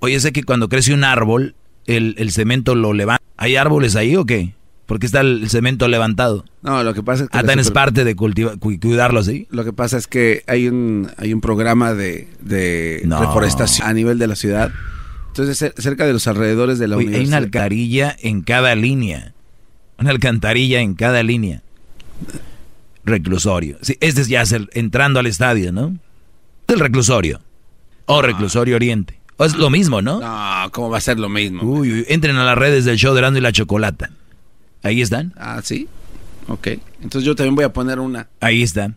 Oye, sé que cuando crece un árbol, el, el cemento lo levanta. ¿Hay árboles ahí o qué? ¿Por qué está el, cemento levantado? No, lo que pasa es que... Ah, también es super- parte de cuidarlo así. Lo que pasa es que hay un, hay un programa de, de No. reforestación a nivel de la ciudad. Entonces, cer- cerca de los alrededores de la Oye, hay una alcantarilla en cada línea. Una alcantarilla en cada línea. Reclusorio. Sí, este es ya el- entrando al estadio, ¿no? El reclusorio. O reclusorio oriente. O es lo mismo, ¿no? No, ¿cómo va a ser lo mismo? Uy, uy, entren a las redes del show de Erasmo y la Chocolata. Ahí están. Ah, sí. Ok. Entonces yo también voy a poner una. Ahí está.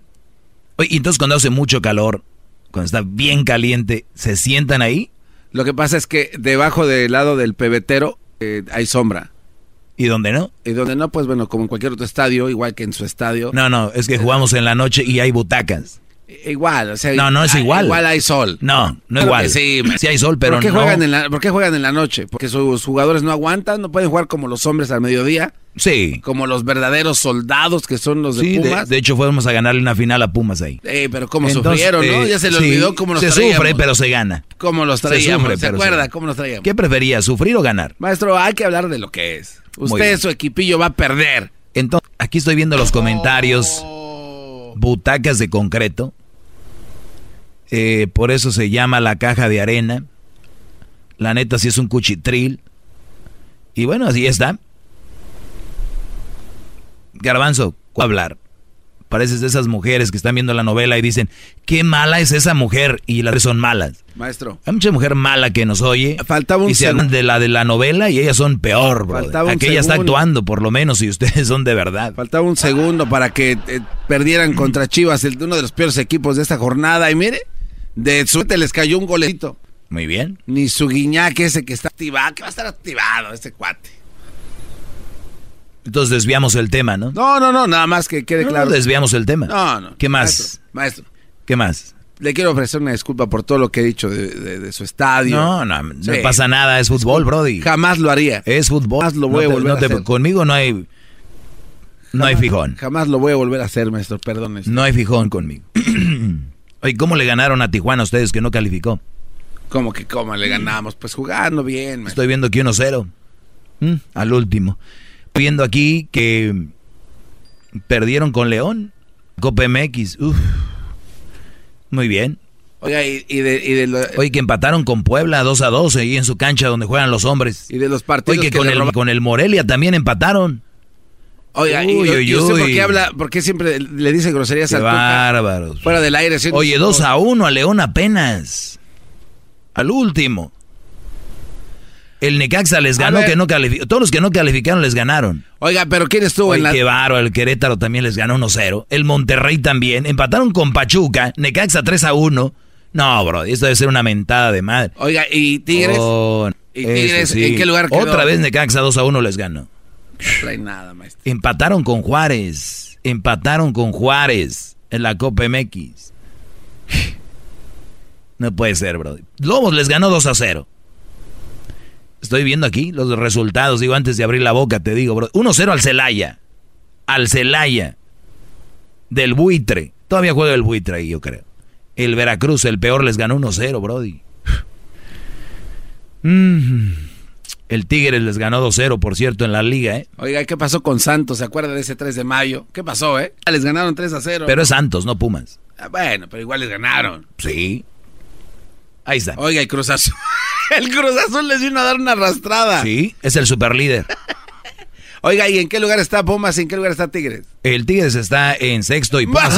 Oye, y entonces cuando hace mucho calor, cuando está bien caliente, ¿se sientan ahí? Lo que pasa es que debajo del lado del pebetero eh, hay sombra. ¿Y dónde no? Y donde no, pues bueno, como en cualquier otro estadio, igual que en su estadio. No, no, es que jugamos en la noche y hay butacas. Igual, o sea. No, no es ah, igual. Igual hay sol. No, no Claro igual. sí, sí hay sol, pero ¿Por qué, no. juegan en la, ¿Por qué juegan en la noche? Porque sus jugadores no aguantan, no pueden jugar como los hombres al mediodía, Sí. como los verdaderos soldados que son los de Sí, de, Pumas. de hecho fuimos a ganarle una final a Pumas ahí. Eh, pero cómo Entonces, sufrieron, ¿no? eh, Ya se le sí, olvidó cómo nos Se traíamos. sufre, pero se gana. Cómo los Se traíamos, ¿se se acuerda gana. cómo nos traíamos? ¿Qué prefería, sufrir o ganar? Maestro, hay que hablar de lo que es. Usted, su equipillo va a perder. Entonces, aquí estoy viendo los comentarios. Oh. Butacas de concreto. Eh, por eso se llama la caja de arena. La neta, sí es un cuchitril. Y bueno, así está. Garbanzo, ¿cuál hablar? Pareces de esas mujeres que están viendo la novela y dicen, qué mala es esa mujer. Y las son malas. Maestro. Hay mucha mujer mala que nos oye. Faltaba un y se hablan de la de la novela y ellas son peor, bro. Faltaba un Aquella está segundo. actuando, por lo menos, y ustedes son de verdad. Faltaba un segundo para que eh, perdieran contra Chivas, el, uno de los peores equipos de esta jornada. Y mire, de suerte les cayó un golecito. Muy bien. Ni su guiñac ese que está activado, que va a estar activado este cuate. Entonces desviamos el tema, ¿no? No, no, no, nada más que quede No, claro. desviamos el tema. No, no. ¿Qué más? Maestro, maestro, ¿Qué más? le quiero ofrecer una disculpa por todo lo que he dicho de, de- de su estadio. No, no, no Sí. pasa nada, es fútbol, Brody. Jamás lo haría. Es fútbol. Jamás lo voy No a te- volver no a te- hacer. Conmigo no hay... No hay fijón. Jamás lo voy a volver a hacer, maestro, perdón. No hay fijón conmigo. Oye, ¿cómo le ganaron a Tijuana a ustedes que no calificó? ¿Cómo que cómo le ganamos? Pues jugando bien, maestro. Estoy viendo aquí 1-0. Mm, al último. Viendo aquí que perdieron con León. Copa MX. Uf. Muy bien. Oiga, y, de, y de lo- Oye, que empataron con Puebla 2 a 2 ahí en su cancha donde juegan los hombres. y de los partidos Oye, que, que con, el, roba- con el Morelia también empataron. Oiga, y, Uy, uy, y usted por uy. qué habla, por qué siempre le dice groserías Qué al bárbaros. Fuera del aire. Oye, su- 2 a 1 a León apenas. Al último. El Necaxa les ganó que no calificó. Todos los que no calificaron les ganaron. Oiga, pero ¿quién estuvo Oye, en la...? qué bárbaro, el Querétaro también les ganó 1-0. El Monterrey también. Empataron con Pachuca. Necaxa 3 a 1. No, bro, esto debe ser una mentada de madre. Oiga, ¿y Tigres? Oh, ¿Y Tigres sí. en qué lugar quedó? Otra vez Necaxa 2 a 1 les ganó. No trae nada, maestro. Empataron con Juárez. Empataron con Juárez en la Copa MX. No puede ser, bro. Lobos les ganó 2 a 0. Estoy viendo aquí los resultados, digo, antes de abrir la boca, te digo, bro. 1-0 al Celaya. Al Celaya. Del buitre. Todavía juega el buitre ahí, yo creo. El Veracruz, el peor, les ganó 1-0, Brody. Mm. El Tigres les ganó 2-0, por cierto, en la liga, ¿eh? Oiga, ¿qué pasó con Santos? ¿Se acuerda de ese 3 de mayo? ¿Qué pasó, eh? Les ganaron 3 a 0. Pero es Santos, no Pumas. Ah, bueno, pero igual les ganaron. Sí. Ahí está. Oiga, y Cruz Azul. El Cruz Azul les vino a dar una arrastrada. Sí, es el superlíder. Oiga, ¿y en qué lugar está Pumas y en qué lugar está Tigres? El Tigres está en sexto y Pumas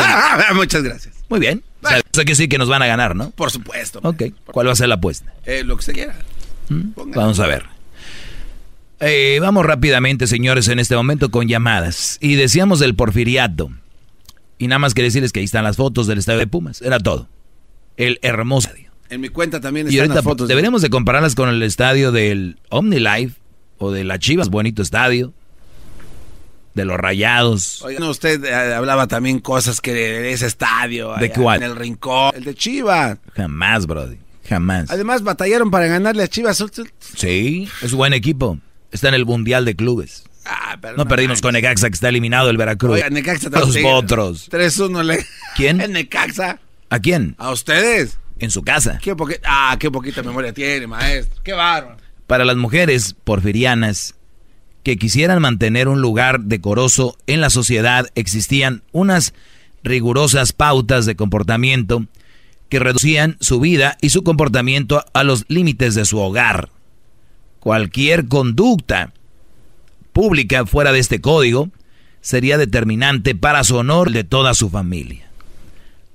en- Muchas gracias. Muy bien. O sea, eso que sí que nos van a ganar, ¿no? Por supuesto. Ok. ¿Cuál va a ser la apuesta? Eh, lo que se quiera. Vamos a ver. Eh, vamos rápidamente, señores, en este momento con llamadas. Y decíamos del porfiriato. Y nada más que decirles que ahí están las fotos del estadio de Pumas. Era todo. El hermoso estadio. En mi cuenta también Y están ahorita las fotos. deberíamos de compararlas con el estadio del OmniLife o de la Chivas, bonito estadio. De los Rayados. Oiga, no, usted eh, hablaba también cosas que de ese estadio. ¿De cuál? En el rincón. El de Chivas. Jamás, Brody. Jamás. Además, batallaron para ganarle a Chivas. Sí, es buen equipo. Está en el Mundial de Clubes. no perdimos con Necaxa, que está eliminado el Veracruz. Oiga, Necaxa Los también. otros. 3-1 le... ¿Quién? El Necaxa. ¿A quién? A ustedes. En su casa. Qué Ah, qué poquita memoria tiene, maestro. Qué bárbaro. Para las mujeres porfirianas que quisieran mantener un lugar decoroso en la sociedad, existían unas rigurosas pautas de comportamiento que reducían su vida y su comportamiento a los límites de su hogar. Cualquier conducta pública fuera de este código sería determinante para su honor de toda su familia.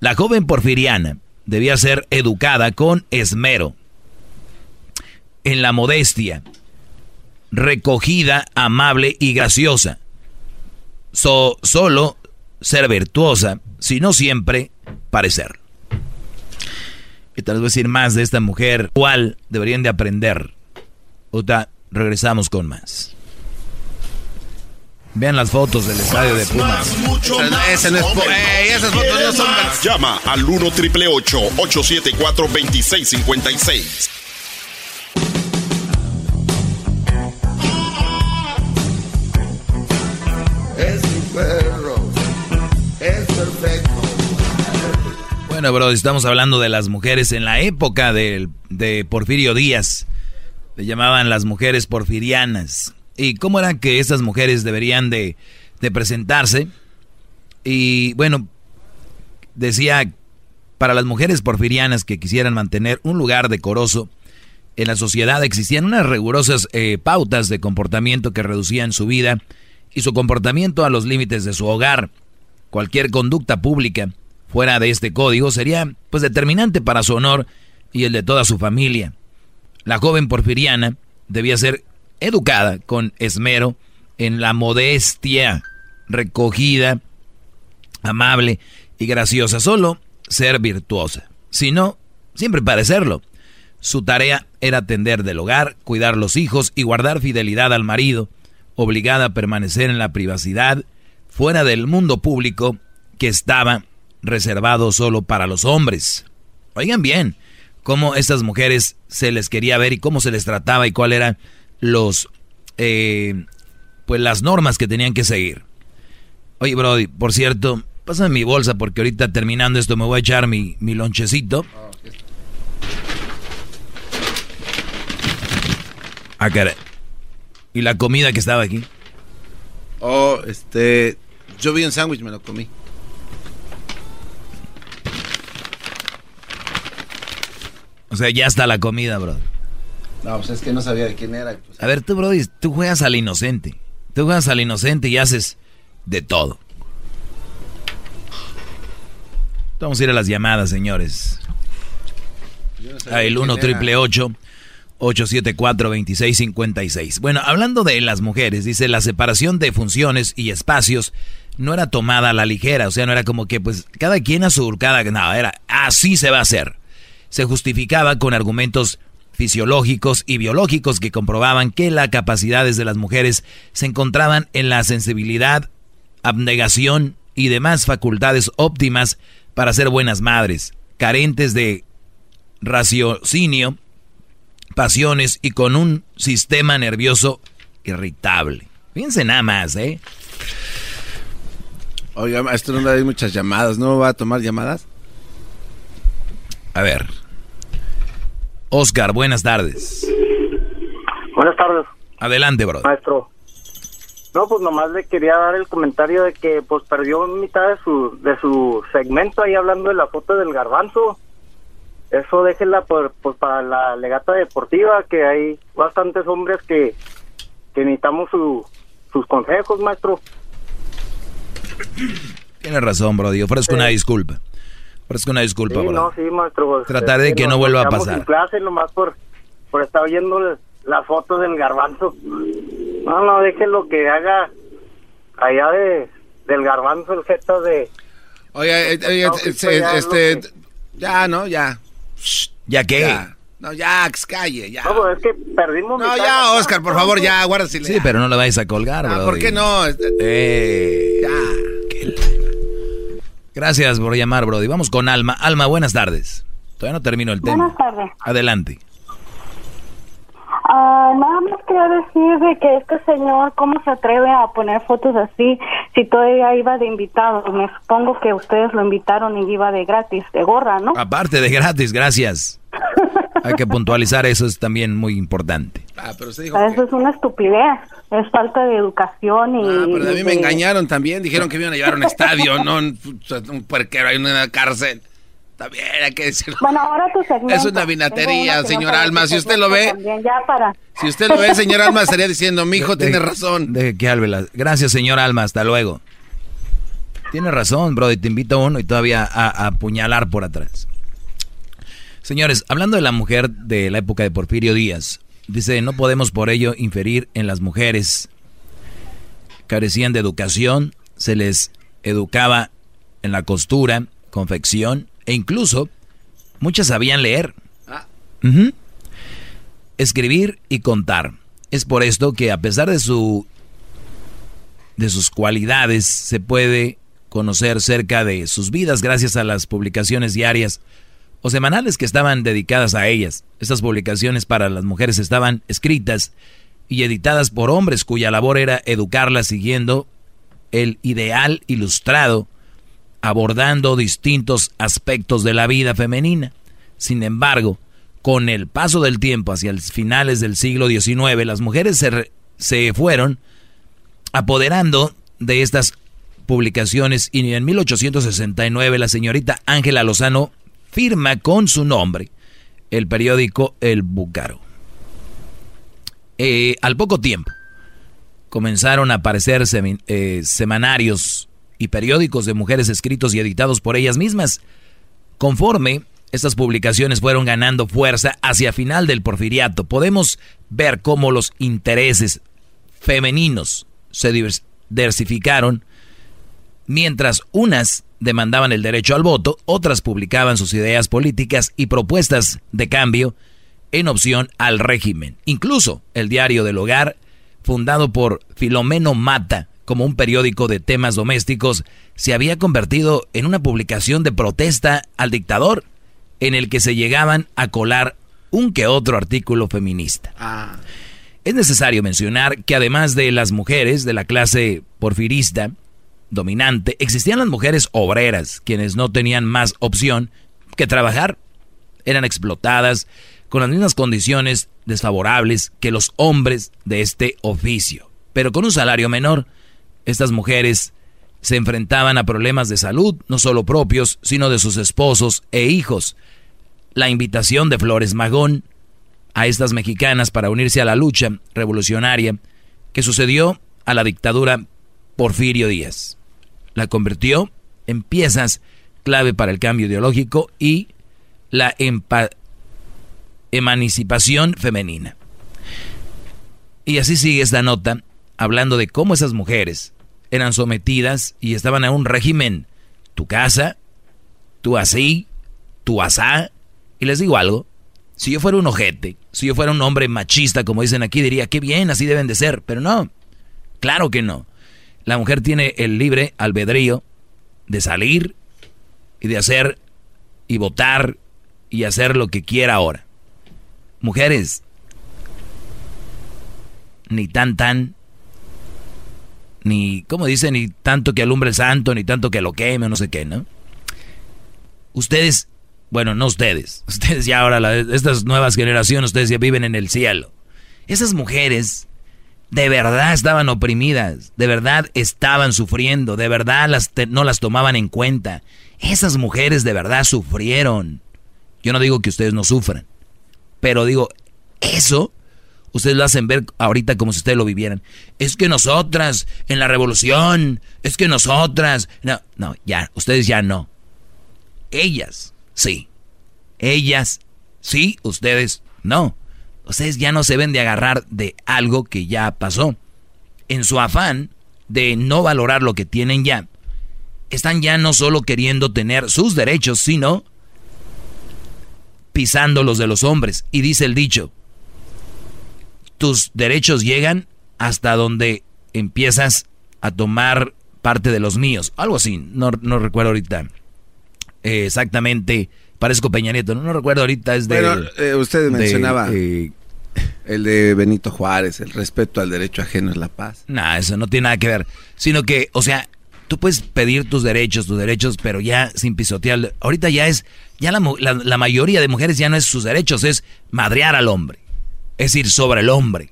La joven porfiriana debía ser educada con esmero, en la modestia, recogida, amable y graciosa. So- solo ser virtuosa, sino siempre parecer. Y tal vez decir más de esta mujer, cuál deberían de aprender. Regresamos con más. Vean las fotos del estadio de Pumas. Mucho Ese- más. ese no es ey, esas fotos no son más. Llama al 1 triple 874 2656. Es mi perro. Es perfecto. Bueno, bro, estamos hablando de las mujeres en la época del- de Porfirio Díaz. Le llamaban las mujeres porfirianas. ¿Y cómo era que estas mujeres deberían de, presentarse? Y bueno, decía, para las mujeres porfirianas que quisieran mantener un lugar decoroso en la sociedad existían unas rigurosas eh, pautas de comportamiento que reducían su vida y su comportamiento a los límites de su hogar. Cualquier conducta pública fuera de este código sería pues determinante para su honor y el de toda su familia. La joven porfiriana debía ser educada con esmero en la modestia, recogida, amable y graciosa, solo ser virtuosa, sino siempre parecerlo. Su tarea era atender del hogar, cuidar los hijos y guardar fidelidad al marido, obligada a permanecer en la privacidad, fuera del mundo público que estaba reservado solo para los hombres. Oigan bien, cómo estas mujeres se les quería ver y cómo se les trataba y cuál eran los, eh, pues las normas que tenían que seguir. Oye, Brody, por cierto, pásame mi bolsa porque ahorita terminando esto me voy a echar mi, mi lonchecito. Ah, caray. ¿Y la comida que estaba aquí? Oh, este. Yo vi un sándwich, me lo comí. O sea, ya está la comida, bro. No, pues es que no sabía de quién era. pues. A ver, tú, Brody, tú juegas al inocente. Tú juegas al inocente y haces de todo. Vamos a ir a las llamadas, señores. El 1 triple 874 2656 Bueno, hablando de las mujeres, dice la separación de funciones y espacios no era tomada a la ligera, o sea, no era como que pues cada quien a su cada no, era así se va a hacer. Se justificaba con argumentos fisiológicos y biológicos que comprobaban que las capacidades de las mujeres se encontraban en la sensibilidad, abnegación y demás facultades óptimas para ser buenas madres, carentes de raciocinio, pasiones y con un sistema nervioso irritable. Fíjense nada más, ¿eh? Oiga, esto no hay muchas llamadas, ¿no va a tomar llamadas? A ver. Oscar, buenas tardes. Buenas tardes, Adelante, bro. maestro. No, pues nomás le quería dar el comentario de que pues perdió mitad de su de su segmento ahí hablando de la foto del garbanzo. Eso déjela por, pues para la legata deportiva, que hay bastantes hombres que, que necesitamos su, sus consejos, maestro. Tienes razón, bro. Yo ofrezco una disculpa. Ofrezco una disculpa, Sí, bro. no, sí, maestro. pues, Trataré de es que no vuelva a pasar. En clase nomás por, por estar oyendo el- las fotos del garbanzo. No, no, déjelo que haga allá de del garbanzo el gesto de... Oye, eh, oye, No, ya este. que- Ya, no, ya. ¿Ya qué? Ya. No, ya, calle, ya. No, pues es que perdimos... No, mitad ya, Oscar, por favor, ya, guarda silencio. Sí, pero no la vayas a colgar, Ah, bro. ¿Por qué no? Eh, Gracias por llamar, Brody. Vamos con Alma. Alma, buenas tardes. Todavía no termino el tema. Buenas tardes. Adelante. Ah, nada más quería decir de que este señor, ¿cómo se atreve a poner fotos así si todavía iba de invitado? Me supongo que ustedes lo invitaron y iba de gratis, de gorra, ¿no? Aparte de gratis, gracias. Hay que puntualizar, eso es también muy importante. Ah, pero usted dijo Eso es una estupidez, es falta de educación y... Ah, pero a mí me engañaron también. Dijeron que me iban a llevar a un estadio, no un, un puerquero ahí en una cárcel. También hay que decirlo. Bueno, ahora tu segmento. Es una vinatería, señor Alma. Si usted lo ve, ya para... si usted lo ve, señor Alma, estaría diciendo, mi hijo tiene razón. Deje que Álvela. Gracias, señor Alma. Hasta luego. Tiene razón, Brody. Te invito a uno y todavía a, a apuñalar por atrás. Señores, hablando de la mujer de la época de Porfirio Díaz, dice, no podemos por ello inferir en las mujeres. Carecían de educación, se les educaba en la costura, confección e incluso muchas sabían leer. Ujú. Escribir y contar. Es por esto que a pesar de su de sus cualidades se puede conocer cerca de sus vidas gracias a las publicaciones diarias o semanales que estaban dedicadas a ellas. Estas publicaciones para las mujeres estaban escritas y editadas por hombres cuya labor era educarlas siguiendo el ideal ilustrado, abordando distintos aspectos de la vida femenina. Sin embargo, con el paso del tiempo hacia los finales del siglo XIX, las mujeres se, se fueron apoderando de estas publicaciones y en 1869 la señorita Ángela Lozano firma con su nombre el periódico El Búcaro. Eh, al poco tiempo comenzaron a aparecer eh, semanarios y periódicos de mujeres escritos y editados por ellas mismas. Conforme estas publicaciones fueron ganando fuerza hacia final del porfiriato, podemos ver cómo los intereses femeninos se divers- diversificaron, mientras unas demandaban el derecho al voto, otras publicaban sus ideas políticas y propuestas de cambio en opción al régimen. Incluso el diario del hogar, fundado por Filomeno Mata como un periódico de temas domésticos, se había convertido en una publicación de protesta al dictador, en el que se llegaban a colar un que otro artículo feminista. Es necesario mencionar que además de las mujeres de la clase porfirista, dominante, existían las mujeres obreras, quienes no tenían más opción que trabajar. Eran explotadas con las mismas condiciones desfavorables que los hombres de este oficio. Pero con un salario menor, estas mujeres se enfrentaban a problemas de salud, no solo propios, sino de sus esposos e hijos. La invitación de Flores Magón a estas mexicanas para unirse a la lucha revolucionaria que sucedió a la dictadura Porfirio Díaz. La convirtió en piezas clave para el cambio ideológico y la emancipación femenina. Y así sigue esta nota, hablando de cómo esas mujeres eran sometidas y estaban a un régimen, tu casa, tú así, tú asá. Y les digo algo, si yo fuera un ojete, si yo fuera un hombre machista, como dicen aquí, diría, qué bien, así deben de ser, pero no, claro que no. La mujer tiene el libre albedrío de salir y de hacer y votar y hacer lo que quiera ahora. Mujeres, ni tan tan, ni, como dicen, ni tanto que alumbre el santo, ni tanto que lo queme, no sé qué, ¿no? Ustedes, bueno, no ustedes, ustedes ya ahora, estas nuevas generaciones, ustedes ya viven en el cielo. Esas mujeres de verdad estaban oprimidas, de verdad estaban sufriendo, de verdad las no las tomaban en cuenta. Esas mujeres de verdad sufrieron. Yo no digo que ustedes no sufran, pero digo, eso ustedes lo hacen ver ahorita como si ustedes lo vivieran. Es que nosotras en la revolución, es que nosotras, no, no, ya, ustedes ya no. Ellas, sí. Ellas, sí, ustedes no. Ustedes ya no se ven de agarrar de algo que ya pasó. En su afán de no valorar lo que tienen ya, están ya no solo queriendo tener sus derechos, sino pisando los de los hombres. Y dice el dicho, tus derechos llegan hasta donde empiezas a tomar parte de los míos. Algo así, no, recuerdo ahorita eh, exactamente. Parezco Peña Nieto, no, recuerdo ahorita, es de... Eh, usted mencionaba eh, el de Benito Juárez, el respeto al derecho ajeno es la paz. No, eso no tiene nada que ver. Sino que, o sea, tú puedes pedir tus derechos, tus derechos, pero ya sin pisotear. Ahorita ya es ya la, mayoría de mujeres ya no es sus derechos, es madrear al hombre. Es ir sobre el hombre.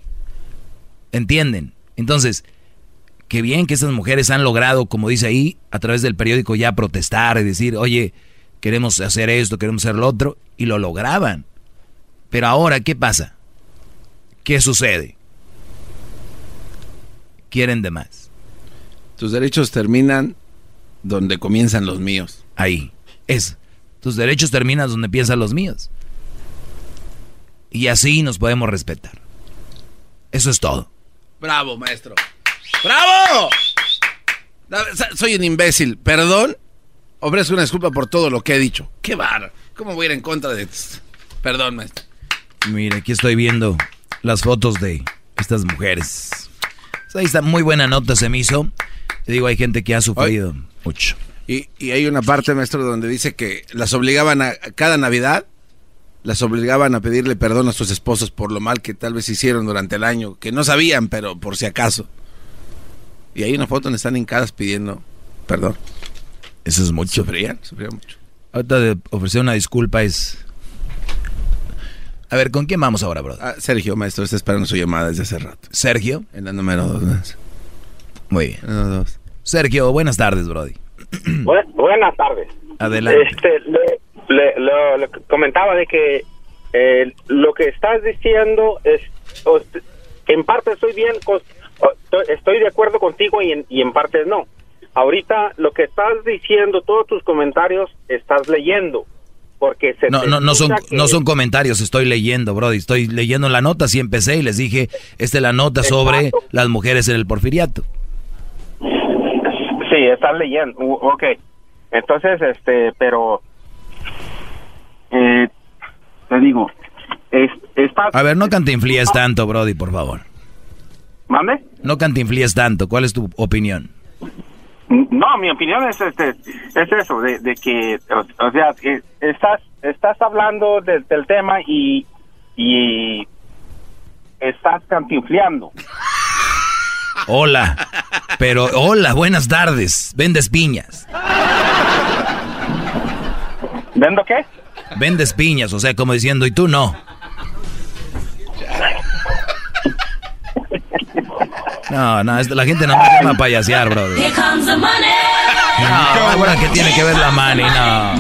¿Entienden? Entonces, qué bien que esas mujeres han logrado, como dice ahí, a través del periódico ya protestar y decir, oye, queremos hacer esto, queremos hacer lo otro, y lo lograban. Pero ahora, ¿qué pasa? ¿Qué sucede? Quieren de más. Tus derechos terminan donde comienzan los míos. Ahí. Es. Tus derechos terminan donde empiezan los míos. Y así nos podemos respetar. Eso es todo. Bravo, maestro. ¡Bravo! Soy un imbécil, perdón. Ofrezco una disculpa por todo lo que he dicho. ¡Qué bar! ¿Cómo voy a ir en contra de Perdón, maestro. Mira, aquí estoy viendo las fotos de estas mujeres. Ahí está, muy buena nota se me hizo. Te digo, hay gente que ha sufrido mucho. Y, hay una parte, maestro, donde dice que las obligaban a, cada Navidad, las obligaban a pedirle perdón a sus esposos por lo mal que tal vez hicieron durante el año, que no sabían, pero por si acaso. Y hay una foto donde están hincadas pidiendo perdón. Eso es mucho. Sufrían, sufrían mucho. Ahorita de ofrecer una disculpa es... A ver, ¿con quién vamos ahora, brother? Ah, Sergio, maestro, está esperando su llamada desde hace rato. ¿Sergio? En la número dos. Muy bien. Sergio, buenas tardes, Brody buenas tardes. Adelante. Este, le, comentaba de que eh, lo que estás diciendo es, en parte estoy bien, estoy de acuerdo contigo y en, y en parte no. Ahorita lo que estás diciendo, todos tus comentarios, estás leyendo. Porque se no, no, no son, no son comentarios, estoy leyendo, Brody. Estoy leyendo la nota, si empecé y les dije, esta es la nota sobre las mujeres en el porfiriato. Sí, estás leyendo. ok. Entonces, este, pero. Eh, te digo. Es, A ver, no cantinflíes tanto, Brody, por favor. ¿Mande? No cantinflíes tanto. ¿Cuál es tu opinión? No, mi opinión es este es eso de, que o, sea estás estás hablando del tema y y estás cantinfleando Hola. Pero, hola, buenas tardes. Vendes piñas. ¿Vendo qué? Vendes piñas, o sea, como diciendo, y tú no. No, no, la gente no me llama a payasear, brother. No, bueno, ¿qué tiene que ver la money? No.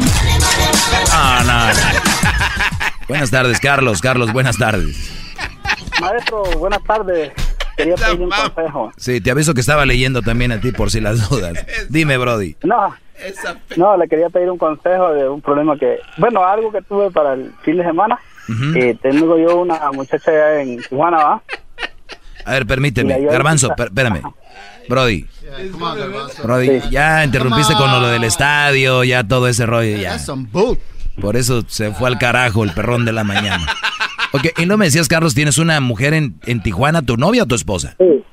No, no. Buenas tardes, Carlos. Carlos, buenas tardes. Maestro, buenas tardes. Quería pedir un consejo. Sí, te aviso que estaba leyendo también a ti por si las dudas. Dime, Brody. No, no, le quería pedir un consejo de un problema que, bueno, algo que tuve para el fin de semana. Eh, tengo yo una muchacha allá en Tijuana, ¿va? A ver, permíteme. Garbanzo, espérame. Brody. Brody, ya interrumpiste con lo del estadio, ya todo ese rollo, ya. Por eso se fue al carajo el perrón de la mañana. Ok, y no me decías, Carlos, ¿tienes una mujer en, en Tijuana, tu novia o tu esposa? Sí.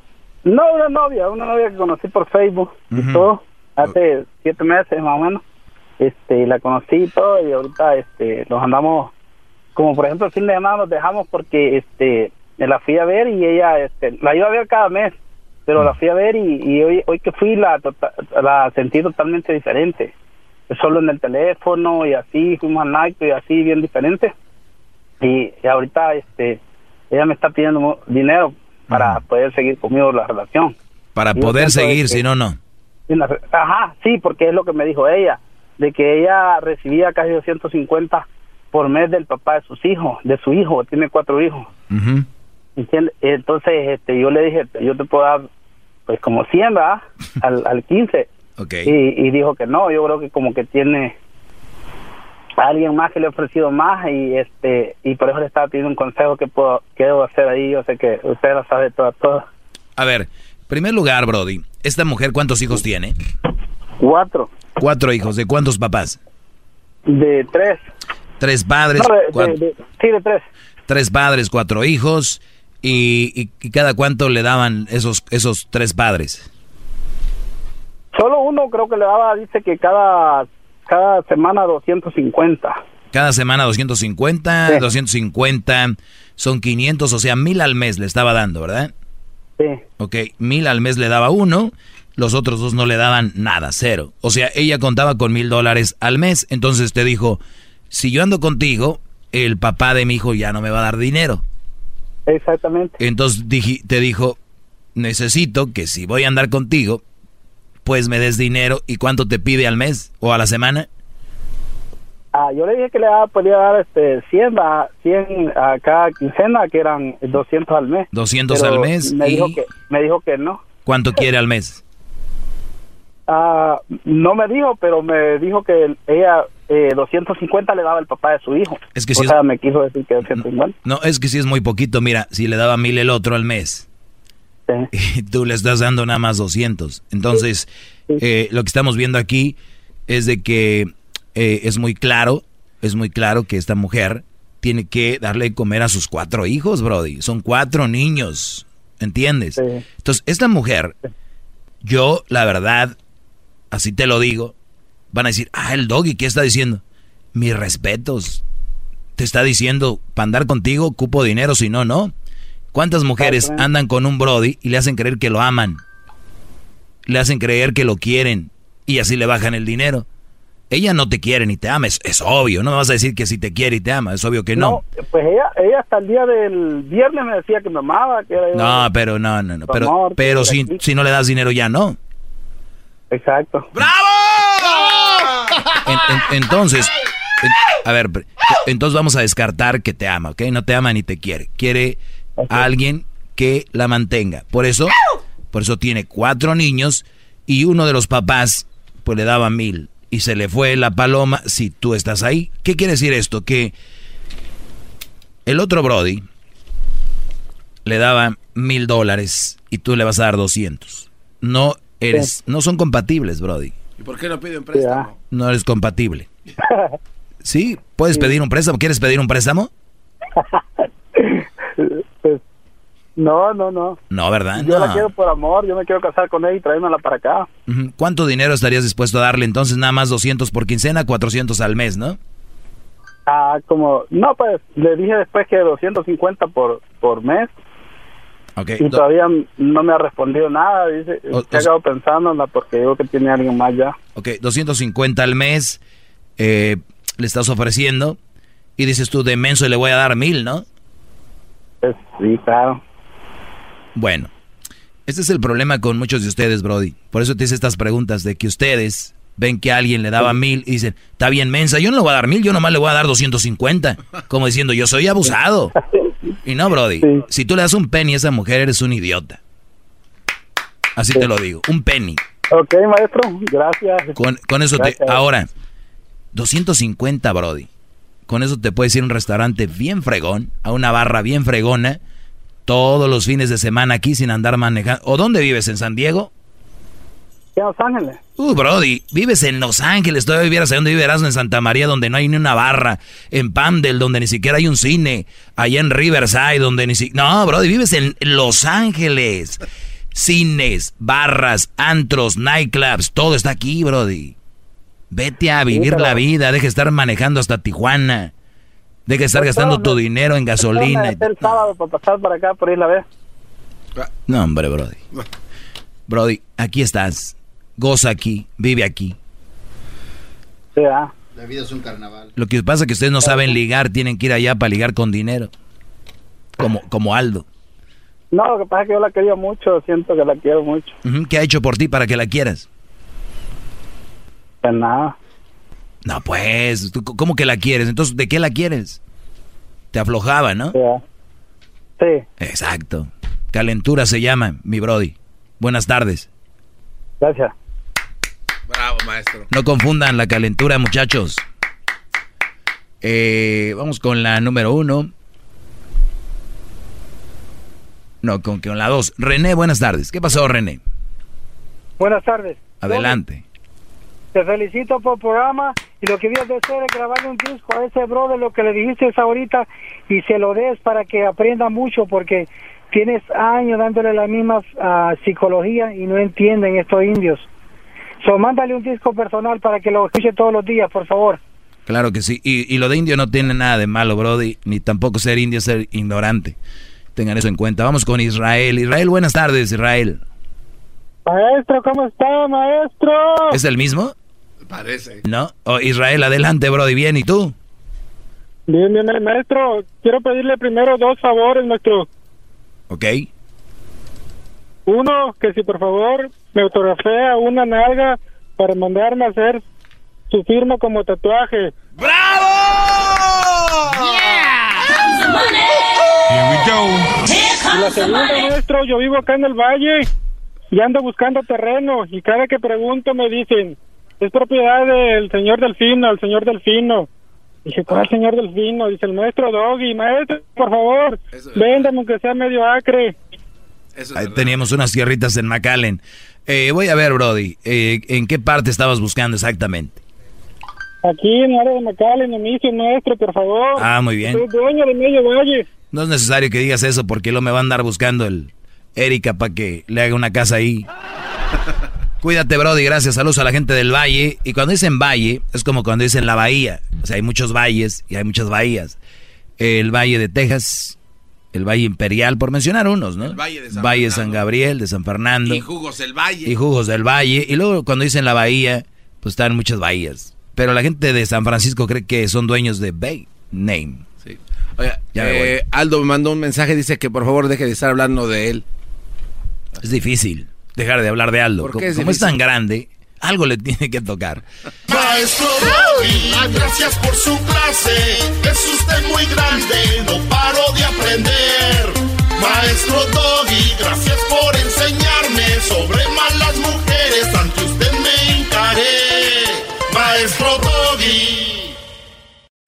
No, una novia, una novia que conocí por Facebook y todo, hace siete meses más o menos. Este, la conocí y todo, y ahorita este, nos andamos, como por ejemplo el fin de semana nos dejamos porque este, me la fui a ver y ella, este, la iba a ver cada mes, pero la fui a ver y, y hoy, hoy que fui la, tota, la sentí totalmente diferente. Solo en el teléfono y así, fuimos al night y así, bien diferente y, ahorita este ella me está pidiendo dinero para poder seguir conmigo la relación. Para poder seguir, si no, no. Ajá, sí, porque es lo que me dijo ella, de que ella recibía casi 250 por mes del papá de sus hijos, de su hijo, tiene cuatro hijos. Entonces este, yo le dije, yo te puedo dar pues como 100, ¿verdad? al, al 15. Okay. Y, y dijo que no, yo creo que como que tiene alguien más que le ha ofrecido más y este y por eso le estaba pidiendo un consejo que puedo que debo hacer ahí yo sé que usted lo sabe todo todo a ver primer lugar Brody esta mujer cuántos hijos tiene cuatro. Cuatro hijos de cuántos papás de tres. Tres padres sí de tres. Tres padres cuatro hijos y, y, cada cuánto le daban esos esos tres padres. Solo uno creo que le daba dice que cada cada semana 250. Cada semana 250, 250 son 500, o sea, mil al mes le estaba dando, ¿verdad? Sí. Ok, mil al mes le daba uno, los otros dos no le daban nada, cero. O sea, ella contaba con mil dólares al mes, entonces te dijo, si yo ando contigo, el papá de mi hijo ya no me va a dar dinero. Exactamente. Entonces te dijo, necesito que si voy a andar contigo, pues me des dinero. ¿Y cuánto te pide al mes o a la semana? Ah, yo le dije que le podía dar este 100 a, 100 a cada quincena, que eran 200 al mes. 200 al mes. Me, dijo que, me dijo que no. ¿Cuánto quiere al mes? Ah, no me dijo, pero me dijo que ella eh, 250 le daba el papá de su hijo. Es que o sea, me quiso decir que 250. No, es que si es muy poquito. Mira, si le daba mil el otro al mes y tú le estás dando nada más 200. Entonces, eh, lo que estamos viendo aquí es de que eh, es muy claro, es muy claro que esta mujer tiene que darle de comer a sus cuatro hijos, Brody. Son cuatro niños, ¿entiendes? Entonces, esta mujer, yo, la verdad, así te lo digo, van a decir, ah, el doggy, ¿qué está diciendo? Mis respetos. Te está diciendo, para andar contigo, cupo dinero, si no, no. ¿Cuántas mujeres andan con un Brody y le hacen creer que lo aman? Le hacen creer que lo quieren y así le bajan el dinero. Ella no te quiere ni te ama, es, obvio. No me vas a decir que si te quiere y te ama, es obvio que no. pues ella, ella hasta el día del viernes me decía que me amaba. Que era no, pero no, no, no. Pero, pero si, si no le das dinero ya no. Exacto. ¡Bravo! entonces, a ver, entonces vamos a descartar que te ama, ¿ok? No te ama ni te quiere. Quiere a alguien que la mantenga. Por eso, por eso tiene cuatro niños y uno de los papás pues le daba mil y se le fue la paloma si tú estás ahí. ¿Qué quiere decir esto? Que el otro Brody le daba mil dólares y tú le vas a dar doscientos. No eres, no son compatibles, Brody. ¿Y por qué no pide un préstamo? No eres compatible. Sí, puedes pedir un préstamo. ¿Quieres pedir un préstamo? No, no, no. No, ¿verdad? Yo la quiero por amor, yo me quiero casar con ella y traérmela para acá. ¿Cuánto dinero estarías dispuesto a darle entonces? Nada más 200 por quincena, 400 al mes, ¿no? Ah, como, no, pues le dije después que 250 por, por mes. Y todavía no me ha respondido nada. Dice, ha quedado pensándola porque digo que tiene alguien más ya. Ok, 250 al mes eh, le estás ofreciendo y dices tú, de menso le voy a dar mil, ¿no? Pues, sí, claro. Bueno, este es el problema con muchos de ustedes, Brody. Por eso te hice estas preguntas de que ustedes ven que alguien le daba mil y dicen, está bien mensa, yo no le voy a dar mil, yo nomás le voy a dar 250. Como diciendo, yo soy abusado. Y no, Brody, si tú le das un penny a esa mujer, eres un idiota. Así te lo digo, un penny. Ok, maestro, gracias. Con, eso te... Ahora, 250, Brody. Con eso te puedes ir a un restaurante bien fregón, a una barra bien fregona, todos los fines de semana aquí sin andar manejando. ¿O dónde vives? ¿En San Diego? En Los Ángeles. Uh, Brody, vives en Los Ángeles, todavía vivieras donde vivirás en Santa María, donde no hay ni una barra, en Pamdel, donde ni siquiera hay un cine, allá en Riverside, donde ni siquiera... No, Brody, vives en Los Ángeles. Cines, barras, antros, nightclubs, todo está aquí, Brody. Vete a vivir la vida, deja de estar manejando hasta Tijuana. Deja de estar pues gastando tu dinero en gasolina. El sábado para pasar para acá, por ir a ver. No, hombre, Brody. Brody, aquí estás goza aquí, vive aquí. Ah. La vida es un carnaval. Lo que pasa es que ustedes no saben ligar, tienen que ir allá para ligar con dinero. Como, como Aldo. No, lo que pasa es que yo la quería mucho, siento que la quiero mucho. ¿Qué ha hecho por ti para que la quieras? Pues nada. No, pues, ¿cómo que la quieres? Entonces, ¿de qué la quieres? Te aflojaba, ¿no? Sí. Ah. sí. Exacto. Calentura se llama, mi Brody. Buenas tardes. Gracias. Bravo, maestro. No confundan la calentura, muchachos. Eh, vamos con la número uno. No, con, con la dos. René, buenas tardes. ¿Qué pasó, René? Buenas tardes. Adelante. Te felicito por el programa y lo que de hacer es grabarle un disco a ese brother, lo que le dijiste ahorita, y se lo des para que aprenda mucho, porque tienes años dándole la misma uh, psicología y no entienden estos indios. So, mándale un disco personal para que lo escuche todos los días, por favor. Claro que sí. Y, y lo de indio no tiene nada de malo, Brody, ni tampoco ser indio ser ignorante. Tengan eso en cuenta. Vamos con Israel. Israel, buenas tardes, Israel. Maestro, ¿cómo está, maestro? ¿Es el mismo? Parece. No. Oh, Israel, adelante, Brody. Bien, ¿y tú? Bien, bien, maestro. Quiero pedirle primero dos favores, maestro. Ok. Uno, que si por favor me autografea una nalga para mandarme a hacer su firma como tatuaje. ¡Bravo! Y la segunda, maestro, yo vivo acá en el valle y ando buscando terreno y cada que pregunto me dicen, es propiedad del señor Delfino, el señor Delfino. Dije, ¿cuál señor Delfino? Dice el maestro Doggy, maestro, por favor, véndame aunque sea medio acre. Ahí teníamos unas tierritas en McAllen. Eh, voy a ver, Brody, eh, ¿en qué parte estabas buscando exactamente? Aquí en el área de McAllen, en maestro, por favor. Ah, muy bien. Soy dueño de medio valle. No es necesario que digas eso porque lo me va a andar buscando el Erika para que le haga una casa ahí. Cuídate, Brody, gracias. Saludos a la gente del valle. Y cuando dicen valle, es como cuando dicen la bahía. O sea, hay muchos valles y hay muchas bahías. El valle de Texas, el valle imperial, por mencionar unos, ¿no? El valle de San, valle San Gabriel, de San Fernando. Y jugos del valle. Y jugos del valle. Y luego cuando dicen la bahía, pues están muchas bahías. Pero la gente de San Francisco cree que son dueños de Bay Name. Sí. Oiga, eh, Aldo me mandó un mensaje, dice que por favor deje de estar hablando de él. Es difícil dejar de hablar de Aldo. Como, es, como es tan grande, algo le tiene que tocar. Maestro Doggy, gracias por su clase. Es usted muy grande, no paro de aprender. Maestro Doggy, gracias por enseñarme sobre malas mujeres. Ante usted me encaré. Maestro Doggy.